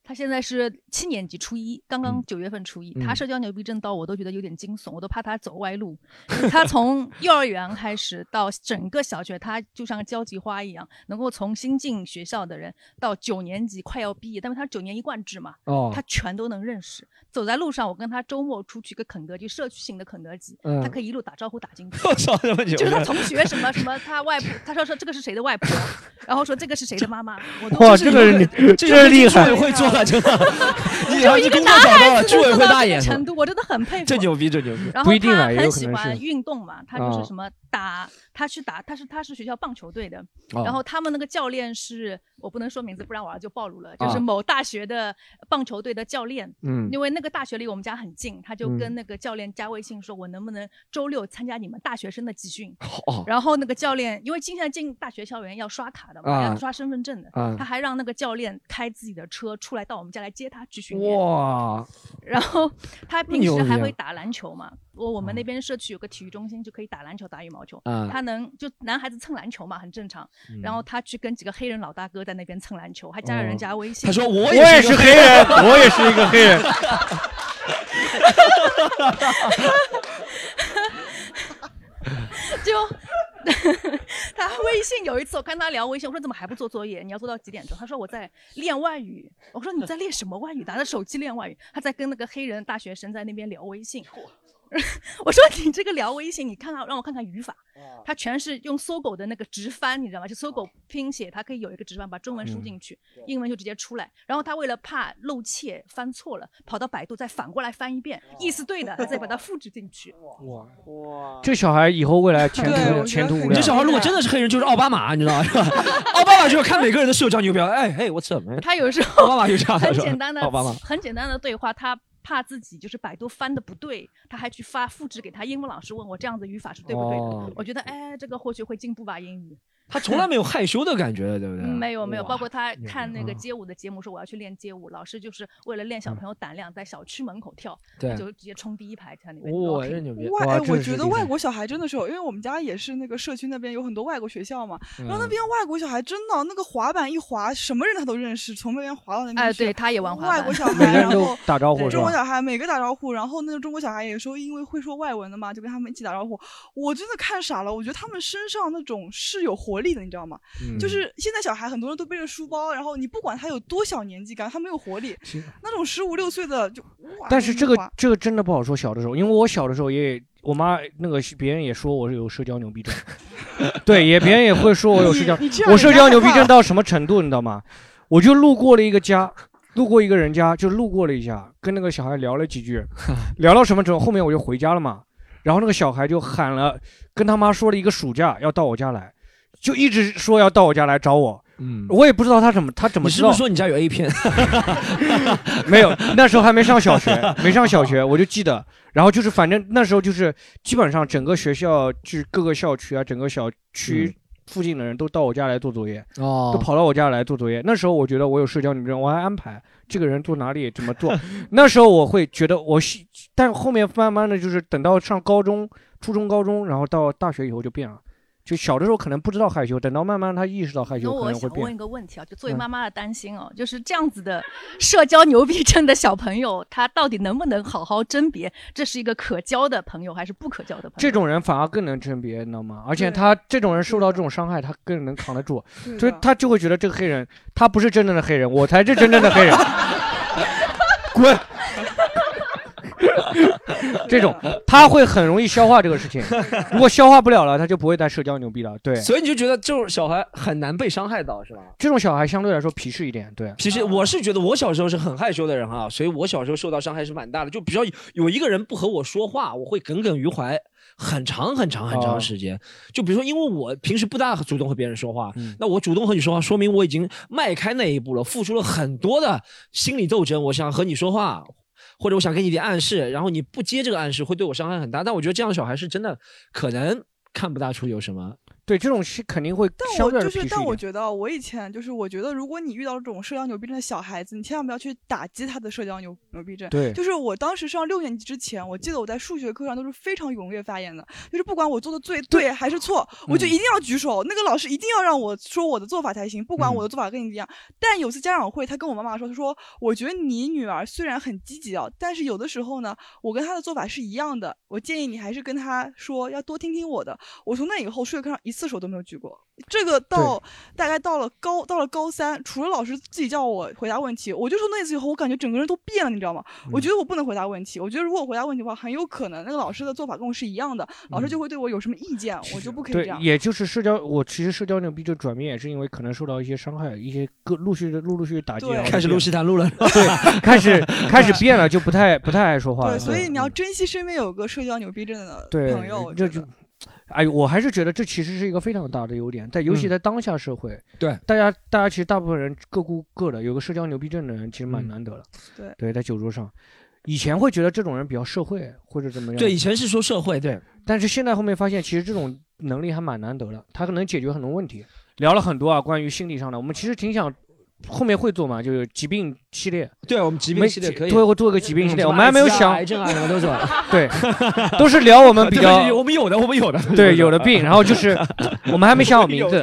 他现在是七年级初一，刚刚九月份初一。嗯他社交牛逼症到我都觉得有点惊悚，我都怕他走歪路。他从幼儿园开始到整个小学，他就像交际花一样，能够从新进学校的人到九年级快要毕业，但是他九年一贯制嘛，哦他全都能认识。走在路上，我跟他周末出去个肯德基，社区型的肯德基，嗯他可以一路打招呼打进去。我操，这么牛！就是他同学什么什么，他外婆，他说说这个是谁的外婆，然后说这个是谁的妈妈，我都哇，就是这个人这个厉害会做的真的，你就一个男孩子居委会大爷这个程度，我真的很佩服。这牛逼，这牛逼。然后他很喜欢运动嘛，他就是什么打，他去打，他是他是学校棒球队的，哦然后他们那个教练是我不能说名字，不然我要就暴露了，就是啊某大学的棒球队的教练。嗯因为那个大学离我们家很近，他就跟嗯那个教练加微信说，我能不能周六参加你们大学生的集训？哦 然后那个教练，因为现在进大学校园要刷卡的嘛，啊要刷身份证的，啊他还让那个教练开自己的车出来到我们家来接他去训练。哇，然后他平时还会打篮球嘛？我我们那边社区有个体育中心，就可以打篮球、打羽毛球。啊他能就男孩子蹭篮球嘛，很正常。然后他去跟几个黑人老大哥在那边蹭篮球，还加了人家微信。他说我我也是黑人，我也是一个黑人。就他微信有一次我看他聊微信，我说怎么还不做作业？你要做到几点钟？他说我在练外语。我说你在练什么外语？拿着手机练外语。他在跟那个黑人大学生在那边聊微信。我说你这个聊微信，你看看让我看看语法，他全是用搜狗的那个直翻，你知道吗？就搜狗拼写，它可以有一个直翻，把中文输进去，英文就直接出来。然后他为了怕漏怯翻错了，跑到百度再反过来翻一遍，意思对的，他再把它复制进去。哇哇！这小孩以后未来前途前途无量。这小孩如果真的是黑人，就是奥巴马，你知道吗？是 吧奥巴马就是看每个人的社交牛标，哎嘿，我怎么？他有时候奥巴马就这样的很是吧简单的奥巴马很简单的对话，他怕自己就是百度翻的不对，他还去发复制给他英文老师，问我这样子语法是对不对的。哦我觉得哎，这个或许会进步吧，英语。他从来没有害羞的感觉，对不对？嗯没有没有，包括他看那个嗯街舞的节目，说我要去练街舞，老师就是为了练小朋友胆量，在小区门口跳，对就直接冲第一排在那边。哇，这牛逼！外，哎，哇我觉得外国小孩真的是有，因为我们家也是那个社区那边有很多外国学校嘛，然后那嗯边外国小孩真的那个滑板一滑，什么人他都认识，从那边滑到那边去。哎对他也玩滑板外国小孩，每个人都然后打招呼中国小孩每个打招呼，然后那个中国小孩也说，因为会说外文的嘛，就跟他们一起打招呼。我真的看傻了，我觉得他们身上那种是有活力的，你知道吗？嗯就是现在小孩很多人都背着书包，然后你不管他有多小年纪，感觉他没有活力。那种十五六岁的就哇，但是这个这个真的不好说。小的时候，因为我小的时候也，我妈那个别人也说我是有社交牛逼症，对，也别人也会说我有社交我社交牛逼症到什么程度，你知道吗？我就路过了一个家，路过一个人家，就路过了一下，跟那个小孩聊了几句，聊到什么程度，后面我就回家了嘛。然后那个小孩就喊了，跟他妈说了一个暑假要到我家来，就一直说要到我家来找我。嗯，我也不知道他怎么他怎么知道。你是不是说你家有 A 片？没有，那时候还没上小学，没上小学，我就记得。然后就是，反正那时候就是，基本上整个学校，就是各个校区啊，整个小区附近的人都到我家来做作业，嗯哦都跑到我家来做作业。那时候我觉得我有社交牛逼症，我还安排这个人坐哪里怎么做。那时候我会觉得我是，但后面慢慢的就是等到上高中、初中、高中，然后到大学以后就变了。就小的时候可能不知道害羞，等到慢慢他意识到害羞，可那我能会变想问一。个问题啊，就作为嗯妈妈的担心哦，就是这样子的社交牛逼症的小朋友，他到底能不能好好甄别这是一个可交的朋友还是不可交的朋友？这种人反而更能甄别，你知道吗？而且他这种人受到这种伤害，他更能扛得住，所以他就会觉得这个黑人他不是真正的黑人，我才是真正的黑人，滚！这种他会很容易消化这个事情，如果消化不了了，他就不会再社交牛逼了。对，所以你就觉得这种小孩很难被伤害到，是吧？这种小孩相对来说皮实一点，对。皮实我是觉得我小时候是很害羞的人啊，所以我小时候受到伤害是蛮大的。就比较有一个人不和我说话，我会耿耿于怀很长很长很长时间。就比如说，因为我平时不大主动和别人说话，那我主动和你说话，说明我已经迈开那一步了，付出了很多的心理斗争。我想和你说话。或者我想给你点暗示，然后你不接这个暗示，会对我伤害很大。但我觉得这样的小孩是真的可能看不大出有什么。对，这种是肯定会但相对我就是，但。我觉得我以前就是，我觉得如果你遇到这种社交牛逼症的小孩子，你千万不要去打击他的社交牛牛逼症。对就是我当时上六年级之前，我记得我在数学课上都是非常踊跃发言的，就是不管我做的最对还是错，我就一定要举手，那个老师一定要让我说我的做法才行，不管我的做法跟你一样。但有次家长会，他跟我妈妈说，他说我觉得你女儿虽然很积极啊，但是有的时候呢，我跟她的做法是一样的，我建议你还是跟她说要多听听我的。我从那以后数学课上一一次手都没有举过。这个到大概到了高到了高三，除了老师自己叫我回答问题，我就说那次以后，我感觉整个人都变了，你知道吗？我觉得我不能回答问题，我觉得如果我回答问题的话，很有可能那个老师的做法跟我是一样的，老师就会对我有什么意见，我就不可以这样，。也就是社交，我其实社交牛逼就转变也是因为可能受到一些伤害，一些各陆续的陆陆续续打击，开始陆续谈路了，对，开始 开始变了，就不太不太爱说话了。对，所以你要珍惜身边有个社交牛逼症的朋友。这就哎，我还是觉得这其实是一个非常大的优点，在尤其嗯。在当下社会，对。大家大家其实大部分人各顾各的，有个社交牛逼症的人其实蛮难得的。对对，在酒桌上，以前会觉得这种人比较社会或者怎么样，对，以前是说社会，对，但是现在后面发现，其实这种能力还蛮难得的，他可能解决很多问题。聊了很多啊，关于心理上的，我们其实挺想后面会做嘛，就是疾病系列。对，我们疾病系列可以会会做个疾病系列，嗯我们还没有想癌症啊什么都做 对，都是聊我们比较 我们有的，我们有的，对有的病，然后就是我们还没想好名字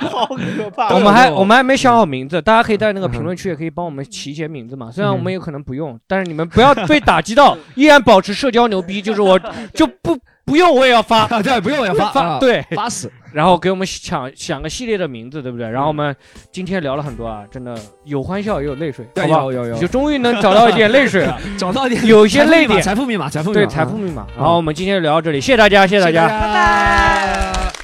好可怕。我们还我们还没想好名字，大家可以在那个评论区也可以帮我们起一些名字嘛。虽然我们有可能不用，但是你们不要被打击到，依然保持社交牛逼。就是我就不不用我也要发，对，不用我也要发啊。对，发死。然后给我们想想个系列的名字，对不对？然后我们今天聊了很多啊，真的有欢笑也有泪水，对？有有有。就终于能找到一点泪水。了，找到一点有一些泪点，财富密码财富密码。对财富密码。然后我们今天就聊到这里，谢谢大家，谢谢大家，拜拜。